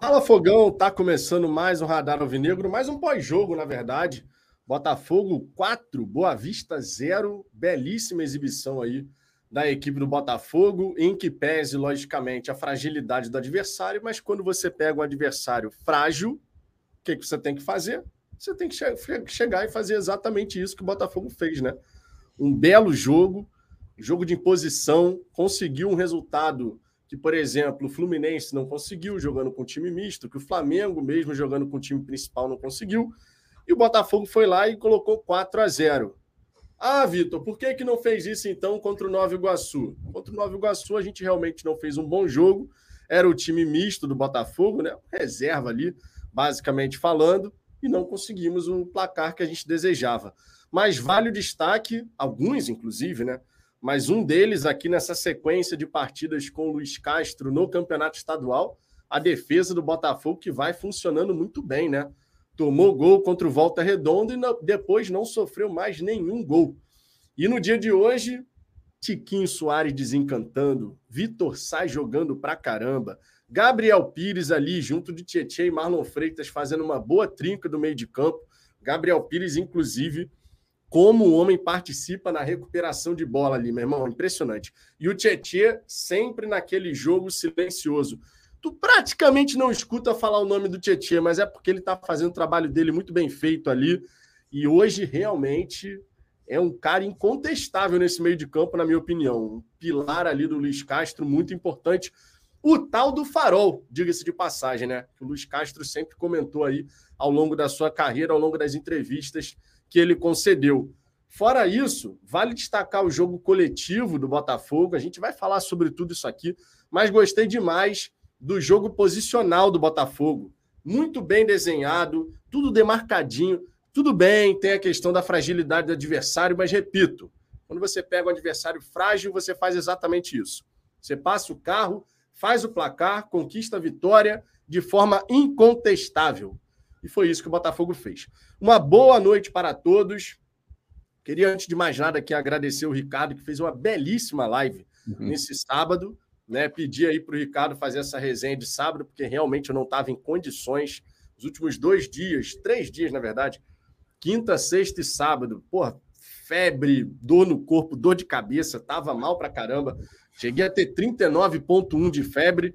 Fala Fogão, tá começando mais um Radar Alvinegro, mais um pós-jogo, na verdade. Botafogo 4, Boa Vista 0. Belíssima exibição aí da equipe do Botafogo, em que pese, logicamente, a fragilidade do adversário, mas quando você pega um adversário frágil, o que, que você tem que fazer? Você tem que che chegar e fazer exatamente isso que o Botafogo fez, né? Um belo jogo, jogo de imposição, conseguiu um resultado que, por exemplo, o Fluminense não conseguiu jogando com time misto, que o Flamengo, mesmo jogando com o time principal, não conseguiu. E o Botafogo foi lá e colocou 4 a 0. Ah, Vitor, por que, que não fez isso então contra o Nova Iguaçu? Contra o Nova Iguaçu, a gente realmente não fez um bom jogo. Era o time misto do Botafogo, né? Reserva ali, basicamente falando, e não conseguimos o placar que a gente desejava. Mas vale o destaque, alguns inclusive, né? Mas um deles aqui nessa sequência de partidas com o Luiz Castro no campeonato estadual, a defesa do Botafogo que vai funcionando muito bem, né? Tomou gol contra o Volta Redonda e depois não sofreu mais nenhum gol. E no dia de hoje, Tiquinho Soares desencantando, Vitor Sai jogando pra caramba, Gabriel Pires ali junto de Tietchan e Marlon Freitas fazendo uma boa trinca do meio de campo. Gabriel Pires, inclusive, como o homem participa na recuperação de bola ali, meu irmão, impressionante. E o Tietê sempre naquele jogo silencioso. Tu praticamente não escuta falar o nome do Tietê, mas é porque ele está fazendo o trabalho dele muito bem feito ali. E hoje realmente é um cara incontestável nesse meio de campo, na minha opinião. Um pilar ali do Luiz Castro, muito importante. O tal do farol, diga-se de passagem, né? O Luiz Castro sempre comentou aí ao longo da sua carreira, ao longo das entrevistas que ele concedeu. Fora isso, vale destacar o jogo coletivo do Botafogo. A gente vai falar sobre tudo isso aqui, mas gostei demais do jogo posicional do Botafogo. Muito bem desenhado, tudo demarcadinho. Tudo bem, tem a questão da fragilidade do adversário, mas repito, quando você pega um adversário frágil, você faz exatamente isso. Você passa o carro, faz o placar, conquista a vitória de forma incontestável. E foi isso que o Botafogo fez. Uma boa noite para todos. Queria, antes de mais nada, aqui agradecer o Ricardo, que fez uma belíssima live uhum. nesse sábado. Né? Pedi aí para o Ricardo fazer essa resenha de sábado, porque realmente eu não estava em condições. Os últimos dois dias, três dias, na verdade, quinta, sexta e sábado, porra, febre, dor no corpo, dor de cabeça, tava mal pra caramba. Cheguei a ter 39,1 de febre,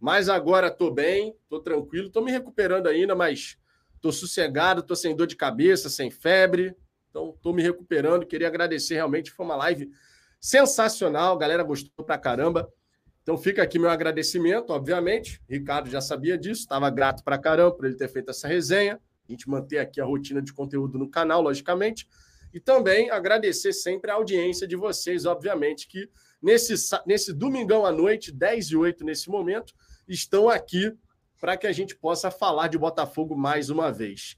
mas agora tô bem, tô tranquilo, tô me recuperando ainda, mas Estou sossegado, estou sem dor de cabeça, sem febre. Então, estou me recuperando. Queria agradecer realmente. Foi uma live sensacional. A galera gostou pra caramba. Então, fica aqui meu agradecimento, obviamente. Ricardo já sabia disso, estava grato pra caramba por ele ter feito essa resenha. A gente manter aqui a rotina de conteúdo no canal, logicamente. E também agradecer sempre a audiência de vocês, obviamente, que nesse, nesse domingão à noite, 10 e 8 nesse momento, estão aqui para que a gente possa falar de Botafogo mais uma vez.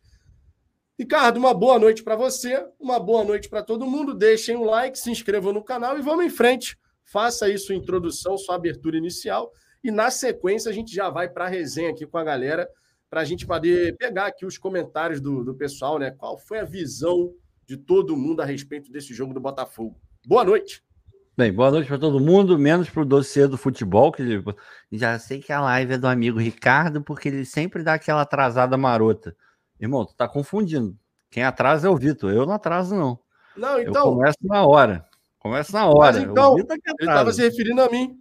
Ricardo, uma boa noite para você, uma boa noite para todo mundo. Deixem um like, se inscrevam no canal e vamos em frente. Faça aí sua introdução, sua abertura inicial e na sequência a gente já vai para a resenha aqui com a galera para a gente poder pegar aqui os comentários do, do pessoal, né? Qual foi a visão de todo mundo a respeito desse jogo do Botafogo? Boa noite. Bem, boa noite para todo mundo, menos para o dossiê do futebol, que já sei que a live é do amigo Ricardo, porque ele sempre dá aquela atrasada marota. Irmão, tu tá confundindo. Quem atrasa é o Vitor, eu não atraso, não. Não, então. Eu começo na hora. Começo na hora. Mas então, ele estava se referindo a mim.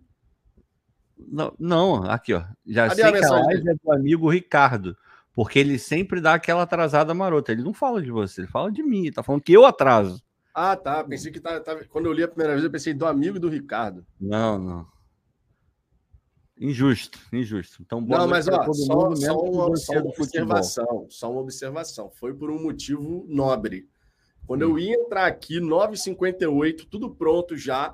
Não, não aqui, ó. Já Cadê sei a que a live é do amigo Ricardo, porque ele sempre dá aquela atrasada marota. Ele não fala de você, ele fala de mim, ele tá falando que eu atraso. Ah, tá. Pensei que tá, tá, Quando eu li a primeira vez, eu pensei do amigo do Ricardo. Não, não. Injusto, injusto. Então, não, mas ó, só, só, uma, só uma observação, só uma observação. Foi por um motivo nobre. Quando hum. eu ia entrar aqui, 9h58, tudo pronto já,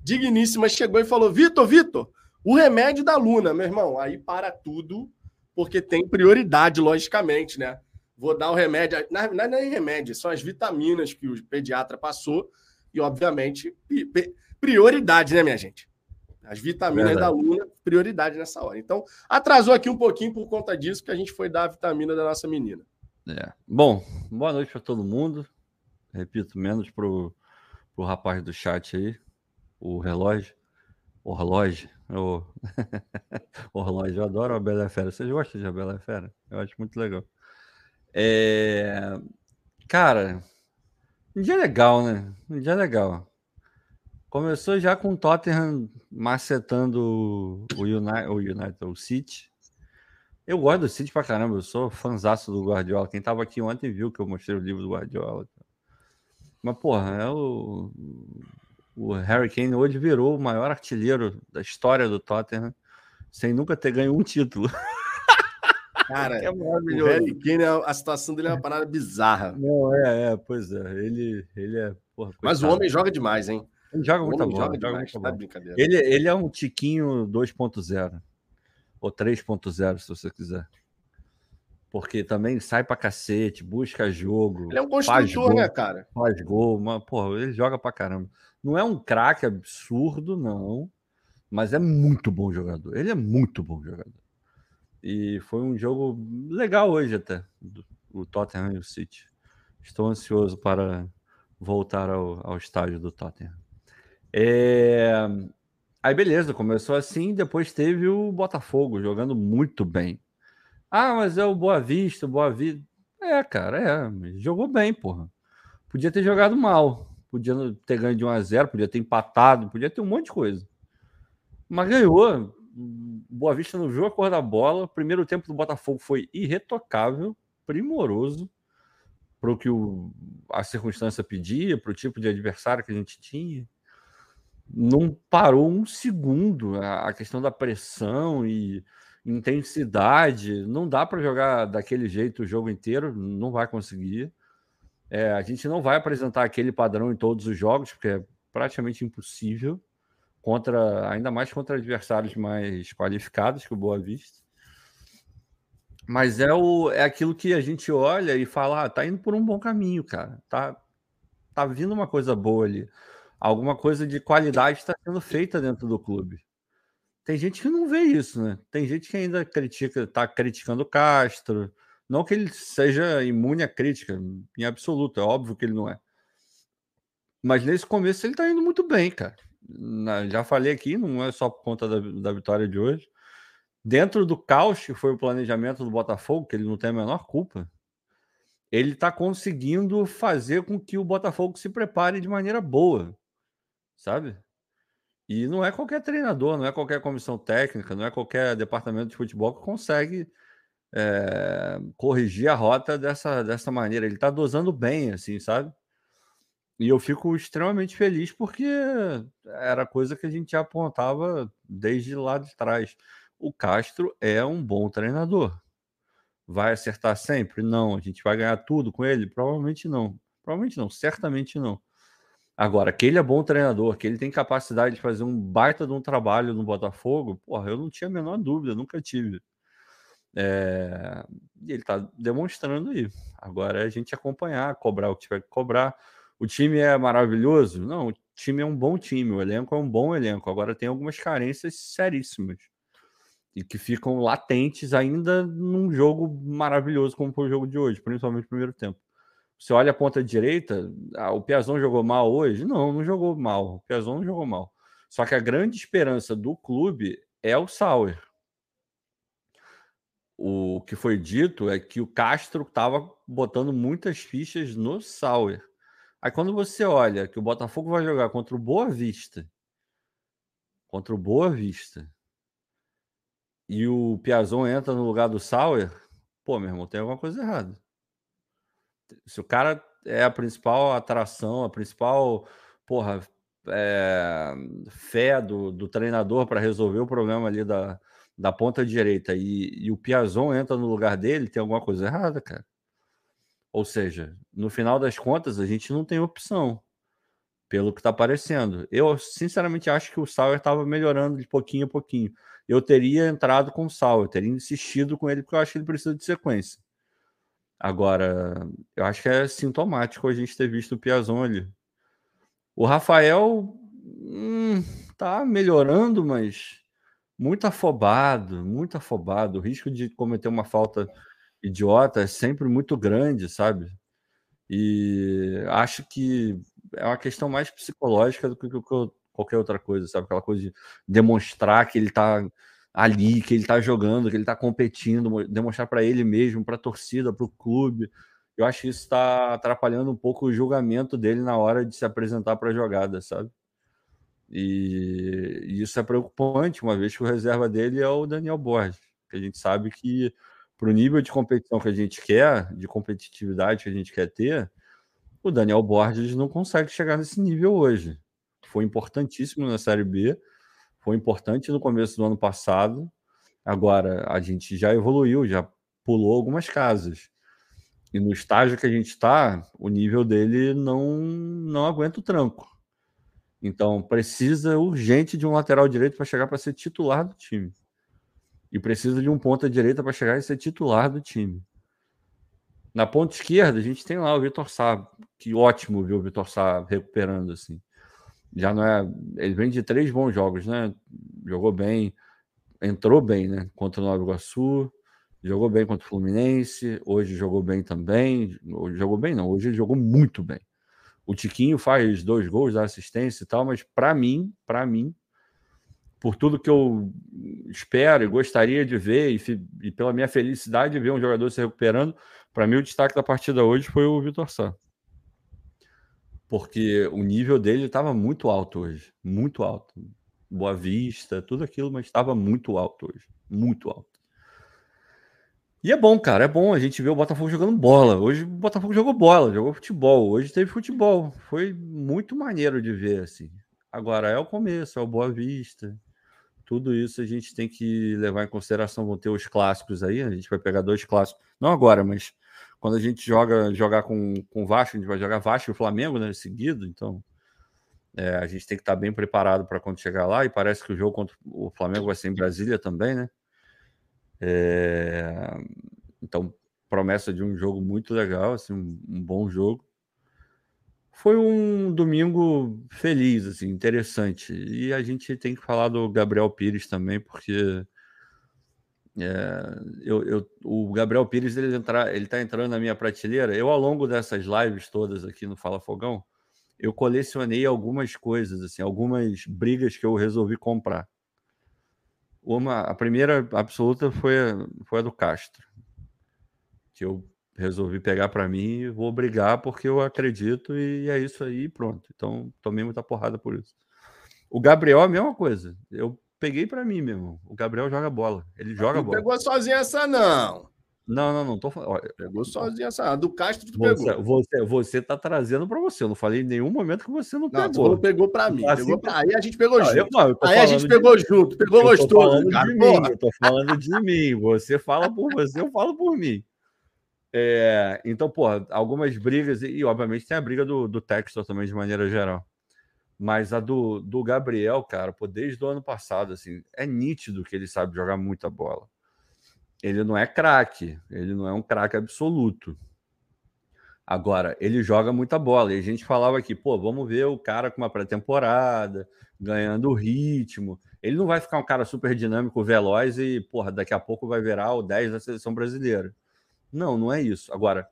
digníssima, chegou e falou: Vitor, Vitor, o remédio da Luna, meu irmão. Aí para tudo, porque tem prioridade, logicamente, né? Vou dar o remédio. Não é nem remédio, são as vitaminas que o pediatra passou. E, obviamente, prioridade, né, minha gente? As vitaminas Verdade. da Luna, prioridade nessa hora. Então, atrasou aqui um pouquinho por conta disso que a gente foi dar a vitamina da nossa menina. É. Bom, boa noite para todo mundo. Repito, menos pro, pro rapaz do chat aí, o relógio. O relógio. O Orlando, eu adoro a Bela Fera. Vocês gostam de a Bela Fera? Eu acho muito legal. É... Cara, um dia legal, né? Um dia legal. Começou já com o Tottenham macetando o United, o, United, o City. Eu gosto do City pra caramba, eu sou fanzaço do Guardiola. Quem tava aqui ontem viu que eu mostrei o livro do Guardiola. Mas, porra, é o, o Harry Kane hoje virou o maior artilheiro da história do Tottenham, sem nunca ter ganho um título. Cara, é maravilhoso. O Harry Kane, a situação dele é uma parada bizarra. Não, é, é, pois é. Ele, ele é. Porra, Mas o homem joga demais, hein? Ele joga muito bom. Joga, joga muito tá bom. Ele, ele é um tiquinho 2.0 ou 3.0, se você quiser porque também sai pra cacete, busca jogo. Ele é um construtor, né, cara? Faz gol, mas, porra, ele joga pra caramba. Não é um craque absurdo, não, mas é muito bom jogador. Ele é muito bom jogador. E foi um jogo legal hoje até, o Tottenham e o City. Estou ansioso para voltar ao, ao estádio do Tottenham. É... Aí beleza, começou assim, depois teve o Botafogo jogando muito bem ah, mas é o Boa Vista, Boa Vida. É, cara, é. Jogou bem, porra. Podia ter jogado mal. Podia ter ganho de 1 a 0 podia ter empatado, podia ter um monte de coisa. Mas ganhou. Boa Vista não viu a cor da bola. Primeiro tempo do Botafogo foi irretocável, primoroso para o que a circunstância pedia, para o tipo de adversário que a gente tinha. Não parou um segundo a, a questão da pressão e intensidade. Não dá para jogar daquele jeito o jogo inteiro, não vai conseguir. É, a gente não vai apresentar aquele padrão em todos os jogos, porque é praticamente impossível, contra ainda mais contra adversários mais qualificados que o Boa Vista. Mas é, o, é aquilo que a gente olha e fala: ah, tá indo por um bom caminho, cara. Tá, tá vindo uma coisa boa ali. Alguma coisa de qualidade está sendo feita dentro do clube. Tem gente que não vê isso, né? Tem gente que ainda critica, tá criticando o Castro. Não que ele seja imune à crítica, em absoluto, é óbvio que ele não é. Mas nesse começo ele tá indo muito bem, cara. Na, já falei aqui, não é só por conta da, da vitória de hoje. Dentro do caos que foi o planejamento do Botafogo, que ele não tem a menor culpa, ele está conseguindo fazer com que o Botafogo se prepare de maneira boa, sabe? E não é qualquer treinador, não é qualquer comissão técnica, não é qualquer departamento de futebol que consegue é, corrigir a rota dessa, dessa maneira. Ele está dosando bem, assim, sabe? E eu fico extremamente feliz porque era coisa que a gente apontava desde lá de trás. O Castro é um bom treinador. Vai acertar sempre? Não. A gente vai ganhar tudo com ele? Provavelmente não. Provavelmente não, certamente não. Agora, que ele é bom treinador, que ele tem capacidade de fazer um baita de um trabalho no Botafogo, porra, eu não tinha a menor dúvida, nunca tive. É... Ele está demonstrando aí. Agora é a gente acompanhar, cobrar o que tiver que cobrar. O time é maravilhoso? Não, o time é um bom time, o elenco é um bom elenco. Agora tem algumas carências seríssimas e que ficam latentes ainda num jogo maravilhoso como foi o jogo de hoje, principalmente no primeiro tempo. Você olha a ponta direita, ah, o Piazon jogou mal hoje? Não, não jogou mal. O Piazon não jogou mal. Só que a grande esperança do clube é o Sauer. O que foi dito é que o Castro estava botando muitas fichas no Sauer. Aí quando você olha que o Botafogo vai jogar contra o Boa Vista, contra o Boa Vista, e o Piazon entra no lugar do Sauer, pô, meu irmão, tem alguma coisa errada se o cara é a principal atração, a principal, porra, é, fé do, do treinador para resolver o problema ali da, da ponta direita e, e o Piazon entra no lugar dele, tem alguma coisa errada, cara. Ou seja, no final das contas, a gente não tem opção, pelo que está aparecendo. Eu, sinceramente, acho que o Sauer estava melhorando de pouquinho a pouquinho. Eu teria entrado com o Sauer, teria insistido com ele, porque eu acho que ele precisa de sequência. Agora, eu acho que é sintomático a gente ter visto o Piazon ali. O Rafael hum, tá melhorando, mas muito afobado, muito afobado. O risco de cometer uma falta idiota é sempre muito grande, sabe? E acho que é uma questão mais psicológica do que qualquer outra coisa, sabe? Aquela coisa de demonstrar que ele tá ali, que ele tá jogando, que ele tá competindo, demonstrar para ele mesmo, para a torcida, para o clube. Eu acho que isso está atrapalhando um pouco o julgamento dele na hora de se apresentar para a jogada, sabe? E, e, isso é preocupante, uma vez que o reserva dele é o Daniel Borges, que a gente sabe que para o nível de competição que a gente quer, de competitividade que a gente quer ter, o Daniel Borges não consegue chegar nesse nível hoje. Foi importantíssimo na Série B, foi importante no começo do ano passado. Agora a gente já evoluiu, já pulou algumas casas. E no estágio que a gente está, o nível dele não, não aguenta o tranco. Então precisa urgente de um lateral direito para chegar para ser titular do time. E precisa de um ponta direita para chegar e ser titular do time. Na ponta esquerda, a gente tem lá o Vitor Sá. Que ótimo ver o Vitor Sá recuperando assim. Já não é. Ele vem de três bons jogos, né? Jogou bem, entrou bem, né? Contra o Nova Iguaçu, jogou bem contra o Fluminense, hoje jogou bem também. Hoje jogou bem, não, hoje ele jogou muito bem. O Tiquinho faz dois gols, dá assistência e tal, mas para mim, para mim, por tudo que eu espero e gostaria de ver, e, e, pela minha felicidade de ver um jogador se recuperando, para mim o destaque da partida hoje foi o Vitor Sá. Porque o nível dele estava muito alto hoje, muito alto. Boa vista, tudo aquilo, mas estava muito alto hoje, muito alto. E é bom, cara, é bom a gente ver o Botafogo jogando bola. Hoje o Botafogo jogou bola, jogou futebol. Hoje teve futebol. Foi muito maneiro de ver, assim. Agora é o começo, é o Boa Vista, tudo isso a gente tem que levar em consideração. Vão ter os clássicos aí, a gente vai pegar dois clássicos, não agora, mas quando a gente joga jogar com, com o Vasco, a gente vai jogar Vasco e Flamengo né, seguido, então é, a gente tem que estar bem preparado para quando chegar lá. E parece que o jogo contra o Flamengo vai ser em Brasília também, né? É, então, promessa de um jogo muito legal, assim, um, um bom jogo foi um domingo feliz, assim, interessante. E a gente tem que falar do Gabriel Pires também, porque é, eu, eu, o Gabriel Pires ele ele está entrando na minha prateleira. Eu ao longo dessas lives todas aqui no Fala Fogão, eu colecionei algumas coisas, assim, algumas brigas que eu resolvi comprar. Uma, a primeira absoluta foi, foi a do Castro, que eu resolvi pegar para mim e vou brigar porque eu acredito e é isso aí, pronto. Então, tomei muita porrada por isso. O Gabriel é a mesma coisa. Eu peguei para mim mesmo. O Gabriel joga bola. Ele joga não bola. pegou sozinho essa não. Não, não, não tô. Pegou sozinho essa. Do Castro tu você, pegou. Você, você tá trazendo para você. Eu não falei em nenhum momento que você não, não pegou. Não, pegou para mim. Assim, pegou pra... Aí a gente pegou não, junto. Eu, eu aí a gente pegou de... junto. Pegou eu gostoso. Tô falando cara, de mim, eu tô falando de mim. Você fala por você, eu falo por mim. É, então, pô, algumas brigas, e, e, obviamente tem a briga do, do Textor também, de maneira geral. Mas a do, do Gabriel, cara, pô, desde o ano passado, assim, é nítido que ele sabe jogar muita bola. Ele não é craque, ele não é um craque absoluto. Agora, ele joga muita bola. E a gente falava aqui, pô, vamos ver o cara com uma pré-temporada, ganhando ritmo. Ele não vai ficar um cara super dinâmico, veloz e, porra, daqui a pouco vai virar o 10 da seleção brasileira. Não, não é isso. Agora,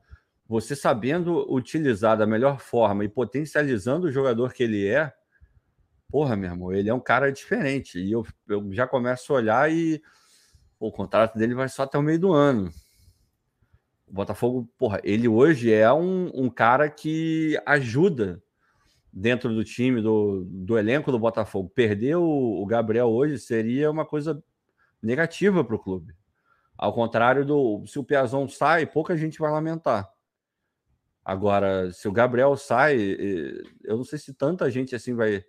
você sabendo utilizar da melhor forma e potencializando o jogador que ele é, porra, meu irmão, ele é um cara diferente. E eu, eu já começo a olhar e o contrato dele vai só até o meio do ano. O Botafogo, porra, ele hoje é um, um cara que ajuda dentro do time, do, do elenco do Botafogo. Perder o, o Gabriel hoje seria uma coisa negativa para o clube. Ao contrário do. Se o Piazon sai, pouca gente vai lamentar. Agora, se o Gabriel sai, eu não sei se tanta gente assim vai,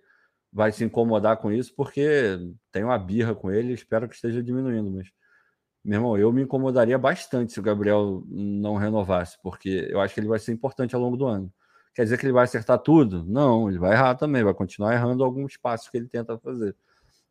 vai se incomodar com isso, porque tem uma birra com ele, espero que esteja diminuindo, mas. Meu irmão, eu me incomodaria bastante se o Gabriel não renovasse, porque eu acho que ele vai ser importante ao longo do ano. Quer dizer que ele vai acertar tudo? Não, ele vai errar também, vai continuar errando alguns passos que ele tenta fazer.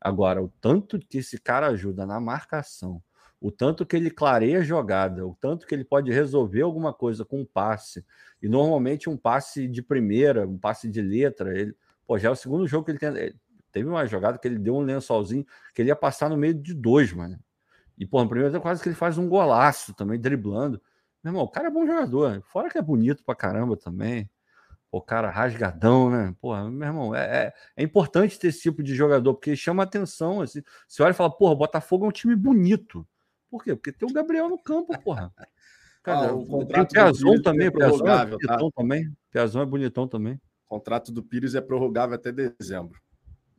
Agora, o tanto que esse cara ajuda na marcação, o tanto que ele clareia a jogada, o tanto que ele pode resolver alguma coisa com um passe, e normalmente um passe de primeira, um passe de letra, ele, pô, já é o segundo jogo que ele tem, teve uma jogada que ele deu um lençolzinho, que ele ia passar no meio de dois, mano, e, pô, no primeiro quase que ele faz um golaço também, driblando, meu irmão, o cara é bom jogador, fora que é bonito pra caramba também, o cara rasgadão, né? Porra, meu irmão, é, é, é, importante ter esse tipo de jogador, porque chama atenção. Assim. Você olha e fala, porra, Botafogo é um time bonito. Por quê? Porque tem o Gabriel no campo, porra. Cara, ah, o tem o Piazon também, o Piazon é bonitão tá? também. Piazon é bonitão também. O contrato do Pires é prorrogável até dezembro.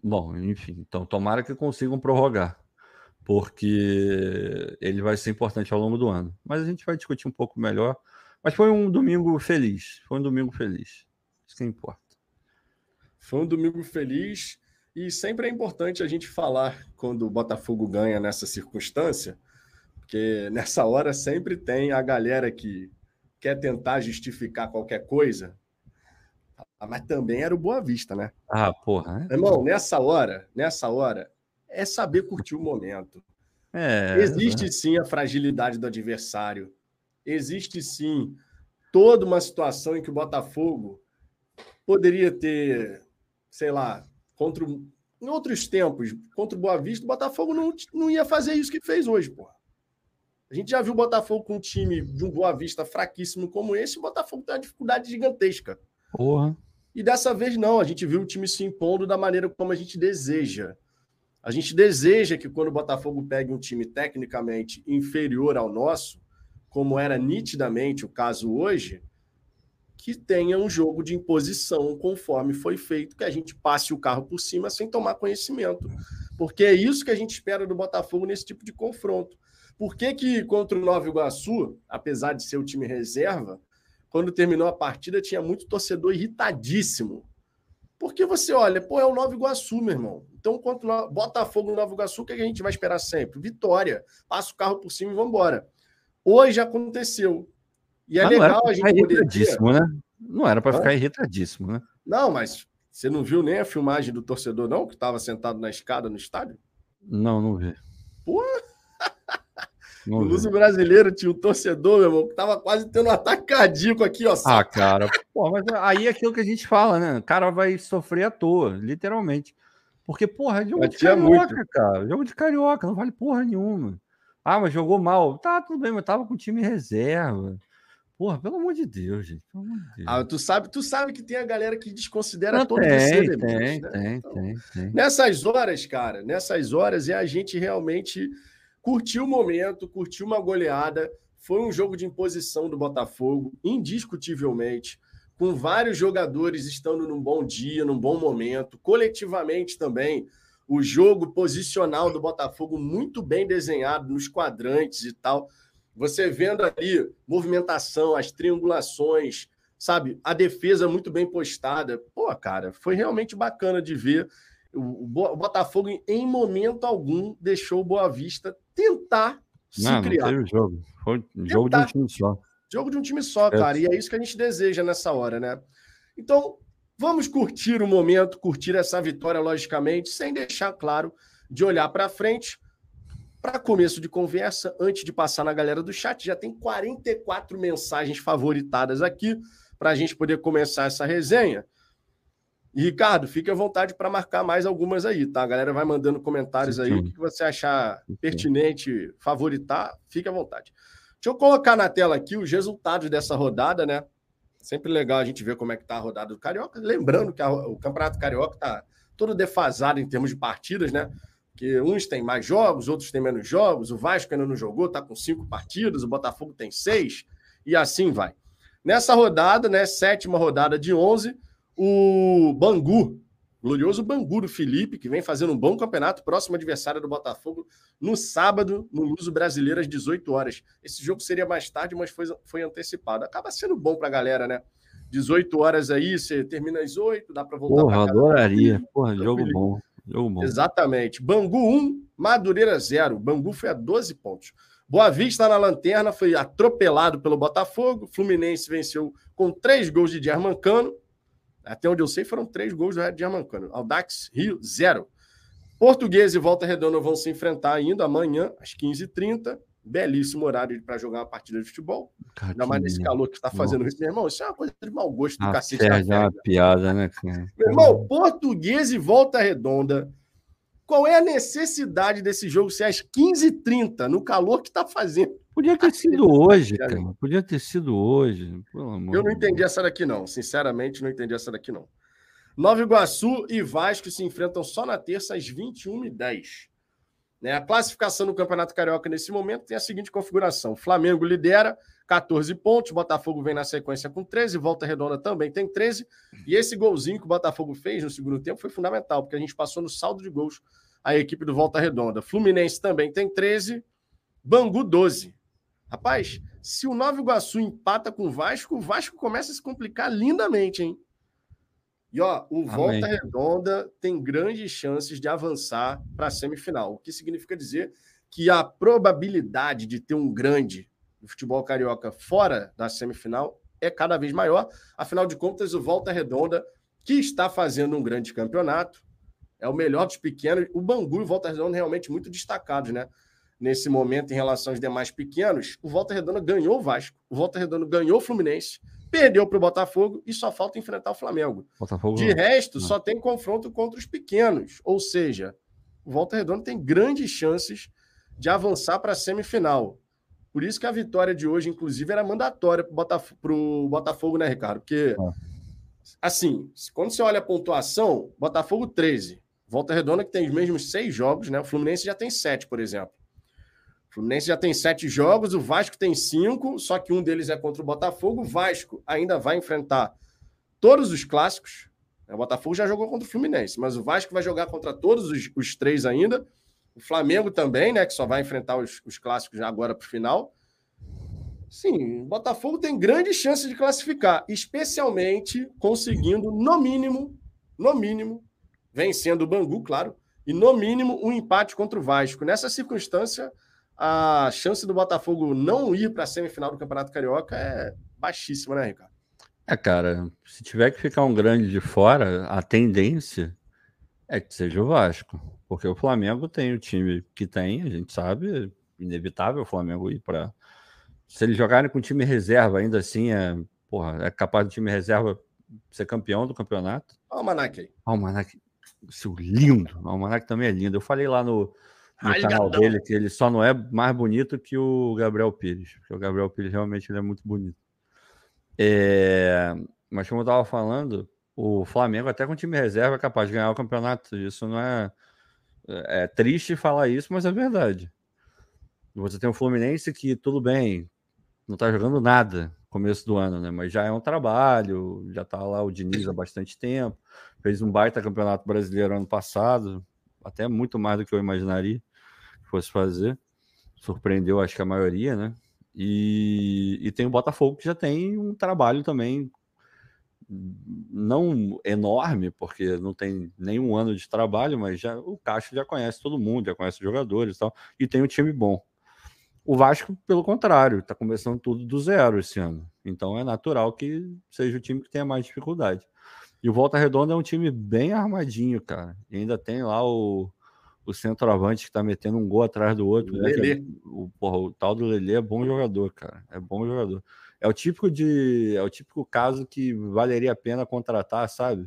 Bom, enfim, então tomara que consigam prorrogar, porque ele vai ser importante ao longo do ano. Mas a gente vai discutir um pouco melhor. Mas foi um domingo feliz. Foi um domingo feliz. Isso que importa. Foi um domingo feliz e sempre é importante a gente falar quando o Botafogo ganha nessa circunstância, porque nessa hora sempre tem a galera que quer tentar justificar qualquer coisa. Ah, mas também era o Boa Vista, né? Ah, porra. É? Irmão, nessa hora, nessa hora, é saber curtir o momento. É, Existe sim a fragilidade do adversário. Existe sim toda uma situação em que o Botafogo poderia ter, sei lá, contra em outros tempos, contra o Boa Vista, o Botafogo não, não ia fazer isso que fez hoje, porra. A gente já viu o Botafogo com um time de um Boa Vista fraquíssimo como esse, o Botafogo tem uma dificuldade gigantesca. Porra. E dessa vez não, a gente viu o time se impondo da maneira como a gente deseja. A gente deseja que quando o Botafogo pegue um time tecnicamente inferior ao nosso, como era nitidamente o caso hoje, que tenha um jogo de imposição conforme foi feito, que a gente passe o carro por cima sem tomar conhecimento. Porque é isso que a gente espera do Botafogo nesse tipo de confronto. Por que, que contra o Nova Iguaçu, apesar de ser o time reserva, quando terminou a partida tinha muito torcedor irritadíssimo? Porque você olha, pô, é o Nova Iguaçu, meu irmão. Então, contra o Botafogo no Nova Iguaçu, o que a gente vai esperar sempre? Vitória. Passa o carro por cima e vamos embora. Hoje aconteceu. E é mas legal a gente poder irritadíssimo, né? Não era para ficar irritadíssimo, né? Não, mas você não viu nem a filmagem do torcedor, não, que estava sentado na escada no estádio? Não, não vi. No Luso brasileiro tinha um torcedor, meu irmão, que tava quase tendo um ataque cardíaco aqui, ó. Ah, cara. Pô, mas aí é aquilo que a gente fala, né? O cara vai sofrer à toa, literalmente. Porque, porra, é jogo de carioca, muito. cara. Jogo de carioca, não vale porra nenhuma. Ah, mas jogou mal. Tá, tudo bem, mas tava com time reserva. Porra, pelo amor de Deus, gente. Amor de Deus. Ah, tu sabe, tu sabe que tem a galera que desconsidera Não, todo tem, tem, né? tem, então, tem, tem. Nessas horas, cara, nessas horas é a gente realmente curtir o momento, curtir uma goleada. Foi um jogo de imposição do Botafogo, indiscutivelmente, com vários jogadores estando num bom dia, num bom momento, coletivamente também o jogo posicional do Botafogo muito bem desenhado nos quadrantes e tal. Você vendo ali movimentação, as triangulações, sabe? A defesa muito bem postada. Pô, cara, foi realmente bacana de ver. O Botafogo, em momento algum, deixou o Boa Vista tentar se não, criar. Não teve jogo. Foi jogo tentar. de um time só. Jogo de um time só, é. cara. E é isso que a gente deseja nessa hora, né? Então, Vamos curtir o momento, curtir essa vitória, logicamente, sem deixar claro de olhar para frente. Para começo de conversa, antes de passar na galera do chat, já tem 44 mensagens favoritadas aqui para a gente poder começar essa resenha. E, Ricardo, fique à vontade para marcar mais algumas aí, tá? A galera vai mandando comentários aí, o que você achar pertinente, favoritar, fique à vontade. Deixa eu colocar na tela aqui os resultados dessa rodada, né? Sempre legal a gente ver como é que tá a rodada do Carioca. Lembrando que a, o Campeonato Carioca tá todo defasado em termos de partidas, né? Que uns têm mais jogos, outros têm menos jogos. O Vasco ainda não jogou, tá com cinco partidas, o Botafogo tem seis, e assim vai. Nessa rodada, né, sétima rodada de 11, o Bangu glorioso Banguro Felipe, que vem fazendo um bom campeonato, próximo adversário do Botafogo, no sábado, no Luso Brasileiro, às 18 horas. Esse jogo seria mais tarde, mas foi, foi antecipado. Acaba sendo bom para a galera, né? 18 horas aí, você termina às 8, dá para voltar Porra, adoraria. Porra, jogo bom. Jogo bom. Exatamente. Bangu 1, Madureira 0. Bangu foi a 12 pontos. Boa Vista na lanterna, foi atropelado pelo Botafogo. Fluminense venceu com três gols de Diarmancano. Até onde eu sei, foram três gols do Red Diamancano. Aldax, Rio, zero. Português e Volta Redonda vão se enfrentar ainda amanhã, às 15h30. Belíssimo horário para jogar uma partida de futebol. Cara, Ainda mais nesse calor que está fazendo isso. Meu irmão, isso é uma coisa de mau gosto do a cacete. É uma piada, né? Meu irmão, Português e Volta Redonda. Qual é a necessidade desse jogo ser às 15h30, no calor que está fazendo? Podia ter sido hoje, cara. Podia ter sido hoje. Eu não entendi essa daqui, não. Sinceramente, não entendi essa daqui, não. Nova Iguaçu e Vasco se enfrentam só na terça às 21h10. Né? A classificação do Campeonato Carioca nesse momento tem a seguinte configuração: Flamengo lidera, 14 pontos, Botafogo vem na sequência com 13, Volta Redonda também tem 13. E esse golzinho que o Botafogo fez no segundo tempo foi fundamental, porque a gente passou no saldo de gols a equipe do Volta Redonda. Fluminense também tem 13, Bangu 12. Rapaz, se o Nova Iguaçu empata com o Vasco, o Vasco começa a se complicar lindamente, hein? E ó, o Amém. Volta Redonda tem grandes chances de avançar para a semifinal, o que significa dizer que a probabilidade de ter um grande do futebol carioca fora da semifinal é cada vez maior. Afinal de contas, o Volta Redonda, que está fazendo um grande campeonato, é o melhor dos pequenos. O Bangu e o Volta Redonda realmente muito destacados, né? Nesse momento, em relação aos demais pequenos, o Volta Redonda ganhou o Vasco, o Volta Redonda ganhou o Fluminense, perdeu para o Botafogo e só falta enfrentar o Flamengo. Botafogo... De resto, não. só tem confronto contra os pequenos. Ou seja, o Volta Redonda tem grandes chances de avançar para a semifinal. Por isso que a vitória de hoje, inclusive, era mandatória para o Botafogo, Botafogo, né, Ricardo? Porque, ah. assim, quando você olha a pontuação, Botafogo 13, Volta Redonda que tem os mesmos seis jogos, né? O Fluminense já tem sete, por exemplo. Fluminense já tem sete jogos, o Vasco tem cinco, só que um deles é contra o Botafogo. O Vasco ainda vai enfrentar todos os clássicos. O Botafogo já jogou contra o Fluminense, mas o Vasco vai jogar contra todos os, os três ainda. O Flamengo também, né? Que só vai enfrentar os, os clássicos já agora para o final. Sim, o Botafogo tem grande chance de classificar, especialmente conseguindo, no mínimo, no mínimo, vencendo o Bangu, claro, e no mínimo um empate contra o Vasco. Nessa circunstância, a chance do Botafogo não ir para a semifinal do Campeonato Carioca é baixíssima, né, Ricardo? É, cara, se tiver que ficar um grande de fora, a tendência é que seja o Vasco, porque o Flamengo tem o time que tem, a gente sabe, inevitável o Flamengo ir para. Se eles jogarem com time reserva, ainda assim, é, porra, é capaz do time reserva ser campeão do campeonato. Olha o Almanac aí. Olha o Almanac, seu lindo. O Almanac também é lindo. Eu falei lá no, no canal dele, que ele só não é mais bonito que o Gabriel Pires, porque o Gabriel Pires realmente ele é muito bonito. É... Mas como eu estava falando, o Flamengo, até com time reserva, é capaz de ganhar o campeonato. Isso não é. É triste falar isso, mas é verdade. Você tem o Fluminense que, tudo bem, não está jogando nada começo do ano, né? Mas já é um trabalho, já está lá o Diniz há bastante tempo, fez um baita campeonato brasileiro ano passado, até muito mais do que eu imaginaria fosse fazer. Surpreendeu, acho que a maioria, né? E, e tem o Botafogo que já tem um trabalho também não enorme, porque não tem nenhum ano de trabalho, mas já o Caixa já conhece todo mundo, já conhece os jogadores e tal, e tem um time bom. O Vasco, pelo contrário, está começando tudo do zero esse ano. Então é natural que seja o time que tenha mais dificuldade. E o Volta Redonda é um time bem armadinho, cara. E ainda tem lá o, o centroavante que tá metendo um gol atrás do outro. Né? É, o, porra, o tal do Lelê é bom jogador, cara. É bom jogador. É o típico de. É o típico caso que valeria a pena contratar, sabe?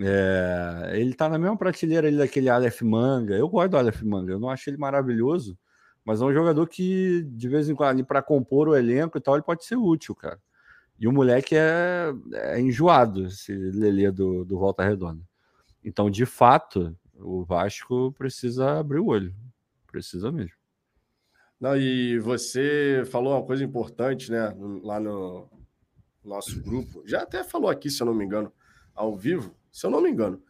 É, ele tá na mesma prateleira ali daquele Aleph Manga. Eu gosto do Aleph Manga, eu não acho ele maravilhoso, mas é um jogador que, de vez em quando, para compor o elenco e tal, ele pode ser útil, cara. E o moleque é, é enjoado, esse Lelê do, do Volta Redonda. Então, de fato, o Vasco precisa abrir o olho. Precisa mesmo. Não, e você falou uma coisa importante, né? Lá no nosso grupo. Já até falou aqui, se eu não me engano, ao vivo, se eu não me engano,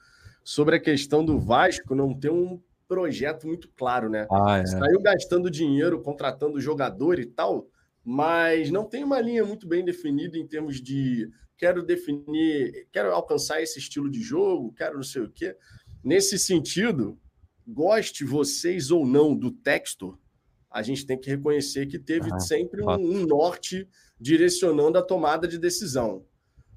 sobre a questão do Vasco não ter um projeto muito claro, né? Ah, é. Saiu gastando dinheiro, contratando jogador e tal, mas não tem uma linha muito bem definida em termos de quero definir, quero alcançar esse estilo de jogo, quero não sei o quê. Nesse sentido, goste vocês ou não do texto, a gente tem que reconhecer que teve ah, sempre um, um, norte direcionando a tomada de decisão.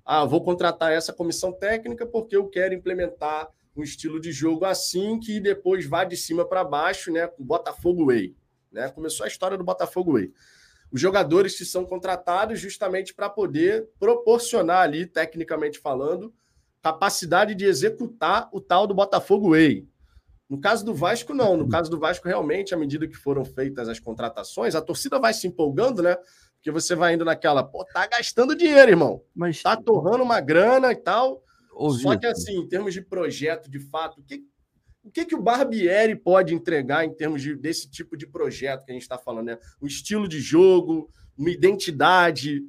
Ah, vou contratar essa comissão técnica porque eu quero implementar um estilo de jogo assim que depois vá de cima para baixo, né? Com Botafogo Way. Né? Começou a história do Botafogo Way. Os jogadores que são contratados justamente para poder proporcionar ali, tecnicamente falando, capacidade de executar o tal do Botafogo Way. No caso do Vasco, não. No caso do Vasco, realmente, à medida que foram feitas as contratações, a torcida vai se empolgando, né? Porque você vai indo naquela, pô, tá gastando dinheiro, irmão. Mas tá torrando uma grana e tal. Ouvi. Só que, assim, em termos de projeto, de fato, o que, o que, que o Barbieri pode entregar em termos de, desse tipo de projeto que a gente está falando, né? Um estilo de jogo, uma identidade.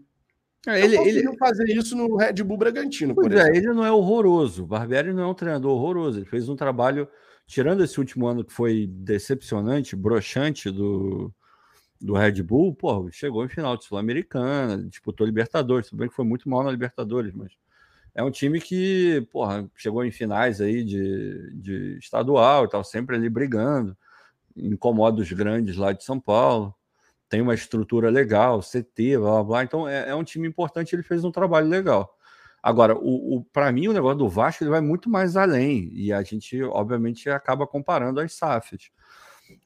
É, ele, ele fazer isso no Red Bull Bragantino, pois é, ele não é horroroso. O Barbieri não é um treinador horroroso. Ele fez um trabalho, tirando esse último ano que foi decepcionante, broxante do, do Red Bull, pô, chegou em final de Sul-Americana, disputou Libertadores, tudo bem que foi muito mal na Libertadores, mas é um time que, porra, chegou em finais aí de, de estadual e tal, sempre ali brigando, incomoda os grandes lá de São Paulo, tem uma estrutura legal, CT, blá blá blá, então é, é um time importante, ele fez um trabalho legal. Agora, o, o para mim, o negócio do Vasco ele vai muito mais além, e a gente, obviamente, acaba comparando as SAFs.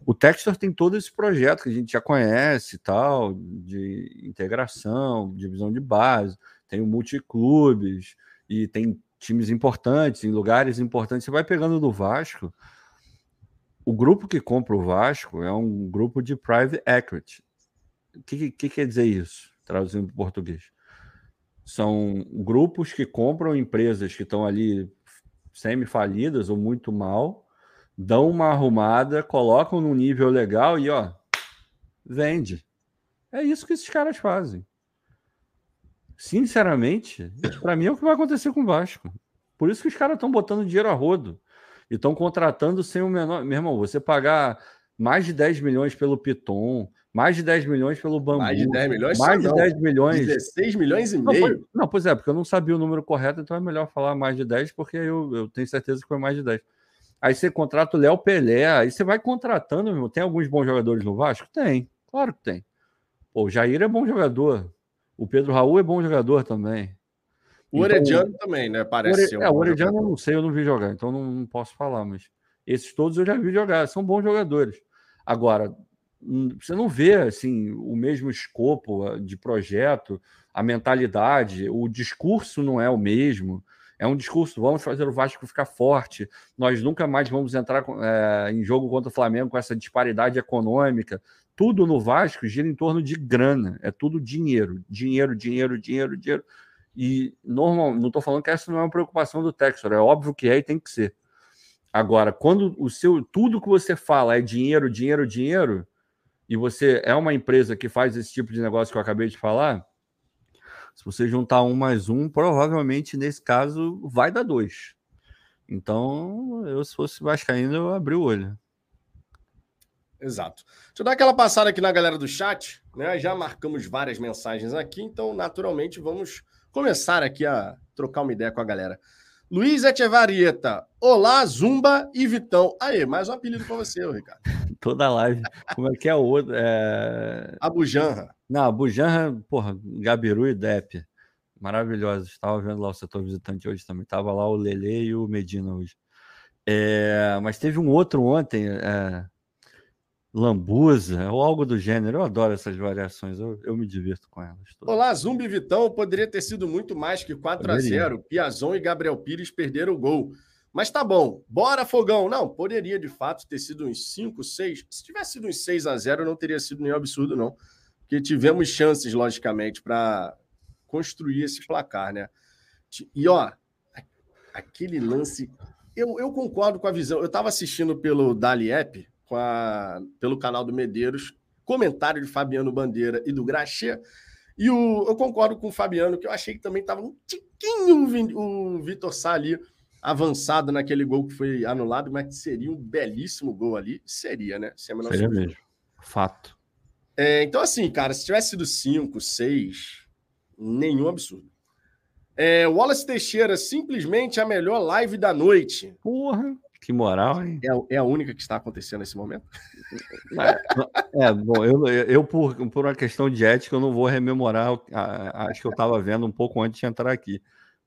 O Textor tem todo esse projeto que a gente já conhece, tal, de integração, divisão de base, tem o multiclubes, e tem times importantes, em lugares importantes. Você vai pegando do Vasco. O grupo que compra o Vasco é um grupo de private equity. O que, que quer dizer isso, traduzindo para português? São grupos que compram empresas que estão ali semi-falidas ou muito mal, dão uma arrumada, colocam num nível legal e, ó, vende. É isso que esses caras fazem. Sinceramente, para mim é o que vai acontecer com o Vasco. Por isso que os caras estão botando dinheiro a rodo e estão contratando sem o menor. Meu irmão, você pagar mais de 10 milhões pelo Piton, mais de 10 milhões pelo Bambu. Mais de 10 milhões? Mais de não. 10 milhões. 16 milhões e meio. Não, não, pois é, porque eu não sabia o número correto, então é melhor falar mais de 10, porque eu, eu tenho certeza que foi mais de 10. Aí você contrata o Léo Pelé, aí você vai contratando, meu. Tem alguns bons jogadores no Vasco? Tem, claro que tem. Pô, o Jair é bom jogador. O Pedro Raul é bom jogador também. O então, Orediano também, né? Parece ser um É, o Orediano eu não sei, eu não vi jogar, então não, não, posso falar, mas esses todos eu já vi jogar, são bons jogadores. Agora, você não vê assim o mesmo escopo ah, de projeto, a mentalidade, o discurso não é o mesmo. É um discurso, vamos fazer o Vasco ficar forte, nós nunca mais vamos entrar é, em jogo contra o Flamengo com essa disparidade econômica, tudo no Vasco gira em torno de grana, é tudo dinheiro, dinheiro, dinheiro, dinheiro, dinheiro. E normal, não estou falando que essa não é uma preocupação do Texor, é óbvio que é e tem que ser. Agora, quando o seu tudo que você fala é dinheiro, dinheiro, dinheiro, e você é uma empresa que faz esse tipo de negócio que eu acabei de falar, se você juntar um mais um, provavelmente nesse caso vai dar dois. Então, eu se fosse vascaíno, eu abri o olho. Exato. Deixa eu dar aquela passada aqui na galera do chat, né? Já marcamos várias mensagens aqui, então naturalmente vamos começar aqui a trocar uma ideia com a galera. Luiz Etchevarieta, olá, Zumba e Vitão. Aí, mais um apelido para você, Ricardo. Toda live. Como é que é o outro? É... Abujanra. Não, Abujanra, porra, Gabiru e Depp. Maravilhosos. Estava vendo lá o setor visitante hoje também. Tava lá o Lele e o Medina hoje. É... Mas teve um outro ontem. É lambuza ou algo do gênero. Eu adoro essas variações, eu, eu me divirto com elas. Olá, Zumbi Vitão. Poderia ter sido muito mais que 4 a 0 Piazon e Gabriel Pires perderam o gol. Mas tá bom, bora fogão. Não, poderia de fato ter sido uns 5, 6. Se tivesse sido uns 6 a 0 não teria sido nenhum absurdo, não. Porque tivemos chances, logicamente, para construir esse placar, né? E ó, aquele lance. Eu, eu concordo com a visão. Eu estava assistindo pelo Dali App, com a, pelo canal do Medeiros, comentário de Fabiano Bandeira e do Graxê. E o, eu concordo com o Fabiano, que eu achei que também estava um tiquinho o Vitor Sá ali avançado naquele gol que foi anulado, mas que seria um belíssimo gol ali. Seria, né? Sem seria mesmo. Fato. É, então, assim, cara, se tivesse sido 5, 6, nenhum absurdo. É, Wallace Teixeira, simplesmente a melhor live da noite. Porra. Que moral, hein? É, é, a única que está acontecendo nesse momento? É, bom, eu, eu por, por uma questão de ética, eu não vou rememorar. Acho que eu estava vendo um pouco antes de entrar aqui.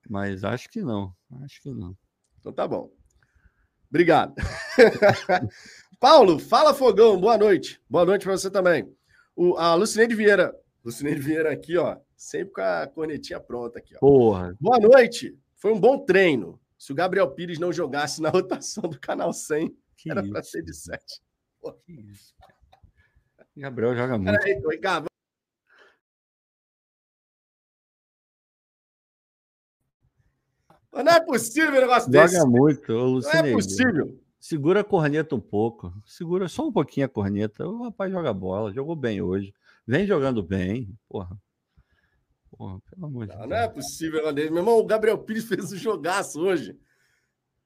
Mas acho que não. Acho que não. Então tá bom. Obrigado. Paulo, fala Fogão, boa noite. Boa noite para você também. O, a Lucineide Vieira. Lucineide Vieira aqui, ó. Sempre com a cornetinha pronta aqui, ó. Porra. Boa noite. Foi um bom treino. Se o Gabriel Pires não jogasse na rotação do Canal 100, Que Era para ser de 7. Que isso, Gabriel joga muito. Peraí, Gabriel. Não é possível um negócio Joga desse. Joga muito, Não é possível. Segura a corneta um pouco. Segura só um pouquinho a corneta. O rapaz joga bola, jogou bem hoje. Vem jogando bem. Porra. Porra, pelo amor de Deus. Não é possível, Meu irmão, o Gabriel Pires fez um jogaço hoje.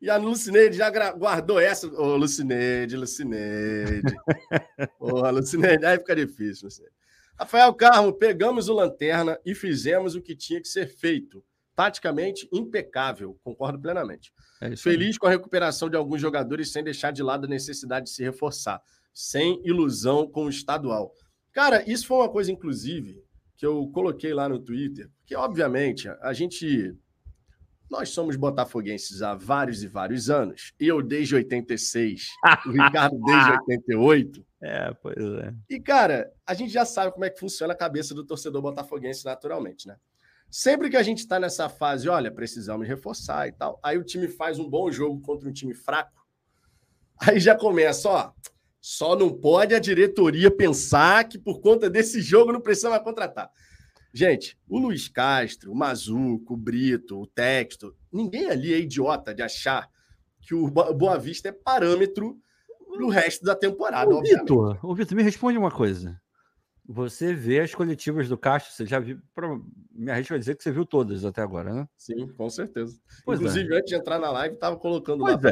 E a Lucineide já guardou essa. Ô, oh, Lucineide, Lucineide. Ô, oh, Lucineide, aí fica difícil. Lucineide. Rafael Carmo, pegamos o Lanterna e fizemos o que tinha que ser feito. Taticamente impecável, concordo plenamente. É Feliz com a recuperação de alguns jogadores sem deixar de lado a necessidade de se reforçar. Sem ilusão com o estadual. Cara, isso foi uma coisa, inclusive, que eu coloquei lá no Twitter, que obviamente a gente nós somos botafoguenses há vários e vários anos. Eu desde 86, o Ricardo desde 88. É, pois é. E, cara, a gente já sabe como é que funciona a cabeça do torcedor botafoguense naturalmente, né? Sempre que a gente está nessa fase, olha, precisamos reforçar e tal, aí o time faz um bom jogo contra um time fraco, aí já começa, ó, só não pode a diretoria pensar que por conta desse jogo não precisa mais contratar. Gente, o Luiz Castro, o Mazuco, o Brito, o Texto, ninguém ali é idiota de achar que o Boa Vista é parâmetro para o resto da temporada, ô, Vitor, ô Vitor, me responde uma coisa. Você vê as coletivas do Castro, você já viu. Me arrisco a dizer que você viu todas até agora, né? Sim, com certeza. Pois é. Inclusive, é. antes de entrar na live, estava colocando pois lá.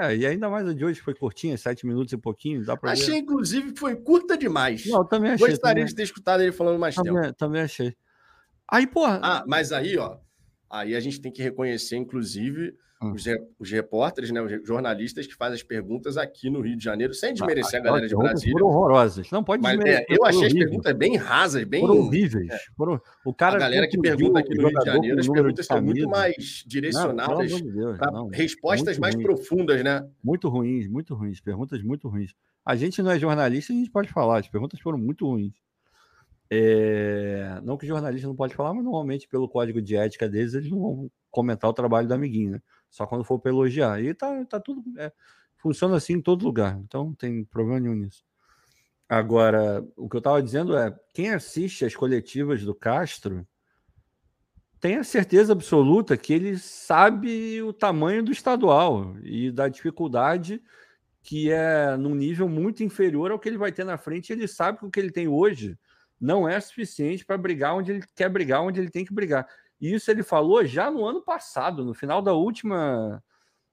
É. é. e ainda mais a de hoje foi curtinha, sete minutos e pouquinho. Dá pra achei, ver. inclusive, que foi curta demais. Não, também achei. Gostaria também. de ter escutado ele falando mais também, tempo. Também achei. Aí, porra. Ah, mas aí, ó. Aí a gente tem que reconhecer, inclusive. Os, os, repórteres, né, os jornalistas que fazem as perguntas aqui no Rio de Janeiro, sem desmerecer a galera de Brasília. Foram horrorosas. Não pode desmerecer. É, eu achei horrível. as perguntas bem rasas, bem. Foram horríveis. É. Foram... O cara a galera que pergunta aqui no Rio de Janeiro, as perguntas são muito mais direcionadas para respostas mais ruim. profundas, né? Muito ruins, muito ruins. Perguntas muito ruins. A gente não é jornalista, a gente pode falar. As perguntas foram muito ruins. É... Não que jornalista não pode falar, mas normalmente, pelo código de ética deles, eles não vão comentar o trabalho do amiguinho, né? Só quando for para elogiar. E tá, tá tudo. É, funciona assim em todo lugar. Então não tem problema nenhum nisso. Agora, o que eu estava dizendo é: quem assiste as coletivas do Castro tem a certeza absoluta que ele sabe o tamanho do estadual e da dificuldade que é num nível muito inferior ao que ele vai ter na frente. Ele sabe que o que ele tem hoje não é suficiente para brigar onde ele quer brigar, onde ele tem que brigar. E isso ele falou já no ano passado, no final da última,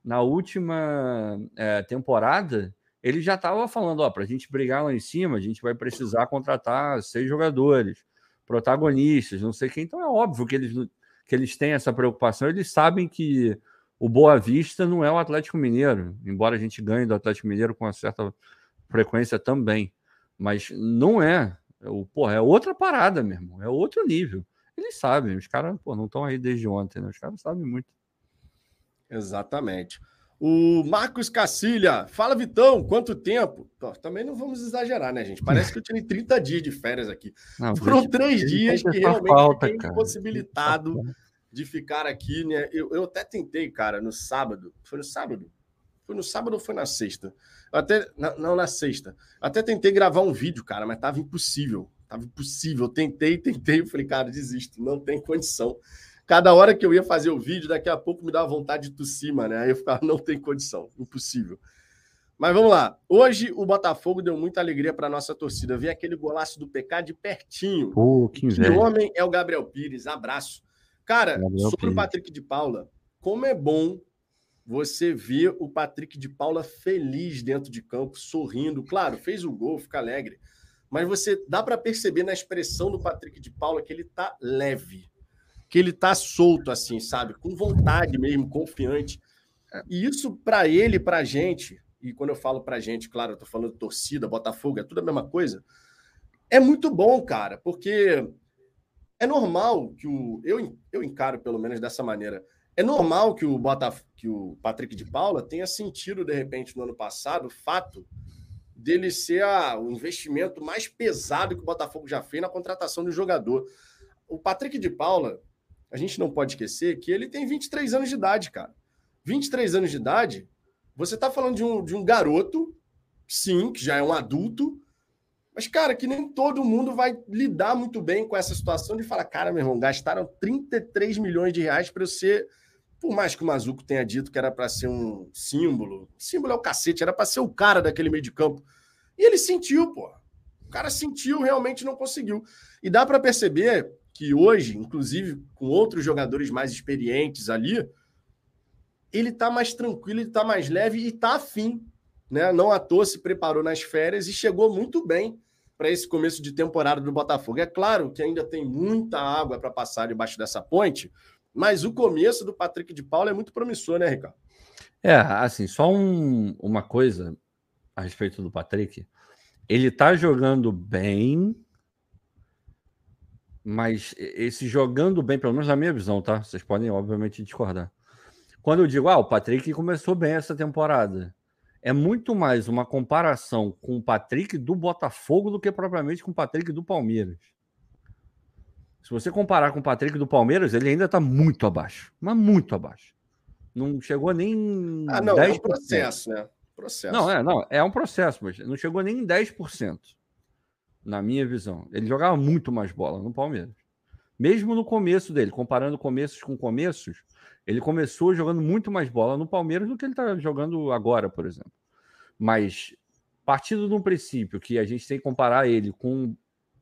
na última é, temporada, ele já estava falando, ó, para a gente brigar lá em cima, a gente vai precisar contratar seis jogadores, protagonistas, não sei quem. Então é óbvio que eles, que eles têm essa preocupação. Eles sabem que o Boa Vista não é o Atlético Mineiro, embora a gente ganhe do Atlético Mineiro com uma certa frequência também. Mas não é. O, porra, é outra parada mesmo, é outro nível. Eles sabem, os caras não estão aí desde ontem, né? Os caras sabem muito. Exatamente. O Marcos Cacilha, fala Vitão, quanto tempo? também não vamos exagerar, né, gente? Parece que eu tirei 30 dias de férias aqui. Não, Foram gente, três dias que realmente falta, fiquei impossibilitado de ficar aqui, né? Eu, eu até tentei, cara, no sábado. Foi no sábado? Foi no sábado ou foi na sexta? Eu até, não, na sexta. até tentei gravar um vídeo, cara, mas tava impossível. Tava impossível. Eu tentei, tentei. Eu falei, cara, desisto. Não tem condição. Cada hora que eu ia fazer o vídeo, daqui a pouco me dava vontade de tossir, mano. Aí eu ficava, não tem condição. Impossível. Mas vamos lá. Hoje o Botafogo deu muita alegria para nossa torcida. Ver aquele golaço do PK de pertinho. Pô, que, que homem é o Gabriel Pires. Abraço. Cara, Gabriel sobre Pires. o Patrick de Paula, como é bom você ver o Patrick de Paula feliz dentro de campo, sorrindo. Claro, fez o gol, fica alegre mas você dá para perceber na expressão do Patrick de Paula que ele tá leve, que ele tá solto assim, sabe? Com vontade mesmo, confiante. E isso para ele, para a gente, e quando eu falo para a gente, claro, eu tô falando torcida, Botafogo, é tudo a mesma coisa. É muito bom, cara, porque é normal que o eu, eu encaro pelo menos dessa maneira. É normal que o Botaf que o Patrick de Paula tenha sentido de repente no ano passado o fato dele ser a, o investimento mais pesado que o Botafogo já fez na contratação do jogador. O Patrick de Paula, a gente não pode esquecer que ele tem 23 anos de idade, cara. 23 anos de idade você tá falando de um, de um garoto, sim, que já é um adulto, mas, cara, que nem todo mundo vai lidar muito bem com essa situação de falar, cara, meu irmão, gastaram 33 milhões de reais para eu ser. Por mais que o Mazuco tenha dito que era para ser um símbolo, símbolo é o cacete, era para ser o cara daquele meio de campo. E ele sentiu, pô. O cara sentiu, realmente não conseguiu. E dá para perceber que hoje, inclusive com outros jogadores mais experientes ali, ele tá mais tranquilo, ele tá mais leve e tá afim. Né? Não à toa se preparou nas férias e chegou muito bem para esse começo de temporada do Botafogo. É claro que ainda tem muita água para passar debaixo dessa ponte, mas o começo do Patrick de Paula é muito promissor, né, Ricardo? É, assim, só um, uma coisa a respeito do Patrick. Ele tá jogando bem, mas esse jogando bem, pelo menos na minha visão, tá? Vocês podem, obviamente, discordar. Quando eu digo, ah, o Patrick começou bem essa temporada, é muito mais uma comparação com o Patrick do Botafogo do que propriamente com o Patrick do Palmeiras. Se você comparar com o Patrick do Palmeiras, ele ainda está muito abaixo, mas muito abaixo. Não chegou nem ah, não, 10%. É um processo, né? Processo. Não, é, não, é um processo, mas não chegou nem em 10%, na minha visão. Ele jogava muito mais bola no Palmeiras. Mesmo no começo dele, comparando começos com começos, ele começou jogando muito mais bola no Palmeiras do que ele está jogando agora, por exemplo. Mas, partindo de um princípio que a gente tem que comparar ele com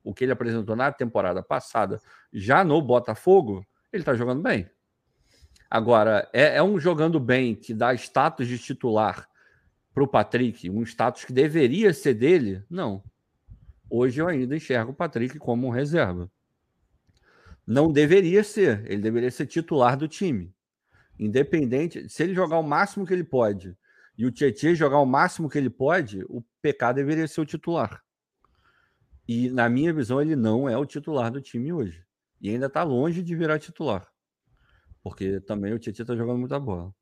o que ele apresentou na temporada passada, já no Botafogo, ele está jogando bem. Agora, é, é, um jogando bem que dá status de titular para o Patrick, um status que deveria ser dele? Não. Hoje eu ainda enxergo o Patrick como um reserva. Não deveria ser, ele deveria ser titular do time. Independente, se ele jogar o máximo que ele pode e o Tietchan jogar o máximo que ele pode, o PK deveria ser o titular. E na minha visão, ele não é o titular do time hoje. E ainda está longe de virar titular. Porque também o Tietchan está jogando muita bola.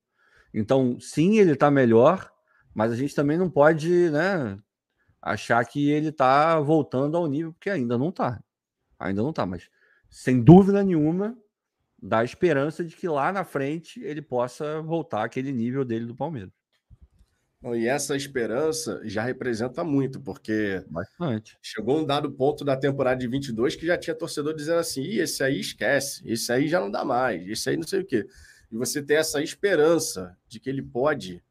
Então, sim, ele está melhor, mas a gente também não pode né, achar que ele está voltando ao nível, porque ainda não está. Ainda não está, mas sem dúvida nenhuma, dá esperança de que lá na frente ele possa voltar àquele nível dele do Palmeiras. E essa esperança já representa muito, porque Bastante. chegou um dado ponto da temporada de 22 que já tinha torcedor dizendo assim: esse aí esquece, esse aí já não dá mais, esse aí não sei o quê. E você ter essa esperança de que ele pode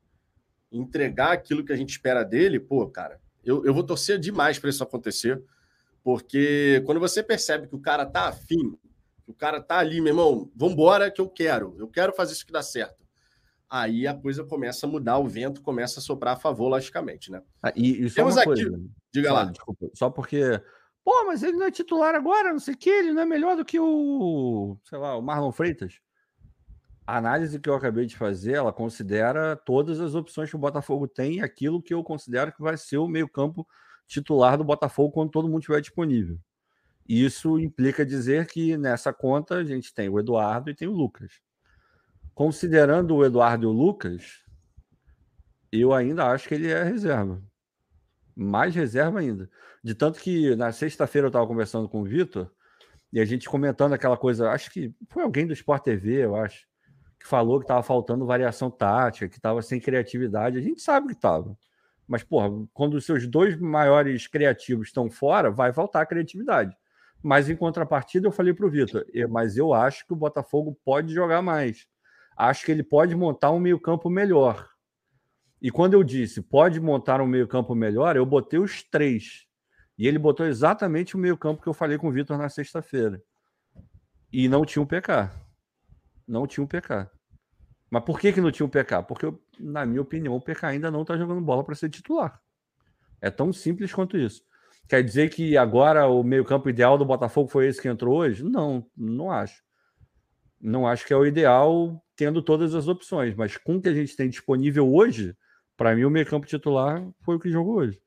entregar aquilo que a gente espera dele, pô, cara, eu, eu vou torcer demais para isso acontecer, porque quando você percebe que o cara tá afim, o cara tá ali, meu irmão, vambora que eu quero, eu quero fazer isso que dá certo. Aí a coisa começa a mudar, o vento começa a soprar a favor, logicamente, né? Ah, e, e Temos aqui, coisa, diga só, lá. Desculpa, só porque, pô, mas ele não é titular agora, não sei o que, ele não é melhor do que o, sei lá, o Marlon Freitas. A análise que eu acabei de fazer, ela considera todas as opções que o Botafogo tem e aquilo que eu considero que vai ser o meio-campo titular do Botafogo quando todo mundo estiver disponível. Isso implica dizer que nessa conta a gente tem o Eduardo e tem o Lucas. Considerando o Eduardo e o Lucas, eu ainda acho que ele é reserva. Mais reserva ainda. De tanto que na sexta-feira eu estava conversando com o Vitor e a gente comentando aquela coisa, acho que foi alguém do Sport TV, eu acho, que falou que estava faltando variação tática, que estava sem criatividade. A gente sabe que estava. Mas, porra, quando os seus dois maiores criativos estão fora, vai faltar criatividade. Mas em contrapartida, eu falei para o Vitor, mas eu acho que o Botafogo pode jogar mais. Acho que ele pode montar um meio-campo melhor. E quando eu disse pode montar um meio-campo melhor, eu botei os três. E ele botou exatamente o meio-campo que eu falei com o Vitor na sexta-feira. E não tinha um PK. Não tinha um PK. Mas por que, que não tinha um PK? Porque, na minha opinião, o PK ainda não está jogando bola para ser titular. É tão simples quanto isso. Quer dizer que agora o meio-campo ideal do Botafogo foi esse que entrou hoje? Não, não acho. Não acho que é o ideal tendo todas as opções, mas com o que a gente tem disponível hoje, para mim o meio-campo titular foi o que jogou hoje.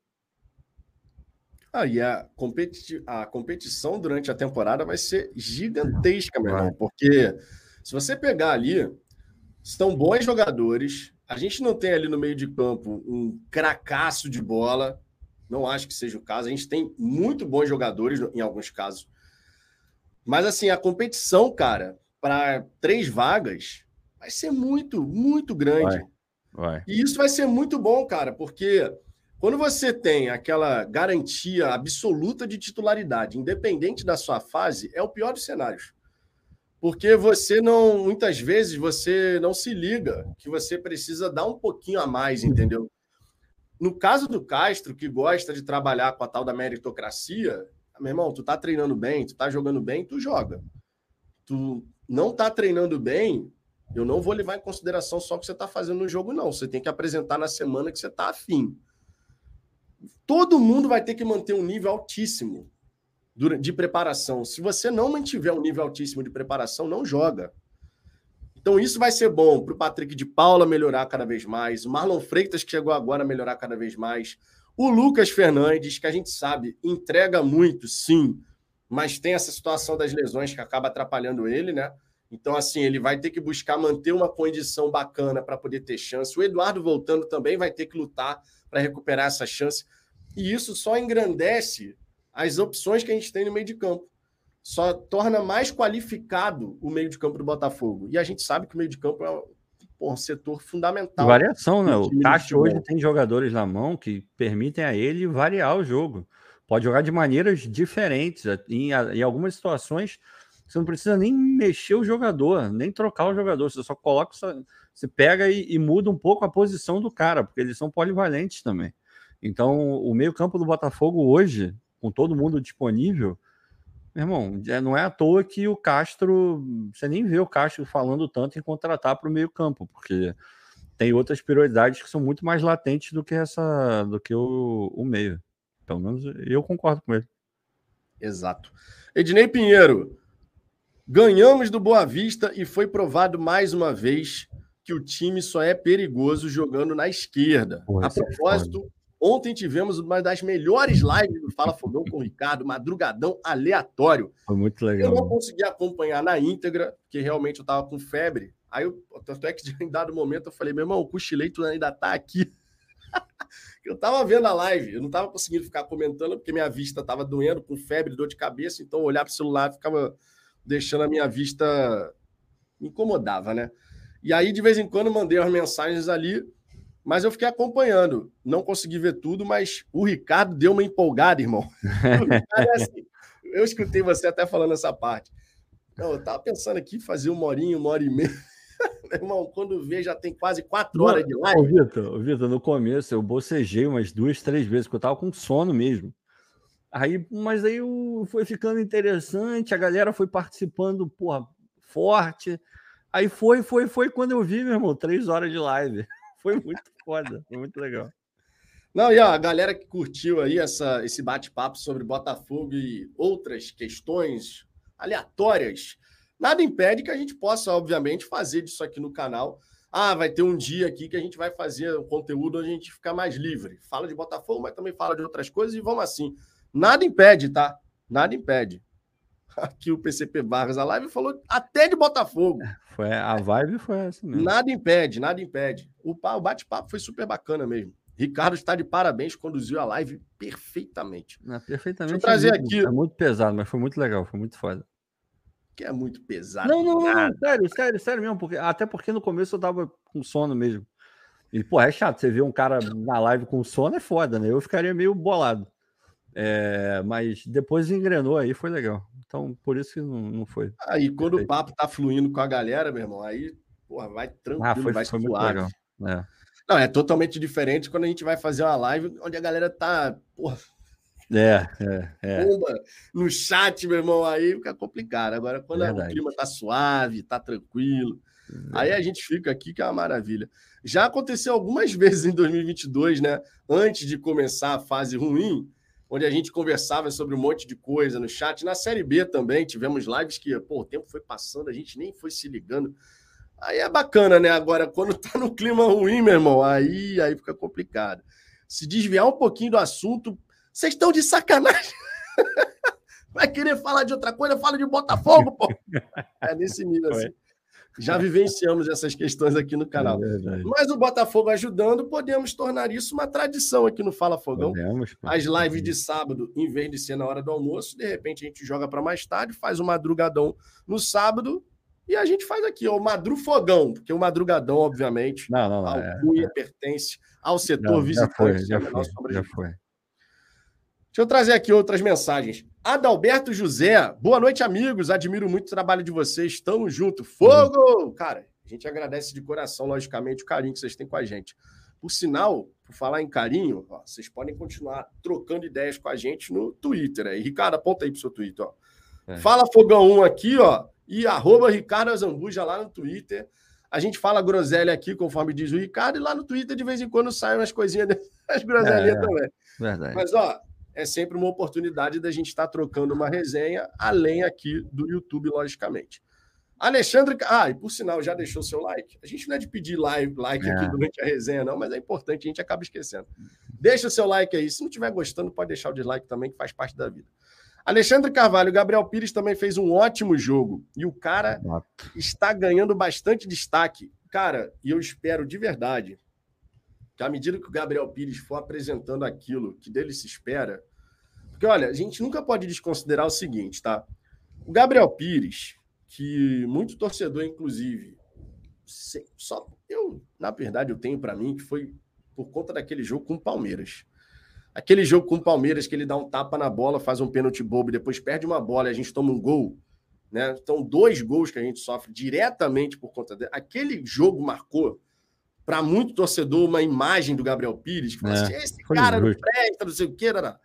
Ah, e a, competi a competição durante a temporada vai ser gigantesca, meu irmão, porque se você pegar ali, estão bons jogadores, a gente não tem ali no meio de campo um cracaço de bola, não acho que seja o caso. A gente tem muito bons jogadores em alguns casos. Mas, assim, a competição, cara, para três vagas vai ser muito, muito grande. Vai. Vai. E isso vai ser muito bom, cara, porque quando você tem aquela garantia absoluta de titularidade, independente da sua fase, é o pior dos cenários. Porque você não, muitas vezes, você não se liga que você precisa dar um pouquinho a mais, entendeu? No caso do Castro, que gosta de trabalhar com a tal da meritocracia, meu irmão, tu tá treinando bem, tu tá jogando bem, tu joga. Tu não tá treinando bem, eu não vou levar em consideração só o que você tá fazendo no jogo, não. Você tem que apresentar na semana que você tá afim. Todo mundo vai ter que manter um nível altíssimo de preparação. Se você não mantiver um nível altíssimo de preparação, não joga. Então isso vai ser bom para o Patrick de Paula melhorar cada vez mais, o Marlon Freitas que chegou agora melhorar cada vez mais, o Lucas Fernandes, que a gente sabe, entrega muito, sim, mas tem essa situação das lesões que acaba atrapalhando ele, né? Então, assim, ele vai ter que buscar manter uma condição bacana para poder ter chance. O Eduardo voltando também vai ter que lutar para recuperar essa chance. E isso só engrandece as opções que a gente tem no meio de campo. Só torna mais qualificado o meio de campo do Botafogo. E a gente sabe que o meio de campo é um setor fundamental. Variação, né? O Caixa hoje tem jogadores na mão que permitem a ele variar o jogo. Pode jogar de maneiras diferentes. Em, em algumas situações, você não precisa nem mexer o jogador, nem trocar o jogador. Você só coloca, você pega e, e muda um pouco a posição do cara, porque eles são polivalentes também. Então, o meio-campo do Botafogo hoje com todo mundo disponível, meu irmão, não é à toa que o Castro, você nem vê o Castro falando tanto em contratar para o meio-campo, porque tem outras prioridades que são muito mais latentes do que essa, do que o, o meio. Pelo menos eu concordo com ele. Exato. Ednei Pinheiro, ganhamos do Boa Vista e foi provado mais uma vez que o time só é perigoso jogando na esquerda. A é propósito, Ontem tivemos uma das melhores lives do Fala Fogão com o Ricardo, madrugadão aleatório. Foi muito legal. Eu não consegui acompanhar na íntegra, porque realmente eu estava com febre. Aí, eu, tanto é que em dado momento eu falei, meu irmão, o cochilei, tu ainda tá aqui. eu estava vendo a live, eu não estava conseguindo ficar comentando, porque minha vista estava doendo, com febre, dor de cabeça, então olhar para o celular ficava deixando a minha vista. me incomodava, né? E aí, de vez em quando, mandei as mensagens ali mas eu fiquei acompanhando. Não consegui ver tudo, mas o Ricardo deu uma empolgada, irmão. É assim, eu escutei você até falando essa parte. Não, eu tava pensando aqui fazer uma horinha, uma hora e meia. Meu irmão, quando vê, já tem quase quatro horas de live. Ô, Vitor, Vitor, no começo eu bocejei umas duas, três vezes, porque eu tava com sono mesmo. Aí, mas aí foi ficando interessante, a galera foi participando, porra, forte. Aí foi, foi, foi quando eu vi, meu irmão, três horas de live. Foi muito foda, foi muito legal. Não, e ó, a galera que curtiu aí essa, esse bate-papo sobre Botafogo e outras questões aleatórias, nada impede que a gente possa, obviamente, fazer disso aqui no canal. Ah, vai ter um dia aqui que a gente vai fazer um conteúdo onde a gente fica mais livre. Fala de Botafogo, mas também fala de outras coisas e vamos assim. Nada impede, tá? Nada impede. Aqui o PCP Barras, a live falou até de Botafogo. Foi, a vibe foi essa mesmo. Nada impede, nada impede. O, o bate-papo foi super bacana mesmo. Ricardo está de parabéns, conduziu a live perfeitamente. Não, perfeitamente. Deixa eu trazer é muito, aqui. É muito pesado, mas foi muito legal, foi muito foda. Que é muito pesado. Não, não, não, sério, sério, sério mesmo. Porque, até porque no começo eu tava com sono mesmo. E, pô, é chato. Você ver um cara na live com sono é foda, né? Eu ficaria meio bolado. É, mas depois engrenou aí, foi legal. Então, por isso que não, não foi. Aí, quando o papo tá fluindo com a galera, meu irmão, aí, porra, vai tranquilo, ah, foi, vai foi legal. É. Não, é totalmente diferente quando a gente vai fazer uma live onde a galera tá, porra, é, é, é. Bomba no chat, meu irmão, aí fica complicado. Agora, quando Verdade. o clima tá suave, tá tranquilo, aí a gente fica aqui que é uma maravilha. Já aconteceu algumas vezes em 2022, né? Antes de começar a fase ruim, onde a gente conversava sobre um monte de coisa no chat. Na Série B também tivemos lives que, pô, o tempo foi passando, a gente nem foi se ligando. Aí é bacana, né? Agora, quando tá no clima ruim, meu irmão, aí, aí fica complicado. Se desviar um pouquinho do assunto, vocês estão de sacanagem. Vai querer falar de outra coisa? Fala de Botafogo, pô. É nesse nível assim. Já vivenciamos essas questões aqui no canal. É Mas o Botafogo ajudando, podemos tornar isso uma tradição aqui no Fala Fogão. Podemos, As lives de sábado, em vez de ser na hora do almoço, de repente a gente joga para mais tarde, faz um madrugadão no sábado E a gente faz aqui, ó, o Madru Fogão, porque o Madrugadão, obviamente, não, não, não, a é, é. pertence ao setor não, visitante. Já foi, já foi, já foi. Deixa eu trazer aqui outras mensagens. Adalberto José, boa noite, amigos. Admiro muito o trabalho de vocês. Estamos junto. Fogo! Cara, a gente agradece de coração, logicamente, o carinho que vocês têm com a gente. Por sinal, por falar em carinho, ó, vocês podem continuar trocando ideias com a gente no Twitter. Aí. Ricardo, aponta aí pro seu Twitter. Ó. É. Fala Fogão 1 aqui, ó, e arroba Ricardo Azambuja lá no Twitter. A gente fala groselha aqui, conforme diz o Ricardo, e lá no Twitter de vez em quando saem umas coisinhas das groselhas é, também. Verdade. Mas, ó, é sempre uma oportunidade da gente estar tá trocando uma resenha, além aqui do YouTube, logicamente. Alexandre. Ah, e por sinal, já deixou seu like? A gente não é de pedir like, like é. aqui durante a resenha, não, mas é importante, a gente acaba esquecendo. Deixa o seu like aí. Se não estiver gostando, pode deixar o dislike também, que faz parte da vida. Alexandre Carvalho, Gabriel Pires também fez um ótimo jogo. E o cara está ganhando bastante destaque. Cara, e eu espero de verdade que à medida que o Gabriel Pires for apresentando aquilo que dele se espera. Porque, olha, a gente nunca pode desconsiderar o seguinte, tá? O Gabriel Pires, que muito torcedor, inclusive, só eu, na verdade, eu tenho para mim que foi por conta daquele jogo com o Palmeiras. Aquele jogo com o Palmeiras que ele dá um tapa na bola, faz um pênalti bobo, depois perde uma bola e a gente toma um gol. Né? Então, dois gols que a gente sofre diretamente por conta dele. Aquele jogo marcou para muito torcedor uma imagem do Gabriel Pires, que fala é, assim, esse cara não presta, não sei o quê. Não,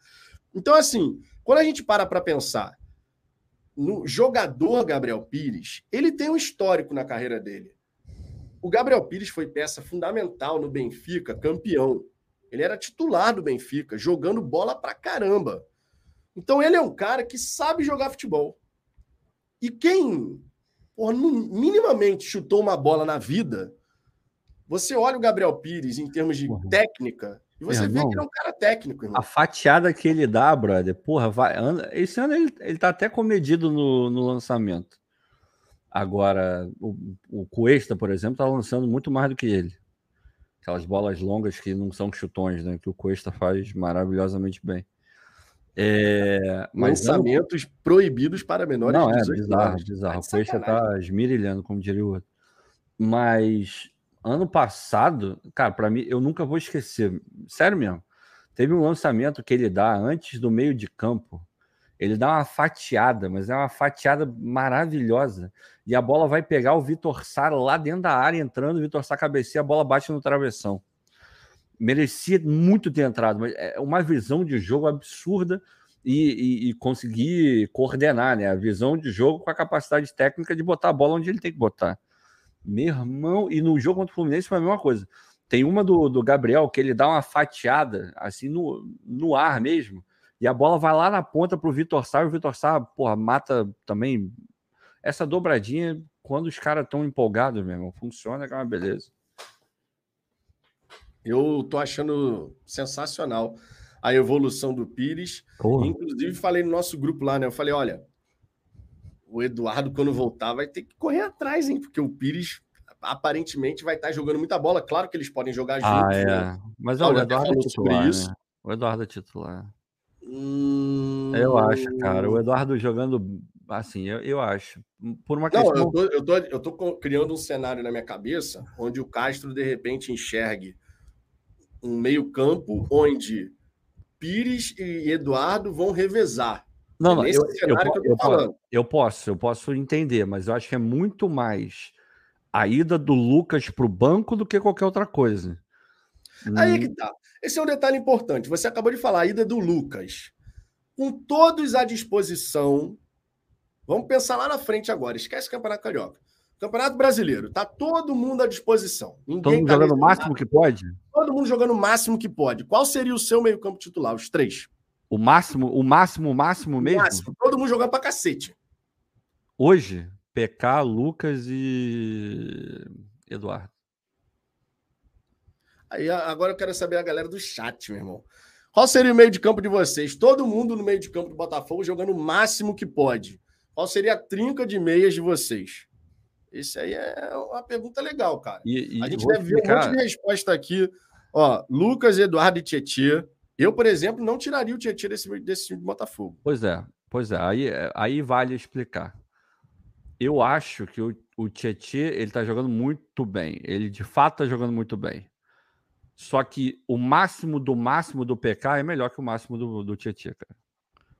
Então, assim, quando a gente para para pensar no jogador Gabriel Pires, ele tem um histórico na carreira dele. O Gabriel Pires foi peça fundamental no Benfica, campeão. Ele era titular do Benfica, jogando bola pra caramba. Então ele é um cara que sabe jogar futebol. E quem porra, minimamente chutou uma bola na vida você olha o Gabriel Pires em termos de uhum. técnica e você é, vê que ele é um cara técnico. Irmão. A fatiada que ele dá, brother, porra, vai, esse ano ele, ele tá até comedido no, no lançamento. Agora, o, o Cuesta, por exemplo, tá lançando muito mais do que ele. Aquelas bolas longas que não são chutões, né? Que o Cuesta faz maravilhosamente bem. É, mas Lançamentos não... proibidos para menores não, de 18 é, bizarro, anos. bizarro. o Cuesta tá esmirilhando, como diria o outro. Mas ano passado, cara, para mim, eu nunca vou esquecer. Sério mesmo. Teve um lançamento que ele dá antes do meio de campo. Ele dá uma fatiada, mas é uma fatiada maravilhosa. E a bola vai pegar o Vitor Sá lá dentro da área, entrando, o Vitor Sá cabeceia, a bola bate no travessão. Merecia muito ter entrado, mas é uma visão de jogo absurda e, e, e conseguir coordenar né? a visão de jogo com a capacidade técnica de botar a bola onde ele tem que botar. Meu irmão, e no jogo contra o Fluminense foi a mesma coisa. Tem uma do, do Gabriel que ele dá uma fatiada, assim, no, no ar mesmo, e a bola vai lá na ponta pro Vitor Sá, e o Vitor Sá, porra, mata também. Essa dobradinha, quando os caras estão empolgados mesmo, funciona, que é uma beleza. Eu tô achando sensacional a evolução do Pires. Porra. Inclusive, falei no nosso grupo lá, né? Eu falei, olha, o Eduardo, quando voltar, vai ter que correr atrás, hein? Porque o Pires aparentemente vai estar jogando muita bola. Claro que eles podem jogar ah, juntos. Ah, é. Né? Mas ó, o Eduardo é titular. Né? O Eduardo é titular. Hum... Eu acho, cara. O Eduardo jogando assim, eu, eu acho. Por uma questão... Não, eu tô, eu, tô, eu tô criando um cenário na minha cabeça onde o Castro, de repente, enxergue um meio campo onde Pires e Eduardo vão revezar. Não, não, eu, eu, eu, eu, posso, eu posso entender, mas eu acho que é muito mais a ida do Lucas para o banco do que qualquer outra coisa. Aí é hum. que tá. Esse é um detalhe importante. Você acabou de falar a ida do Lucas. Com todos à disposição, vamos pensar lá na frente agora. Esquece o Campeonato Carioca. Campeonato Brasileiro, tá todo mundo à disposição. Ninguém todo mundo tá jogando o máximo que pode? Todo mundo jogando o máximo que pode. Qual seria o seu meio-campo titular? Os três. O máximo, o máximo, o máximo mesmo? O máximo. Todo mundo jogando pra cacete. Hoje, PK, Lucas e Eduardo. Aí agora eu quero saber a galera do chat, meu irmão. Qual seria o meio de campo de vocês? Todo mundo no meio de campo do Botafogo jogando o máximo que pode. Qual seria a trinca de meias de vocês? Isso aí é uma pergunta legal, cara. E, e a gente deve ver um monte de resposta aqui. Ó, Lucas, Eduardo e Tietchan. Eu, por exemplo, não tiraria o Tietchan desse, desse time de Botafogo. Pois é, pois é. Aí, aí vale explicar. Eu acho que o, o Tietchan, ele tá jogando muito bem. Ele de fato tá jogando muito bem. Só que o máximo do máximo do PK é melhor que o máximo do, do Tietchan, cara.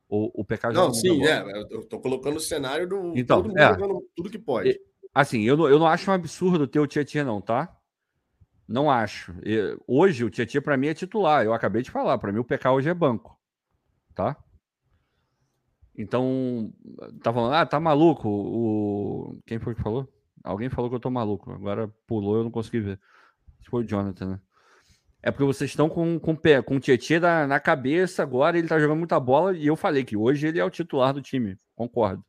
O, o PK Não, sim, é. Eu tô colocando o cenário do então, todo mundo é. jogando tudo que pode. Assim, eu não, eu não acho um absurdo ter o Tietchan, não, tá? Não acho. Hoje o Tietchan para mim é titular. Eu acabei de falar. Para mim o PK hoje é banco, tá? Então, tá falando, ah, tá maluco. O quem foi que falou? Alguém falou que eu tô maluco. Agora pulou, eu não consegui ver. Foi o Jonathan, né? É porque vocês estão com, com, com o Tietchan na, na cabeça agora, ele tá jogando muita bola, e eu falei que hoje ele é o titular do time, concordo.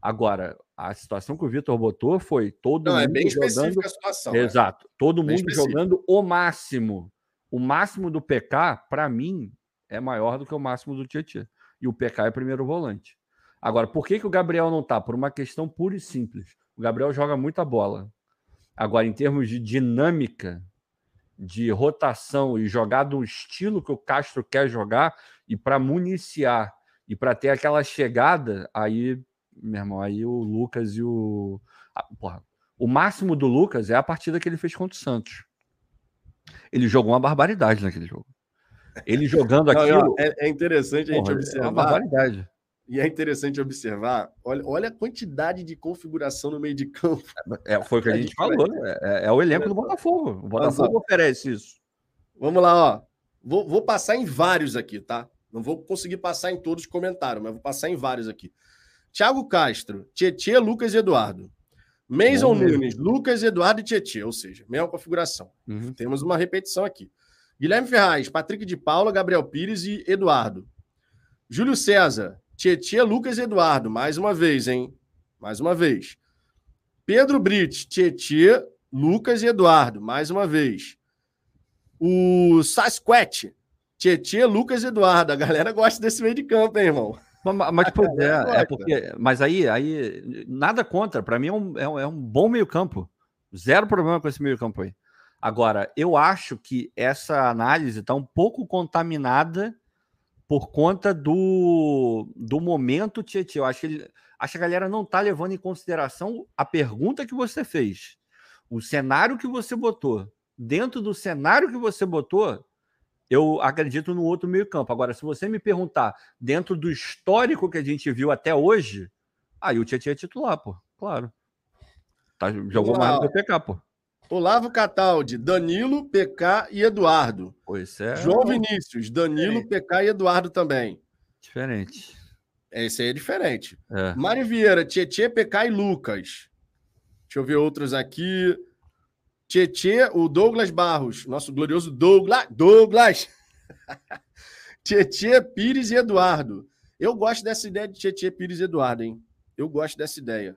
Agora, a situação que o Vitor botou foi todo Não, é mundo. É bem jogando... específica a situação. Exato. Todo mundo jogando o máximo. O máximo do PK, para mim, é maior do que o máximo do Tietchan. E o PK é primeiro volante. Agora, por que, que o Gabriel não tá? Por uma questão pura e simples. O Gabriel joga muita bola. Agora, em termos de dinâmica, de rotação e jogar do estilo que o Castro quer jogar e para municiar e para ter aquela chegada, aí, meu irmão, aí o Lucas e o. porra, o máximo do Lucas é a partida que ele fez contra o Santos. Ele jogou uma barbaridade naquele jogo. Ele jogando aquilo. Não, é, é, interessante a gente observar. É uma barbaridade. E é interessante observar, olha, olha a quantidade de configuração no meio de campo. É, foi o que a gente falou, né? É, é, o elenco do Botafogo. O Botafogo oferece isso. Vamos lá, ó. Vou, vou, passar em vários aqui, tá? Não vou conseguir passar em todos os comentários, mas vou passar em vários aqui. Thiago Castro, Tietê, Lucas e Eduardo. Mason Nunes, Lucas, Eduardo e Tietê, ou seja, mesma configuração. Uhum. Temos uma repetição aqui. Guilherme Ferraz, Patrick de Paula, Gabriel Pires e Eduardo. Júlio César, Tietê, Lucas e Eduardo, mais uma vez, hein? Mais uma vez. Pedro Brit, Tietê, Lucas e Eduardo, mais uma vez. O Sasquatch, Tietê, Lucas e Eduardo. A galera gosta desse meio de campo, hein, irmão? Mas, mas pois é, é porque, mas aí, aí nada contra. Para mim é um, é um, é um bom meio campo. Zero problema com esse meio campo aí. Agora, eu acho que essa análise está um pouco contaminada por conta do, do momento Tietchan. Eu acho que, ele, acho que a galera não está levando em consideração a pergunta que você fez, o cenário que você botou. Dentro do cenário que você botou, eu acredito no outro meio-campo. Agora, se você me perguntar, dentro do histórico que a gente viu até hoje, aí o Tietchan é titular, pô, claro. Tá, jogou mais no PK, pô. Olavo Cataldi, Danilo, PK e Eduardo. Pois é. João Vinícius, Danilo, é. PK e Eduardo também. Diferente. Esse aí é diferente. É. Mari Vieira, Tietê, PK e Lucas. Deixa eu ver outros aqui. Tietê, o Douglas Barros, nosso glorioso Douglas. Douglas! Tietê, Pires e Eduardo. Eu gosto dessa ideia de Tietê, Pires e Eduardo, hein? Eu gosto dessa ideia.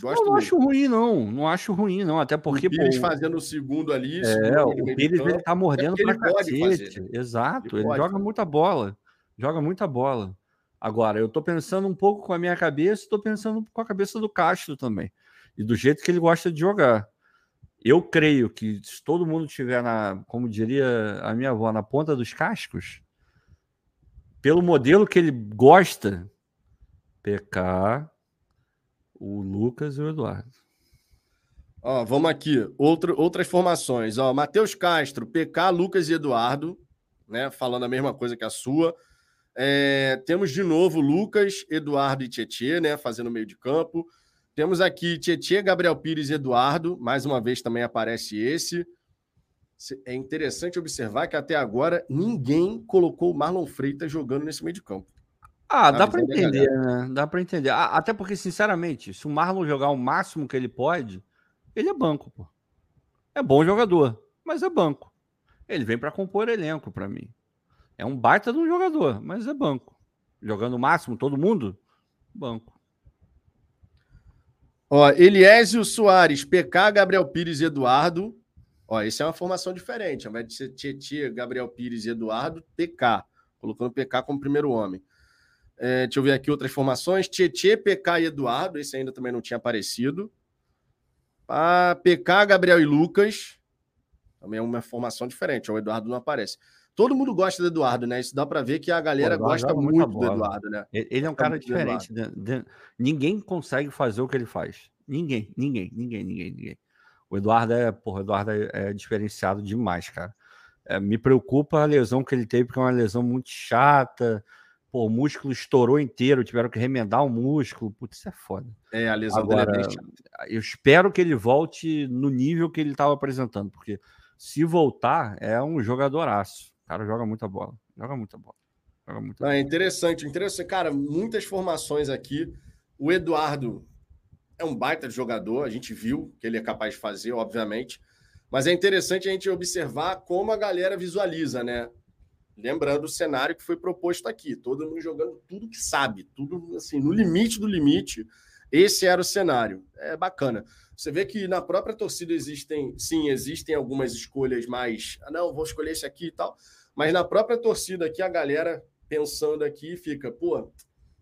Gosto eu não acho ruim, não. Não acho ruim, não. Até porque. O Pires pô, fazendo o segundo ali. É, o Pires ele tá mordendo é pra cacete. Exato. Ele, ele joga muita bola. Joga muita bola. Agora, eu tô pensando um pouco com a minha cabeça, tô pensando com a cabeça do Castro também. E do jeito que ele gosta de jogar. Eu creio que se todo mundo tiver na, como diria a minha avó, na ponta dos cascos, pelo modelo que ele gosta, PK, o Lucas e o Eduardo. Ó, vamos aqui. Outro, outras formações. Ó, Matheus Castro, PK, Lucas e Eduardo, né? Falando a mesma coisa que a sua. É, temos de novo Lucas, Eduardo e Tietê, né? Fazendo meio de campo. Temos aqui Tietê, Gabriel Pires e Eduardo. Mais uma vez também aparece esse. É interessante observar que até agora ninguém colocou o Marlon Freitas jogando nesse meio de campo. Ah, dá para entender, né? Dá para entender. Até porque, sinceramente, se o Marlon jogar o máximo que ele pode, ele é banco, pô. É bom jogador, mas é banco. Ele vem para compor elenco para mim. É um baita de um jogador, mas é banco. Jogando o máximo, todo mundo, banco. Ó, Eliésio Soares, PK, Gabriel Pires e Eduardo. Ó, esse é uma formação diferente. Ao invés de ser Tietchan, Gabriel Pires e Eduardo, PK. Colocando PK como primeiro homem. É, deixa eu ver aqui outras formações. Tietê, PK e Eduardo. Esse ainda também não tinha aparecido. Ah, PK, Gabriel e Lucas. Também é uma formação diferente. O Eduardo não aparece. Todo mundo gosta do Eduardo, né? Isso dá para ver que a galera gosta muito do Eduardo, né? Ele é um cara diferente. Ninguém consegue fazer o que ele faz. Ninguém, ninguém, ninguém, ninguém, ninguém. O Eduardo é, porra, Eduardo é, é diferenciado demais, cara. É, me preocupa a lesão que ele teve, porque é uma lesão muito chata. Pô, o músculo estourou inteiro, tiveram que remendar o músculo. Putz, isso é foda. É, a lesão Agora, dele é Eu espero que ele volte no nível que ele estava apresentando, porque se voltar, é um jogadoraço cara joga muita bola. Joga muita bola. Joga muita bola. É interessante, interessante. Cara, muitas formações aqui. O Eduardo é um baita de jogador, a gente viu que ele é capaz de fazer, obviamente. Mas é interessante a gente observar como a galera visualiza, né? Lembrando o cenário que foi proposto aqui, todo mundo jogando tudo que sabe, tudo assim, no limite do limite. Esse era o cenário. É bacana. Você vê que na própria torcida existem, sim, existem algumas escolhas mais, ah, não, vou escolher esse aqui e tal, mas na própria torcida aqui, a galera pensando aqui fica, pô,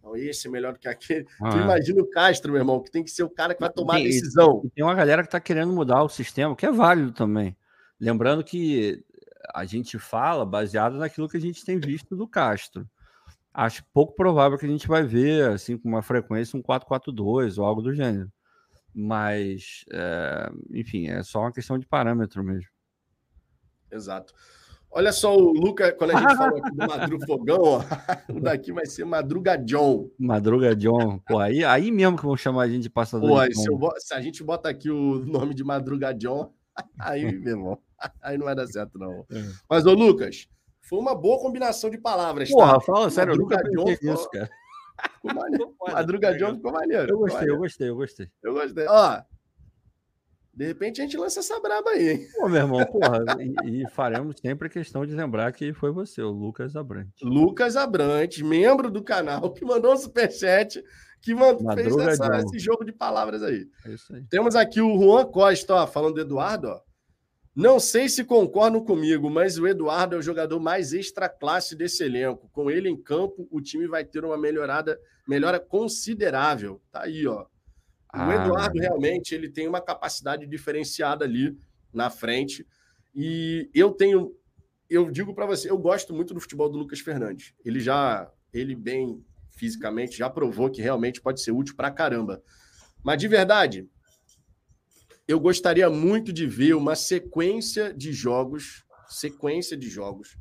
não, esse é melhor do que aquele. Ah, tu é. imagina o Castro, meu irmão, que tem que ser o cara que vai tomar tem, a decisão. Tem uma galera que está querendo mudar o sistema, que é válido também. Lembrando que a gente fala baseado naquilo que a gente tem visto do Castro. Acho pouco provável que a gente vai ver, assim, com uma frequência, um 4-4-2 ou algo do gênero. Mas, é, enfim, é só uma questão de parâmetro mesmo. Exato. Olha só o Luca, quando a gente falou aqui do Madruga Fogão, ó, o daqui vai ser Madruga John. Madruga John. Pô, aí, aí mesmo que vão chamar a gente de passador. Pô, de se, eu, se, a gente bota aqui o nome de Madruga John, aí, meu irmão, aí não vai dar certo, não. É. Mas, ô Lucas, foi uma boa combinação de palavras. Porra, tá? fala sério, Madruga eu nunca John, isso, cara. Ficou maneiro. Madruga John ficou maneiro. Eu gostei, eu gostei, eu gostei. Eu gostei. Ó, de repente a gente lança essa braba aí, hein? Pô, meu irmão, porra, e, e, faremos sempre questão de lembrar que foi você, o Lucas Abrantes. Lucas Abrantes, membro do canal, que mandou um superchat, que mandou, fez essa, esse jogo de palavras aí. É isso aí. Temos aqui o Juan Costa, ó, falando do Eduardo, ó. Não sei se concordam comigo, mas o Eduardo é o jogador mais extra classe desse elenco. Com ele em campo, o time vai ter uma melhorada, melhora considerável. Tá aí, ó. Ah, o Eduardo realmente ele tem uma capacidade diferenciada ali na frente. E eu tenho, eu digo para você, eu gosto muito do futebol do Lucas Fernandes. Ele já, ele bem fisicamente, já provou que realmente pode ser útil para caramba. Mas de verdade, eu gostaria muito de ver uma sequência de jogos, sequência de jogos,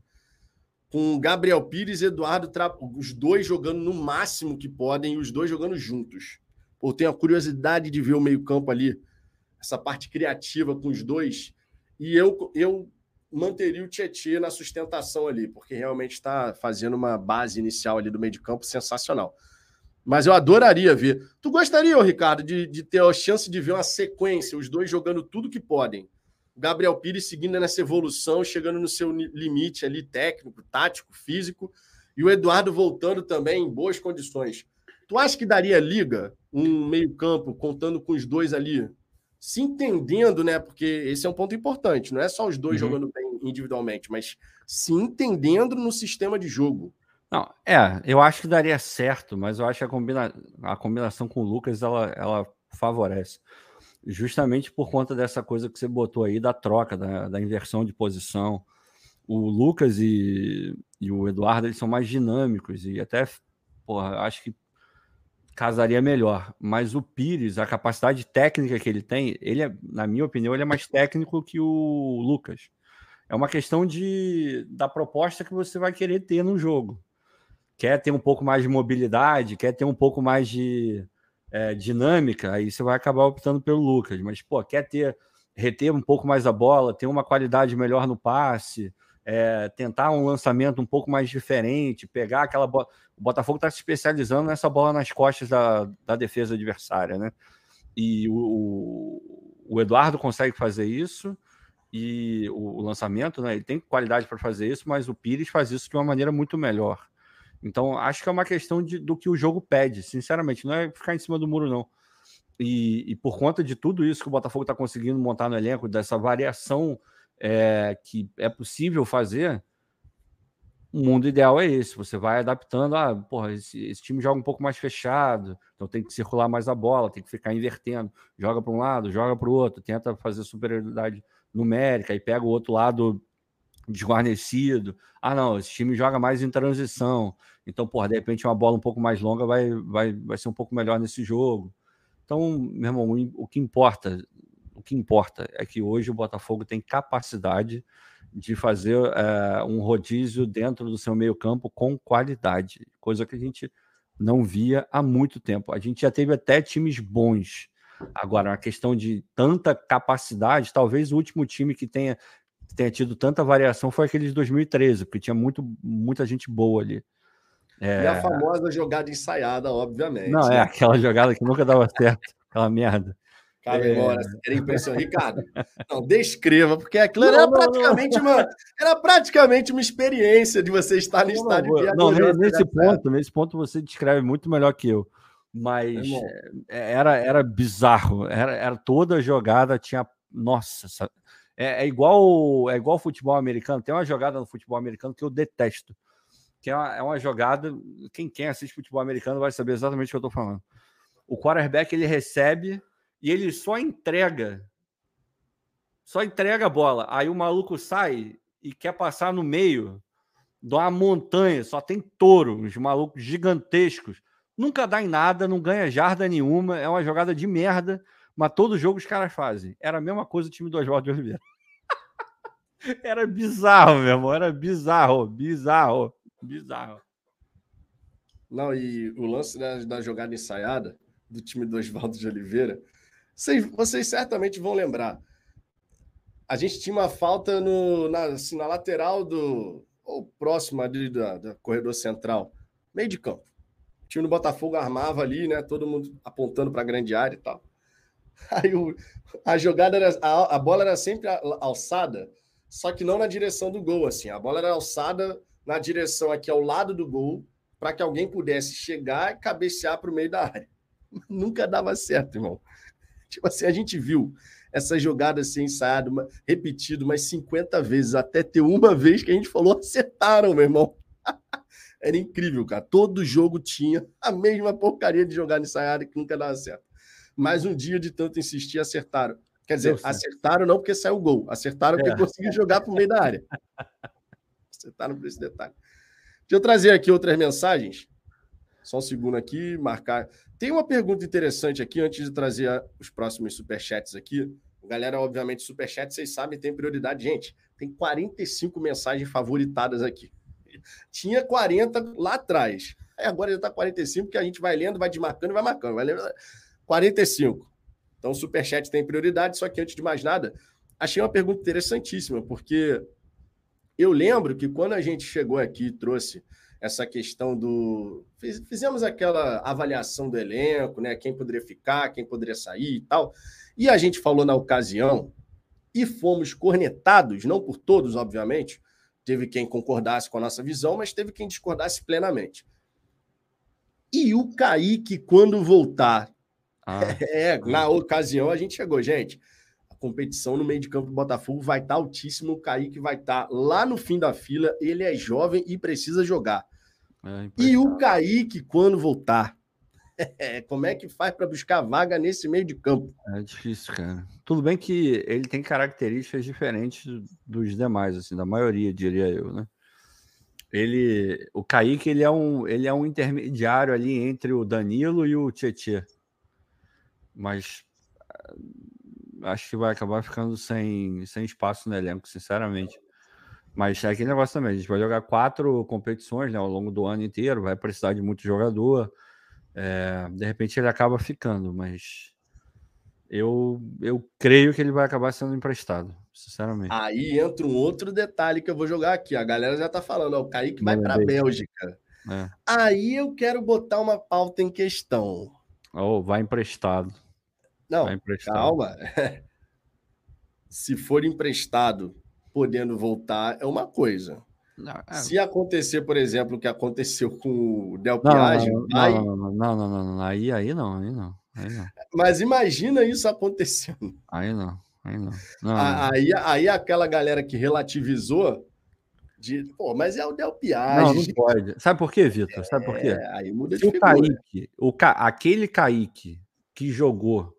com Gabriel Pires e Eduardo, os dois jogando no máximo que podem e os dois jogando juntos. Pô, tenho a curiosidade de ver o meio-campo ali, essa parte criativa com os dois. E eu, eu manteria o Tietchan na sustentação ali, porque realmente está fazendo uma base inicial ali do meio de campo sensacional. Mas eu adoraria ver. Tu gostaria, Ricardo, de, de ter a chance de ver uma sequência, os dois jogando tudo que podem. Gabriel Pires seguindo nessa evolução, chegando no seu limite ali técnico, tático, físico, e o Eduardo voltando também em boas condições. Tu acha que daria liga um meio-campo contando com os dois ali, se entendendo, né? Porque esse é um ponto importante, não é só os dois uhum. jogando bem individualmente, mas se entendendo no sistema de jogo. Não, é, eu acho que daria certo, mas eu acho que a, combina... a combinação com o Lucas ela, ela favorece. Justamente por conta dessa coisa que você botou aí da troca, da, da inversão de posição. O Lucas e, e o Eduardo eles são mais dinâmicos e até, porra, acho que casaria melhor. Mas o Pires, a capacidade técnica que ele tem, ele é, na minha opinião, ele é mais técnico que o Lucas. É uma questão de da proposta que você vai querer ter no jogo. Quer ter um pouco mais de mobilidade, quer ter um pouco mais de é, dinâmica, aí você vai acabar optando pelo Lucas. Mas, pô, quer ter reter um pouco mais a bola, ter uma qualidade melhor no passe, é, tentar um lançamento um pouco mais diferente, pegar aquela bola. O Botafogo está se especializando nessa bola nas costas da, da defesa adversária, né? E o, o Eduardo consegue fazer isso e o, o lançamento, né? Ele tem qualidade para fazer isso, mas o Pires faz isso de uma maneira muito melhor. Então, acho que é uma questão de, do que o jogo pede, sinceramente, não é ficar em cima do muro, não. E, e por conta de tudo isso que o Botafogo está conseguindo montar no elenco, dessa variação é, que é possível fazer, o mundo ideal é esse. Você vai adaptando. Ah, porra, esse, esse, time joga um pouco mais fechado, então tem que circular mais a bola, tem que ficar invertendo. Joga para um lado, joga para o outro, tenta fazer superioridade numérica e pega o outro lado desguarnecido. Ah, não, esse time joga mais em transição. Então, por de repente, uma bola um pouco mais longa vai, vai, vai ser um pouco melhor nesse jogo. Então, meu irmão, o que importa, o que importa é que hoje o Botafogo tem capacidade de fazer é, um rodízio dentro do seu meio-campo com qualidade, coisa que a gente não via há muito tempo. A gente já teve até times bons. Agora, a questão de tanta capacidade, talvez o último time que tenha tenha tido tanta variação foi aquele de 2013, porque tinha muito, muita gente boa ali. É... E a famosa jogada ensaiada, obviamente. Não, é aquela jogada que nunca dava certo, aquela merda. Cara, é... embora, era. Ricardo, não, descreva, porque aquilo não, era não, praticamente não. uma era praticamente uma experiência de você estar no estádio. Não, não nesse ponto, nesse ponto você descreve muito melhor que eu. Mas é, era, era bizarro. Era, era toda jogada tinha. Nossa, é, é, igual é igual futebol americano. Tem uma jogada no futebol americano que eu detesto. Que é uma, é uma jogada. Quem, quem assiste futebol americano vai saber exatamente o que eu estou falando. O quarterback ele recebe e ele só entrega. Só entrega a bola. Aí o maluco sai e quer passar no meio de uma montanha, só tem touro, os malucos gigantescos. Nunca dá em nada, não ganha jarda nenhuma, é uma jogada de merda mas todo jogo os caras fazem. Era a mesma coisa o time do Oswaldo de Oliveira. era bizarro, meu irmão. Era bizarro, bizarro, bizarro. Não, e o lance da, da jogada ensaiada do time do Oswaldo de Oliveira, vocês, vocês, certamente vão lembrar. A gente tinha uma falta no, na, assim, na lateral do. ou próximo ali da, da corredor central, meio de campo. O time do Botafogo armava ali, né? Todo mundo apontando para a grande área e tal. Aí o, a jogada era. A, a, bola era sempre alçada, só que não na direção do gol, assim. A bola era alçada na direção aqui ao lado do gol, para que alguém pudesse chegar e cabecear para o meio da área. Nunca dava certo, irmão. Tipo assim, a gente viu essa jogada assim ensaiada, repetido umas 50 vezes, até ter uma vez que a gente falou, acertaram, meu irmão. Era incrível, cara. Todo jogo tinha a mesma porcaria de jogada ensaiada que nunca dava certo mas um dia de tanto insistir, acertaram. Quer dizer, acertaram não porque saiu o gol, acertaram porque é. conseguiu jogar para o meio da área. Acertaram por esse detalhe. Deixa eu trazer aqui outras mensagens. Só um segundo aqui, marcar. Tem uma pergunta interessante aqui, antes de trazer os próximos superchats aqui. Galera, obviamente, superchat, vocês sabem, tem prioridade. Gente, tem 45 mensagens favoritadas aqui. Tinha 40 lá atrás. Aí agora já está 45, que a gente vai lendo, vai desmarcando e vai marcando. Vai lendo 45. Então, Superchat tem prioridade, só que antes de mais nada, achei uma pergunta interessantíssima, porque eu lembro que quando a gente chegou aqui e trouxe essa questão do. Fizemos aquela avaliação do elenco, né? Quem poderia ficar, quem poderia sair e tal. E a gente falou na ocasião e fomos cornetados, não por todos, obviamente. Teve quem concordasse com a nossa visão, mas teve quem discordasse plenamente. E o Kaique, quando voltar ah. É, na ocasião a gente chegou, gente. Competição no meio de campo do Botafogo vai estar tá altíssimo. O Kaique vai estar tá lá no fim da fila. Ele é jovem e precisa jogar. É, e o Kaique, quando voltar, como é que faz para buscar vaga nesse meio de campo? É difícil, cara. Tudo bem que ele tem características diferentes dos demais, assim, da maioria, diria eu, né? Ele, o Kaique, ele é um, ele é um intermediário ali entre o Danilo e o Tietê mas acho que vai acabar ficando sem, sem espaço no elenco, sinceramente. Mas é aquele negócio também, a gente vai jogar quatro competições né, ao longo do ano inteiro, vai precisar de muito jogador. É, de repente ele acaba ficando, mas eu, eu creio que ele vai acabar sendo emprestado, sinceramente. Aí entra um outro detalhe que eu vou jogar aqui. A galera já tá falando, ó, o Kaique vai para a Bélgica. É. Aí eu quero botar uma pauta em questão. Ou oh, vai emprestado. Não, calma. Se for emprestado, podendo voltar, é uma coisa. Não, é... Se acontecer, por exemplo, o que aconteceu com o Del Piage, não, não, aí... não, não, não, aí, aí não, aí não, aí não. Mas imagina isso acontecendo. Aí não, aí não. aí, aí aquela galera que relativizou de, pô, mas é o Del Piage. Não, não pode. Sabe por quê, Vitor? Sabe por quê? É, aí muda de o Kaique, o Ca... aquele Kaique que jogou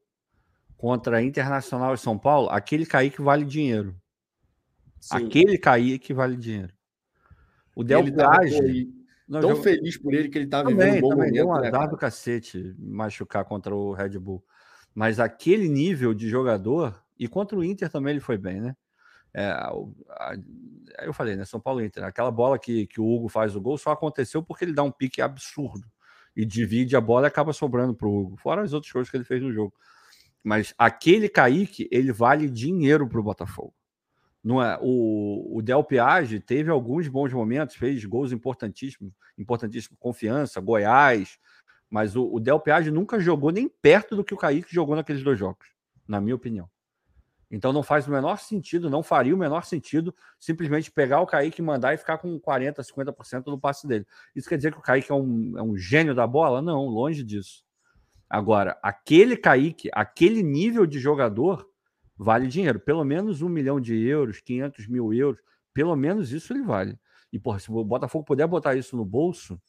contra Internacional e São Paulo, aquele Kaique vale dinheiro. Sim. Aquele Kaique vale dinheiro. O Del Piage... Não, tão jogo... feliz por ele que ele tá vivendo um bom também, momento. Deu um né, do cacete machucar contra o Red Bull. Mas aquele nível de jogador, e contra o Inter também ele foi bem, né? É, a, a, eu falei, né? São Paulo Inter. Aquela bola que, que o Hugo faz o gol só aconteceu porque ele dá um pique absurdo e divide a bola e acaba sobrando para o Hugo. Fora as outras coisas que ele fez no jogo. Mas aquele Kaique, ele vale dinheiro para o Botafogo. Não é, o, o Del Piage teve alguns bons momentos, fez gols importantíssimos, importantíssimo, confiança, Goiás, mas o, o Del Piage nunca jogou nem perto do que o Kaique jogou naqueles dois jogos, na minha opinião. Então não faz o menor sentido, não faria o menor sentido simplesmente pegar o Kaique e mandar e ficar com 40%, 50% do passe dele. Isso quer dizer que o Kaique é um, é um gênio da bola? Não, longe disso. Agora, aquele Kaique, aquele nível de jogador, vale dinheiro. Pelo menos um milhão de euros, 500 mil euros, pelo menos isso ele vale. E, porra, se o Botafogo puder botar isso no bolso,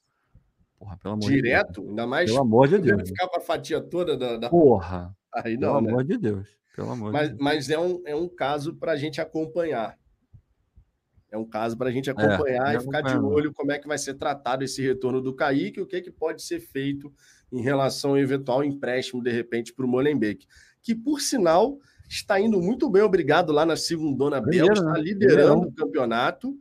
porra, pelo amor Direto? de Deus. Ainda mais. Pelo amor de Deus. ficar com a fatia toda da. da... Porra. Aí não, pelo né? amor de Deus. Pelo amor mas, de Deus. mas é um, é um caso para a gente acompanhar. É um caso para a gente acompanhar é, e ficar de olho como é que vai ser tratado esse retorno do Kaique, o que, que pode ser feito em relação ao eventual empréstimo, de repente, para o Molenbeek. Que, por sinal, está indo muito bem, obrigado, lá na segunda Bel, está né? liderando o campeonato.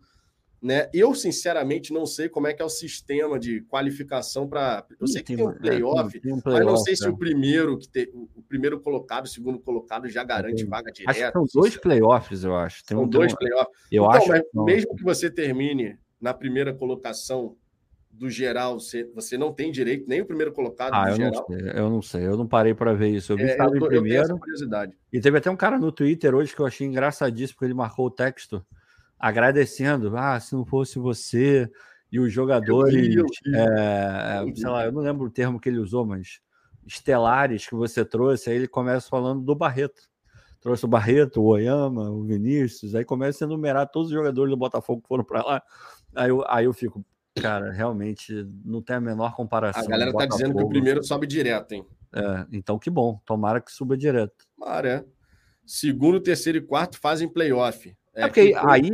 Né? Eu, sinceramente, não sei como é que é o sistema de qualificação para. Eu sei que tem, um playoff, é, um play mas não sei é. se o primeiro que te... o primeiro colocado, o segundo colocado já garante vaga direta. Acho que são dois playoffs, eu acho. Tem são um, dois playoffs. Eu então, acho. mesmo que você termine na primeira colocação do geral, você, você não tem direito, nem o primeiro colocado ah, do eu geral. Não sei, eu não sei, eu não parei para ver isso. Eu vi é, estava em primeiro. E teve até um cara no Twitter hoje que eu achei engraçadíssimo, porque ele marcou o texto agradecendo. Ah, se não fosse você e os jogadores, eu vi, eu vi. É, eu sei lá, eu não lembro o termo que ele usou, mas estelares que você trouxe, aí ele começa falando do Barreto. Trouxe o Barreto, o Oyama, o Vinícius, aí começa a enumerar todos os jogadores do Botafogo que foram para lá. Aí eu, aí eu fico, Cara, realmente não tem a menor comparação. A galera tá dizendo que o primeiro sobe direto, hein? É, então que bom. Tomara que suba direto. Tomara, é. Segundo, terceiro e quarto fazem playoff. É, é porque aí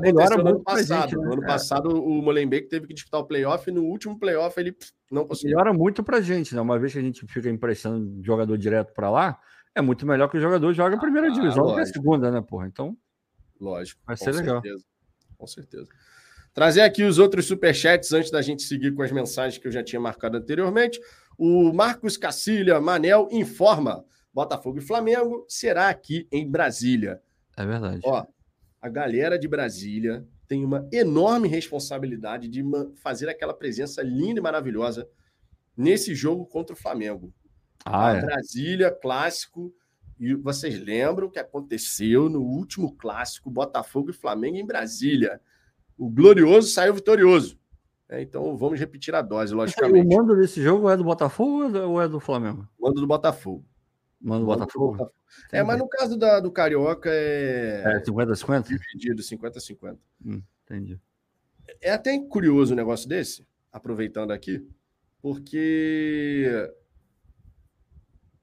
melhora muito ano passado. Gente, né? No ano é. passado, o Molenbeek teve que disputar o playoff e no último playoff ele não conseguiu. Melhora muito pra gente, né? Uma vez que a gente fica emprestando jogador direto para lá, é muito melhor que o jogador joga a primeira ah, divisão do que a segunda, né, porra? Então. Lógico. Vai ser legal. Certeza. Com certeza. Trazer aqui os outros superchats antes da gente seguir com as mensagens que eu já tinha marcado anteriormente. O Marcos Cacilha Manel informa: Botafogo e Flamengo será aqui em Brasília. É verdade. Ó, a galera de Brasília tem uma enorme responsabilidade de fazer aquela presença linda e maravilhosa nesse jogo contra o Flamengo. Ah, é. Brasília, clássico. E vocês lembram o que aconteceu no último clássico Botafogo e Flamengo em Brasília? O glorioso saiu vitorioso. É, então vamos repetir a dose, logicamente. O mando desse jogo é do Botafogo ou é do Flamengo? Mando do Botafogo. Mando do Botafogo? Do Botafogo. É, mas no caso da, do Carioca é. É 50-50? Dividido, 50-50. Hum, entendi. É até curioso um negócio desse, aproveitando aqui, porque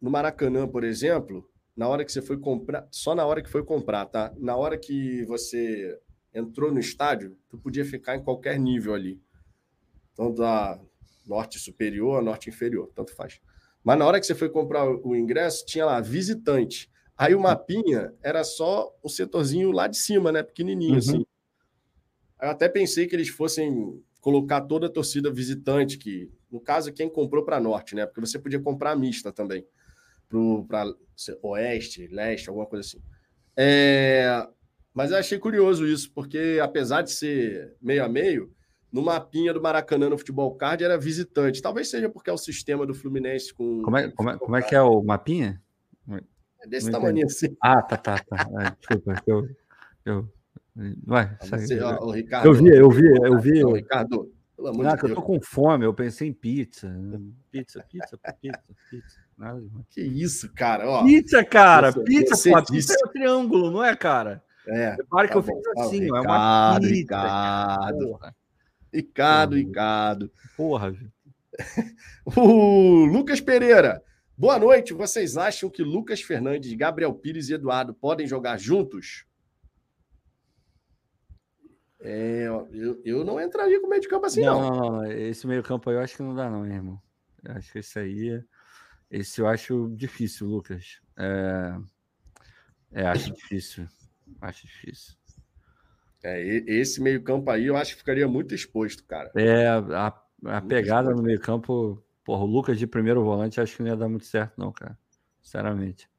no Maracanã, por exemplo, na hora que você foi comprar, só na hora que foi comprar, tá? Na hora que você entrou no estádio, tu podia ficar em qualquer nível ali. Tanto da norte superior a norte inferior, tanto faz. Mas na hora que você foi comprar o ingresso, tinha lá visitante. Aí o mapinha era só o setorzinho lá de cima, né? Pequenininho uhum. assim. Eu até pensei que eles fossem colocar toda a torcida visitante, que no caso quem comprou para norte, né? Porque você podia comprar mista também, para oeste, leste, alguma coisa assim. É, mas eu achei curioso isso, porque apesar de ser meio a meio, no mapinha do Maracanã no Futebol Card era visitante. Talvez seja porque é o sistema do Fluminense com. Como é, como é, como é que é o mapinha? É desse tamanho assim. Ah, tá, tá, tá. É, desculpa, eu. eu... Vai, Você, ó, o Ricardo, eu vi, eu vi, eu vi. Ó, Ricardo, pelo amor de Deus. Eu tô com fome, eu pensei em pizza. Pizza, pizza, pizza, pizza. Nada Que isso, cara? Ó, pizza, cara, pizza, pô, pizza é o triângulo, não é, cara? É. Repare tá que eu fiz assim, ó, é uma pizza, Ricardo. Ricardo, Ricardo. Porra, o Lucas Pereira. Boa noite. Vocês acham que Lucas Fernandes, Gabriel Pires e Eduardo podem jogar juntos? É, eu, eu não entraria com meio de campo assim, não. Não, não, não. Esse meio campo aí eu acho que não dá, não, irmão. Eu acho que esse aí. Esse eu acho difícil, Lucas. É, é acho difícil. Acho difícil. É, esse meio-campo aí eu acho que ficaria muito exposto, cara. É, a, a pegada exposto. no meio-campo, porra, o Lucas de primeiro volante acho que não ia dar muito certo, não, cara. Sinceramente.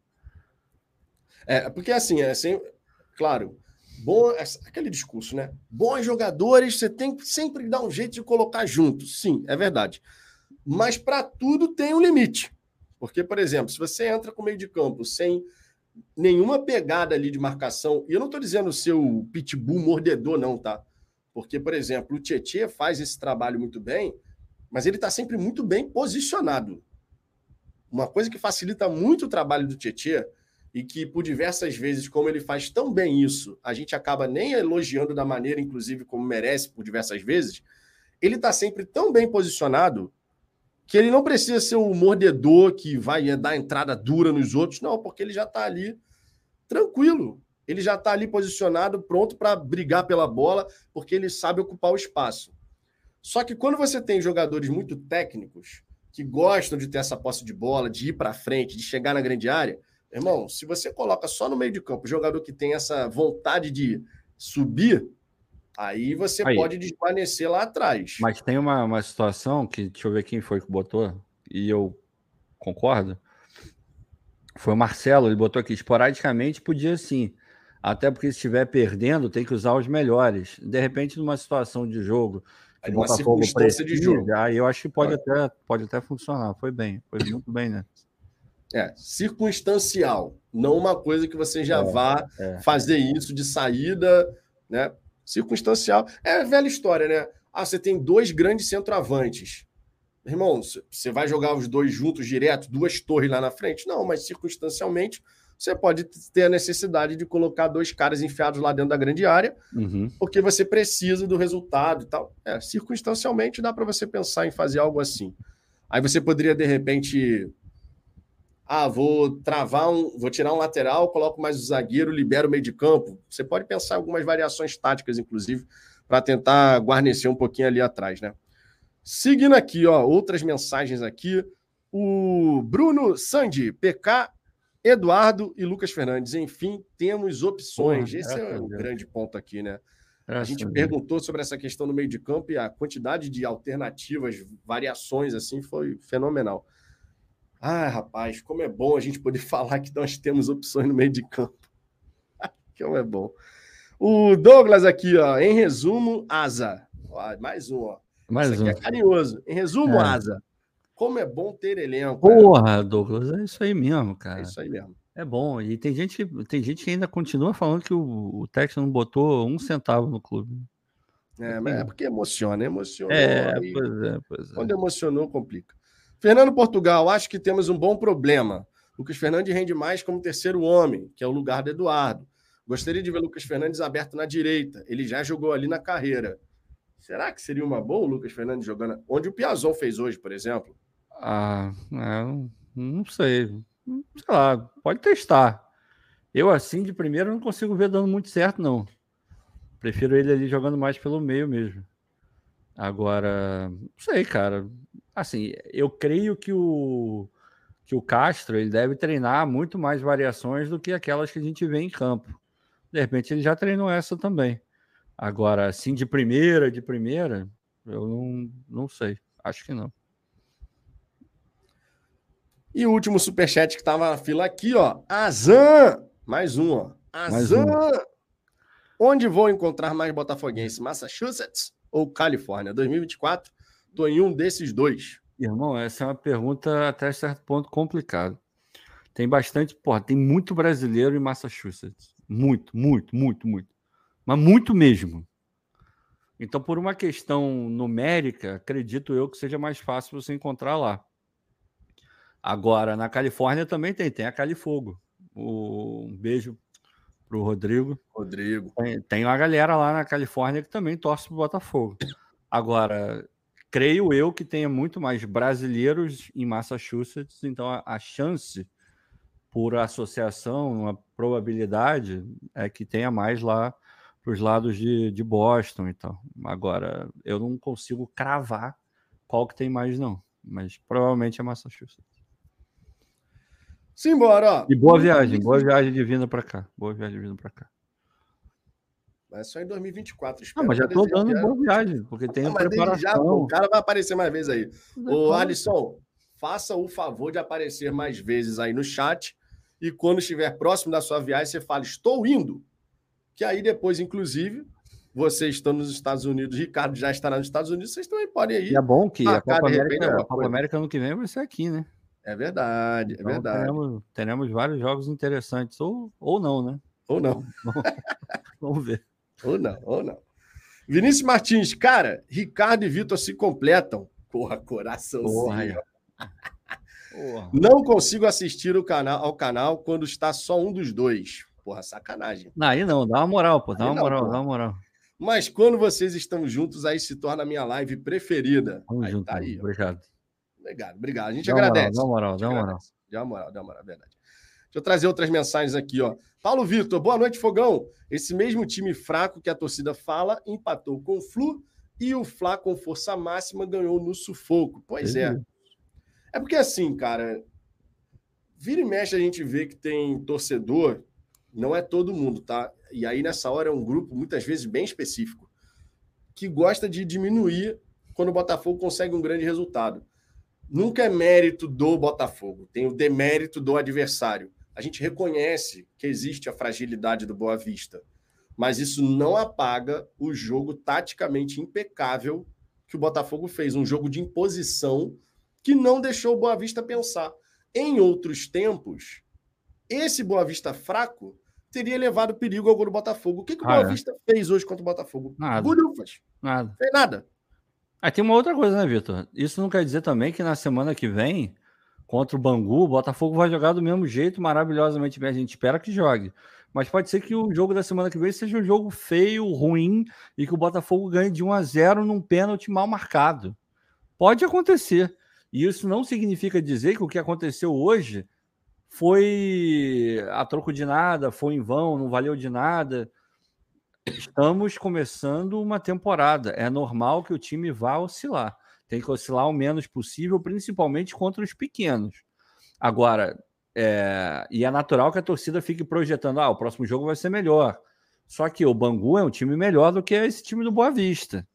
É, porque assim, é assim, claro, bom, é aquele discurso, né? Bons jogadores você tem que sempre dar um jeito de colocar juntos. Sim, é verdade. Mas para tudo tem um limite. Porque, por exemplo, se você entra com meio de campo sem nenhuma pegada ali de marcação. E eu não estou dizendo ser o pitbull mordedor, não, tá? Porque, por exemplo, o Tietchan faz esse trabalho muito bem, mas ele está sempre muito bem posicionado. Uma coisa que facilita muito o trabalho do Tietchan e que, por diversas vezes, como ele faz tão bem isso, a gente acaba nem elogiando da maneira, inclusive, como merece por diversas vezes, ele está sempre tão bem posicionado que ele não precisa ser o mordedor que vai dar entrada dura nos outros, não, porque ele já está ali tranquilo. Ele já está ali posicionado, pronto para brigar pela bola, porque ele sabe ocupar o espaço. Só que quando você tem jogadores muito técnicos, que gostam de ter essa posse de bola, de ir para frente, de chegar na grande área, irmão, se você coloca só no meio de campo jogador que tem essa vontade de subir, Aí você Aí. pode desvanecer lá atrás. Mas tem uma, uma situação que, deixa eu ver quem foi que botou, e eu concordo. Foi o Marcelo, ele botou aqui, esporadicamente podia sim. Até porque se estiver perdendo, tem que usar os melhores. De repente, numa situação de jogo, aí uma circunstância de jogo. Aí eu acho que pode, até, pode até funcionar. Foi bem, foi muito bem, né? É, circunstancial, não uma coisa que você já é, vá é. fazer isso de saída, né? Circunstancial. É a velha história, né? Ah, você tem dois grandes centroavantes. Irmão, você vai jogar os dois juntos direto, duas torres lá na frente? Não, mas circunstancialmente você pode ter a necessidade de colocar dois caras enfiados lá dentro da grande área, uhum. porque você precisa do resultado e tal. É, circunstancialmente dá para você pensar em fazer algo assim. Aí você poderia, de repente, ah, vou travar um, vou tirar um lateral, coloco mais o zagueiro, libero o meio de campo. Você pode pensar em algumas variações táticas, inclusive, para tentar guarnecer um pouquinho ali atrás, né? Seguindo aqui, ó, outras mensagens aqui. O Bruno Sandi, PK, Eduardo e Lucas Fernandes. Enfim, temos opções. Porra, Esse é, um grande ponto aqui, né? a gente perguntou sobre essa questão no meio de campo e a quantidade de alternativas, variações, assim, foi fenomenal. Ah, rapaz, como é bom a gente poder falar que nós temos opções no meio de campo. como é bom. O Douglas aqui, ó, em resumo, asa. Ó, mais um, ó. Mais Isso um. é carinhoso. Em resumo, é. asa. Como é bom ter elenco. Porra, cara. Douglas, é isso aí mesmo, cara. É isso aí mesmo. É bom. E tem gente, tem gente que ainda continua falando que o, o Texas não botou um centavo no clube. É, mas é porque emociona, emociona. É, pois é, pois é. Quando emocionou, complica. Fernando Portugal, acho que temos um bom problema. Lucas Fernandes rende mais como terceiro homem, que é o lugar do Eduardo. Gostaria de ver Lucas Fernandes aberto na direita. Ele já jogou ali na carreira. Será que seria uma boa o Lucas Fernandes jogando onde o Piazon fez hoje, por exemplo? Ah, não, não sei. Sei lá, pode testar. Eu, assim, de primeiro, não consigo ver dando muito certo, não. Prefiro ele ali jogando mais pelo meio mesmo. Agora, não sei, cara. Assim, eu creio que o, que o Castro ele deve treinar muito mais variações do que aquelas que a gente vê em campo. De repente ele já treinou essa também. Agora, assim, de primeira, de primeira, eu não, não sei. Acho que não. E o último superchat que estava na fila aqui, ó. Azan! Mais um, ó. Azan! Onde vou encontrar mais botafoguense? Massachusetts ou Califórnia? 2024 Estou em um desses dois. Irmão, essa é uma pergunta até certo ponto complicada. Tem bastante, porra, tem muito brasileiro em Massachusetts. Muito, muito, muito, muito. Mas muito mesmo. Então, por uma questão numérica, acredito eu que seja mais fácil você encontrar lá. Agora, na Califórnia também tem, tem a Califogo. O, um beijo pro Rodrigo. Rodrigo. Tem, tem uma galera lá na Califórnia que também torce pro Botafogo. Agora, creio eu que tenha muito mais brasileiros em Massachusetts, então a, a chance por associação, uma probabilidade é que tenha mais lá para os lados de, de Boston e tal. Agora, eu não consigo cravar qual que tem mais, não. Mas provavelmente é Massachusetts. Simbora! E boa viagem, boa viagem de vinda para cá. Boa viagem de vinda para cá. É só em 2024. Ah, mas já tô dando boa viagem, porque tem ah, preparação. Já, o cara vai aparecer mais vezes aí. Ô, Alisson, faça o favor de aparecer mais vezes aí no chat. E quando estiver próximo da sua viagem, você fala, estou indo. Que aí depois, inclusive, vocês estão nos Estados Unidos, Ricardo já estará nos Estados Unidos, vocês também podem ir. E é bom que a Copa, América, a Copa América ano que vem vai ser aqui, né? É verdade, é então, é verdade. Teremos, teremos, vários jogos interessantes, ou, ou não, né? Ou não. Vamos ver. Ou não, ou não. Vinícius Martins, cara, Ricardo e Vitor se completam. Porra, coraçãozinho. Porra. Não consigo assistir o canal, ao canal quando está só um dos dois. Porra, sacanagem. Não, aí não, dá uma moral, pô. Dá aí uma não, moral, pô. dá uma moral. Mas quando vocês estão juntos, aí se torna a minha live preferida. Vamos aí junto, tá aí. Obrigado. Obrigado, obrigado. A gente dá agradece. Dá moral, dá moral. Dá moral, dá moral, verdade. Deixa eu trazer outras mensagens aqui, ó. Paulo Vitor, boa noite, Fogão. Esse mesmo time fraco que a torcida fala empatou com o Flu e o Fla com força máxima ganhou no sufoco. Pois é. É porque assim, cara, vira e mexe a gente vê que tem torcedor, não é todo mundo, tá? E aí nessa hora é um grupo muitas vezes bem específico que gosta de diminuir quando o Botafogo consegue um grande resultado. Nunca é mérito do Botafogo, tem o demérito do adversário. A gente reconhece que existe a fragilidade do Boa Vista, mas isso não apaga o jogo taticamente impecável que o Botafogo fez, um jogo de imposição que não deixou o Boa Vista pensar. Em outros tempos, esse Boa Vista fraco teria levado perigo ao gol do Botafogo. O que, que o ah, Boa é. Vista fez hoje contra o Botafogo? Nada. Bolhufas. Nada. Fez nada. Aí tem uma outra coisa, né, Vitor? Isso não quer dizer também que na semana que vem, contra o Bangu, o Botafogo vai jogar do mesmo jeito, maravilhosamente bem. A gente espera que jogue. Mas pode ser que o jogo da semana que vem seja um jogo feio, ruim, e que o Botafogo ganhe de 1 a 0 num pênalti mal marcado. Pode acontecer. E isso não significa dizer que o que aconteceu hoje foi a troco de nada, foi em vão, não valeu de nada. Estamos começando uma temporada. É normal que o time vá oscilar. Tem que oscilar o menos possível, principalmente contra os pequenos. Agora, é... e é natural que a torcida fique projetando: ah, o próximo jogo vai ser melhor. Só que o Bangu é um time melhor do que esse time do Boa Vista.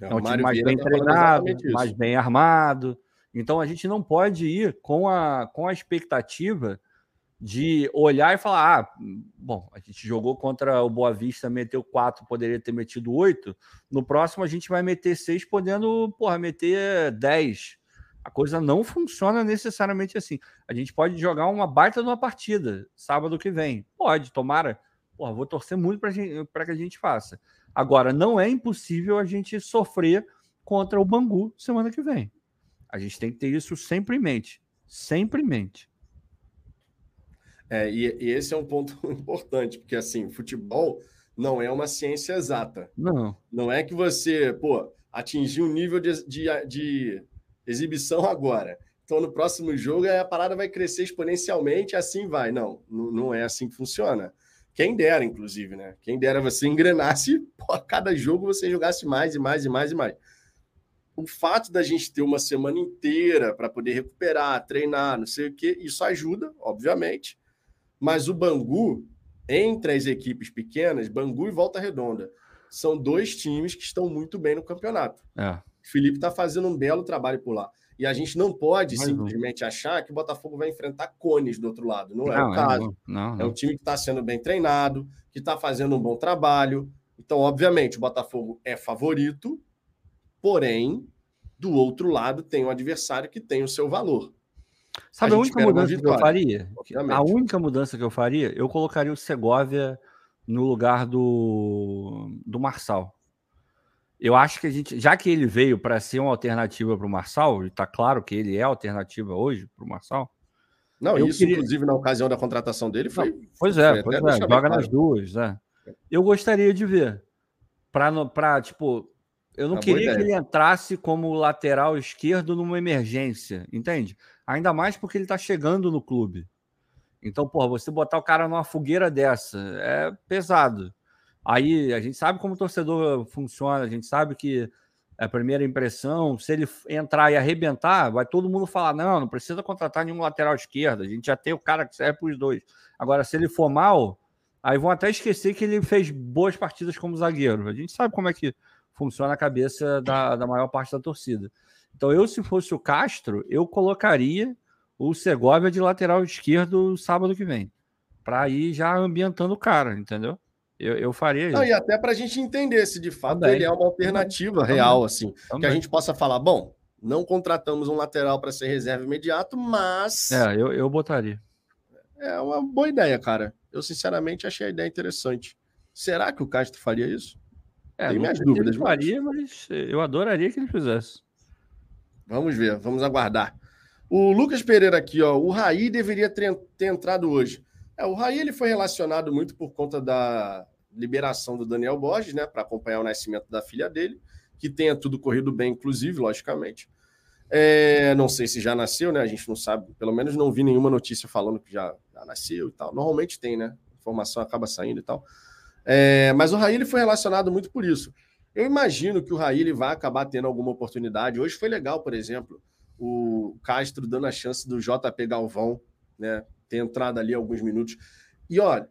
É, é um time mais bem tá treinado, mais bem armado. Então a gente não pode ir com a, com a expectativa de olhar e falar: ah, bom, a gente jogou contra o Boa Vista, meteu quatro, poderia ter metido oito. No próximo a gente vai meter seis, podendo, porra, meter dez. A coisa não funciona necessariamente assim. A gente pode jogar uma baita numa partida sábado que vem. Pode, tomara. Porra, vou torcer muito para que a gente faça. Agora, não é impossível a gente sofrer contra o Bangu semana que vem. A gente tem que ter isso sempre em mente. Sempre em mente. É, e, e, esse é um ponto importante, porque assim, futebol não é uma ciência exata. Não. Não é que você, pô, atingiu um nível de, de, de exibição agora. Então, no próximo jogo, a parada vai crescer exponencialmente, assim vai. Não, não é assim que funciona. Quem dera, inclusive, né? Quem dera você engrenasse, pô, a cada jogo você jogasse mais e mais e mais e mais o fato da gente ter uma semana inteira para poder recuperar, treinar, não sei o que, isso ajuda, obviamente. Mas o Bangu, entre as equipes pequenas, Bangu e Volta Redonda, são dois times que estão muito bem no campeonato. É. O Felipe está fazendo um belo trabalho por lá. E a gente não pode Mas simplesmente não. achar que o Botafogo vai enfrentar cones do outro lado. Não, não é o caso. Não, não, é um time que está sendo bem treinado, que está fazendo um bom trabalho. Então, obviamente, o Botafogo é favorito, Porém, do outro lado tem um adversário que tem o seu valor. Sabe a, a única mudança que eu faria? Obviamente. A única mudança que eu faria, eu colocaria o Segovia no lugar do, do Marçal. Eu acho que a gente, já que ele veio para ser uma alternativa para o Marçal, e está claro que ele é alternativa hoje para o Marçal. Não, isso, queria... inclusive, na ocasião da contratação dele, foi. Não, pois é, foi pois é joga nas duas. É. Eu gostaria de ver. Para, tipo, eu não queria que ele entrasse como lateral esquerdo numa emergência, entende? Ainda mais porque ele está chegando no clube. Então, porra, você botar o cara numa fogueira dessa é pesado. Aí a gente sabe como o torcedor funciona, a gente sabe que a primeira impressão, se ele entrar e arrebentar, vai todo mundo falar: não, não precisa contratar nenhum lateral esquerdo, a gente já tem o cara que serve para os dois. Agora, se ele for mal, aí vão até esquecer que ele fez boas partidas como zagueiro. A gente sabe como é que funciona a cabeça da, da maior parte da torcida. Então, eu, se fosse o Castro, eu colocaria o Segovia de lateral esquerdo sábado que vem, para ir já ambientando o cara, entendeu? Eu, eu faria isso. Não, e até para a gente entender se de fato Também. ele é uma alternativa Também. real, assim. Também. Que a gente possa falar, bom, não contratamos um lateral para ser reserva imediato, mas. É, eu, eu botaria. É uma boa ideia, cara. Eu, sinceramente, achei a ideia interessante. Será que o Castro faria isso? É, Tem minhas dúvidas. Ele faria, mas eu adoraria que ele fizesse. Vamos ver, vamos aguardar. O Lucas Pereira aqui, ó. O Raí deveria ter, ter entrado hoje. É, o Raí ele foi relacionado muito por conta da liberação do Daniel Borges, né, para acompanhar o nascimento da filha dele, que tenha tudo corrido bem, inclusive, logicamente. É, não sei se já nasceu, né? A gente não sabe, pelo menos não vi nenhuma notícia falando que já, já nasceu e tal. Normalmente tem, né? A informação acaba saindo e tal. É, mas o Raí ele foi relacionado muito por isso. Eu imagino que o Raí ele vai acabar tendo alguma oportunidade. Hoje foi legal, por exemplo, o Castro dando a chance do JP Galvão, né? ter entrado ali alguns minutos. E olha,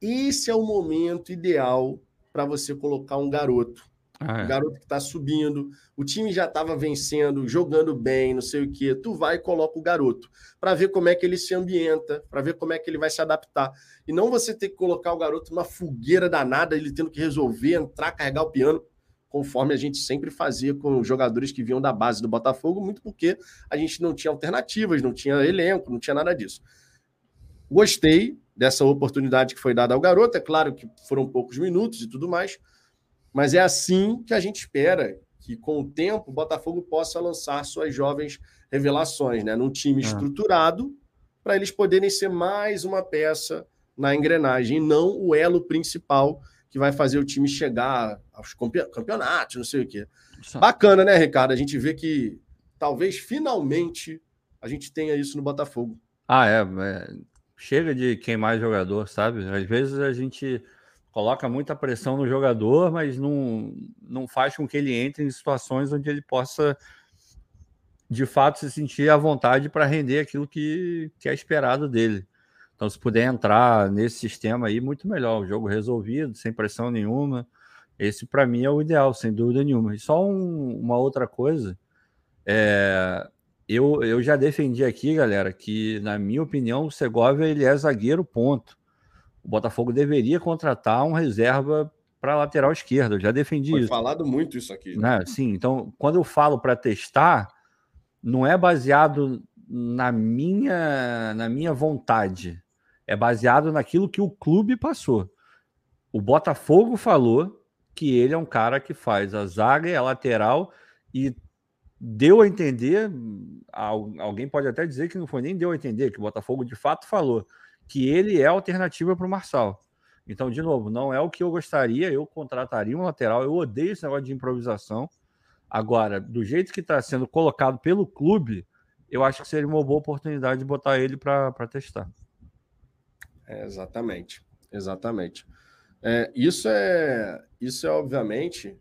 esse é o momento ideal para você colocar um garoto. Ah, é. Garoto que está subindo, o time já estava vencendo, jogando bem, não sei o quê. Tu vai e coloca o garoto para ver como é que ele se ambienta, para ver como é que ele vai se adaptar. E não você ter que colocar o garoto numa fogueira danada, ele tendo que resolver, entrar, carregar o piano conforme a gente sempre fazia com jogadores que vinham da base do Botafogo, muito porque a gente não tinha alternativas, não tinha elenco, não tinha nada disso. Gostei dessa oportunidade que foi dada ao garoto, é claro que foram poucos minutos e tudo mais, mas é assim que a gente espera que com o tempo o Botafogo possa lançar suas jovens revelações, né, num time ah. estruturado, para eles poderem ser mais uma peça na engrenagem, e não o elo principal que vai fazer o time chegar aos campeonatos, não sei o quê. Bacana, né, Ricardo? A gente vê que talvez finalmente a gente tenha isso no Botafogo. Ah, é. é... Chega de queimar jogador, sabe? Às vezes a gente coloca muita pressão no jogador, mas não, não faz com que ele entre em situações onde ele possa de fato se sentir à vontade para render aquilo que, que é esperado dele. Então, se puder entrar nesse sistema aí, muito melhor. O jogo resolvido, sem pressão nenhuma. Esse, para mim, é o ideal, sem dúvida nenhuma. E só um, uma outra coisa. É, eu, eu já defendi aqui, galera, que, na minha opinião, o Segovia ele é zagueiro, ponto. O Botafogo deveria contratar um reserva para lateral esquerda. Eu já defendi Foi isso. falado muito isso aqui. Né? Sim, então, quando eu falo para testar, não é baseado na minha, na minha vontade é baseado naquilo que o clube passou. O Botafogo falou que ele é um cara que faz a zaga e a lateral e deu a entender, alguém pode até dizer que não foi nem deu a entender, que o Botafogo de fato falou que ele é alternativa para o Marçal. Então, de novo, não é o que eu gostaria, eu contrataria um lateral, eu odeio esse negócio de improvisação. Agora, do jeito que está sendo colocado pelo clube, eu acho que seria uma boa oportunidade de botar ele para testar. É, exatamente, exatamente. É, isso é isso é obviamente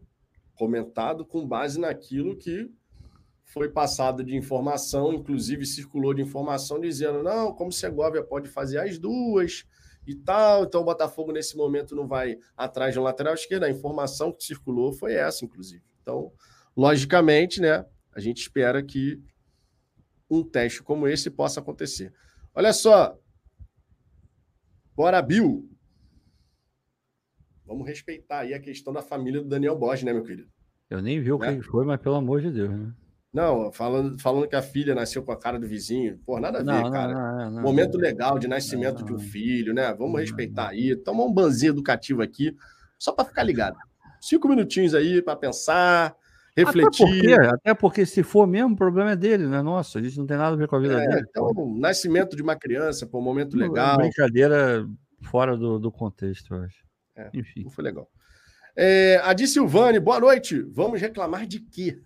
comentado com base naquilo que foi passado de informação, inclusive circulou de informação dizendo não, como Segovia pode fazer as duas e tal, então o Botafogo nesse momento não vai atrás de um lateral esquerdo. A informação que circulou foi essa, inclusive. Então, logicamente, né, a gente espera que um teste como esse possa acontecer. Olha só, Bora, Bill! Vamos respeitar aí a questão da família do Daniel Borges, né, meu querido? Eu nem vi o né? que foi, mas pelo amor de Deus, né? Não, falando, falando que a filha nasceu com a cara do vizinho. Pô, nada a ver, não, cara. Não, não, Momento legal de nascimento de um filho, né? Vamos respeitar aí. Toma um banzinho educativo aqui, só para ficar ligado. Cinco minutinhos aí para pensar, refletir. Até porque, até porque, se for mesmo, o problema é dele, né? Nossa, a gente não tem nada a ver com a vida é, dele. Então, nascimento de uma criança, por um momento legal. Brincadeira fora do, do contexto, eu acho. É, Enfim. Não foi legal. É, Adi Silvane, boa noite. Vamos reclamar de quê?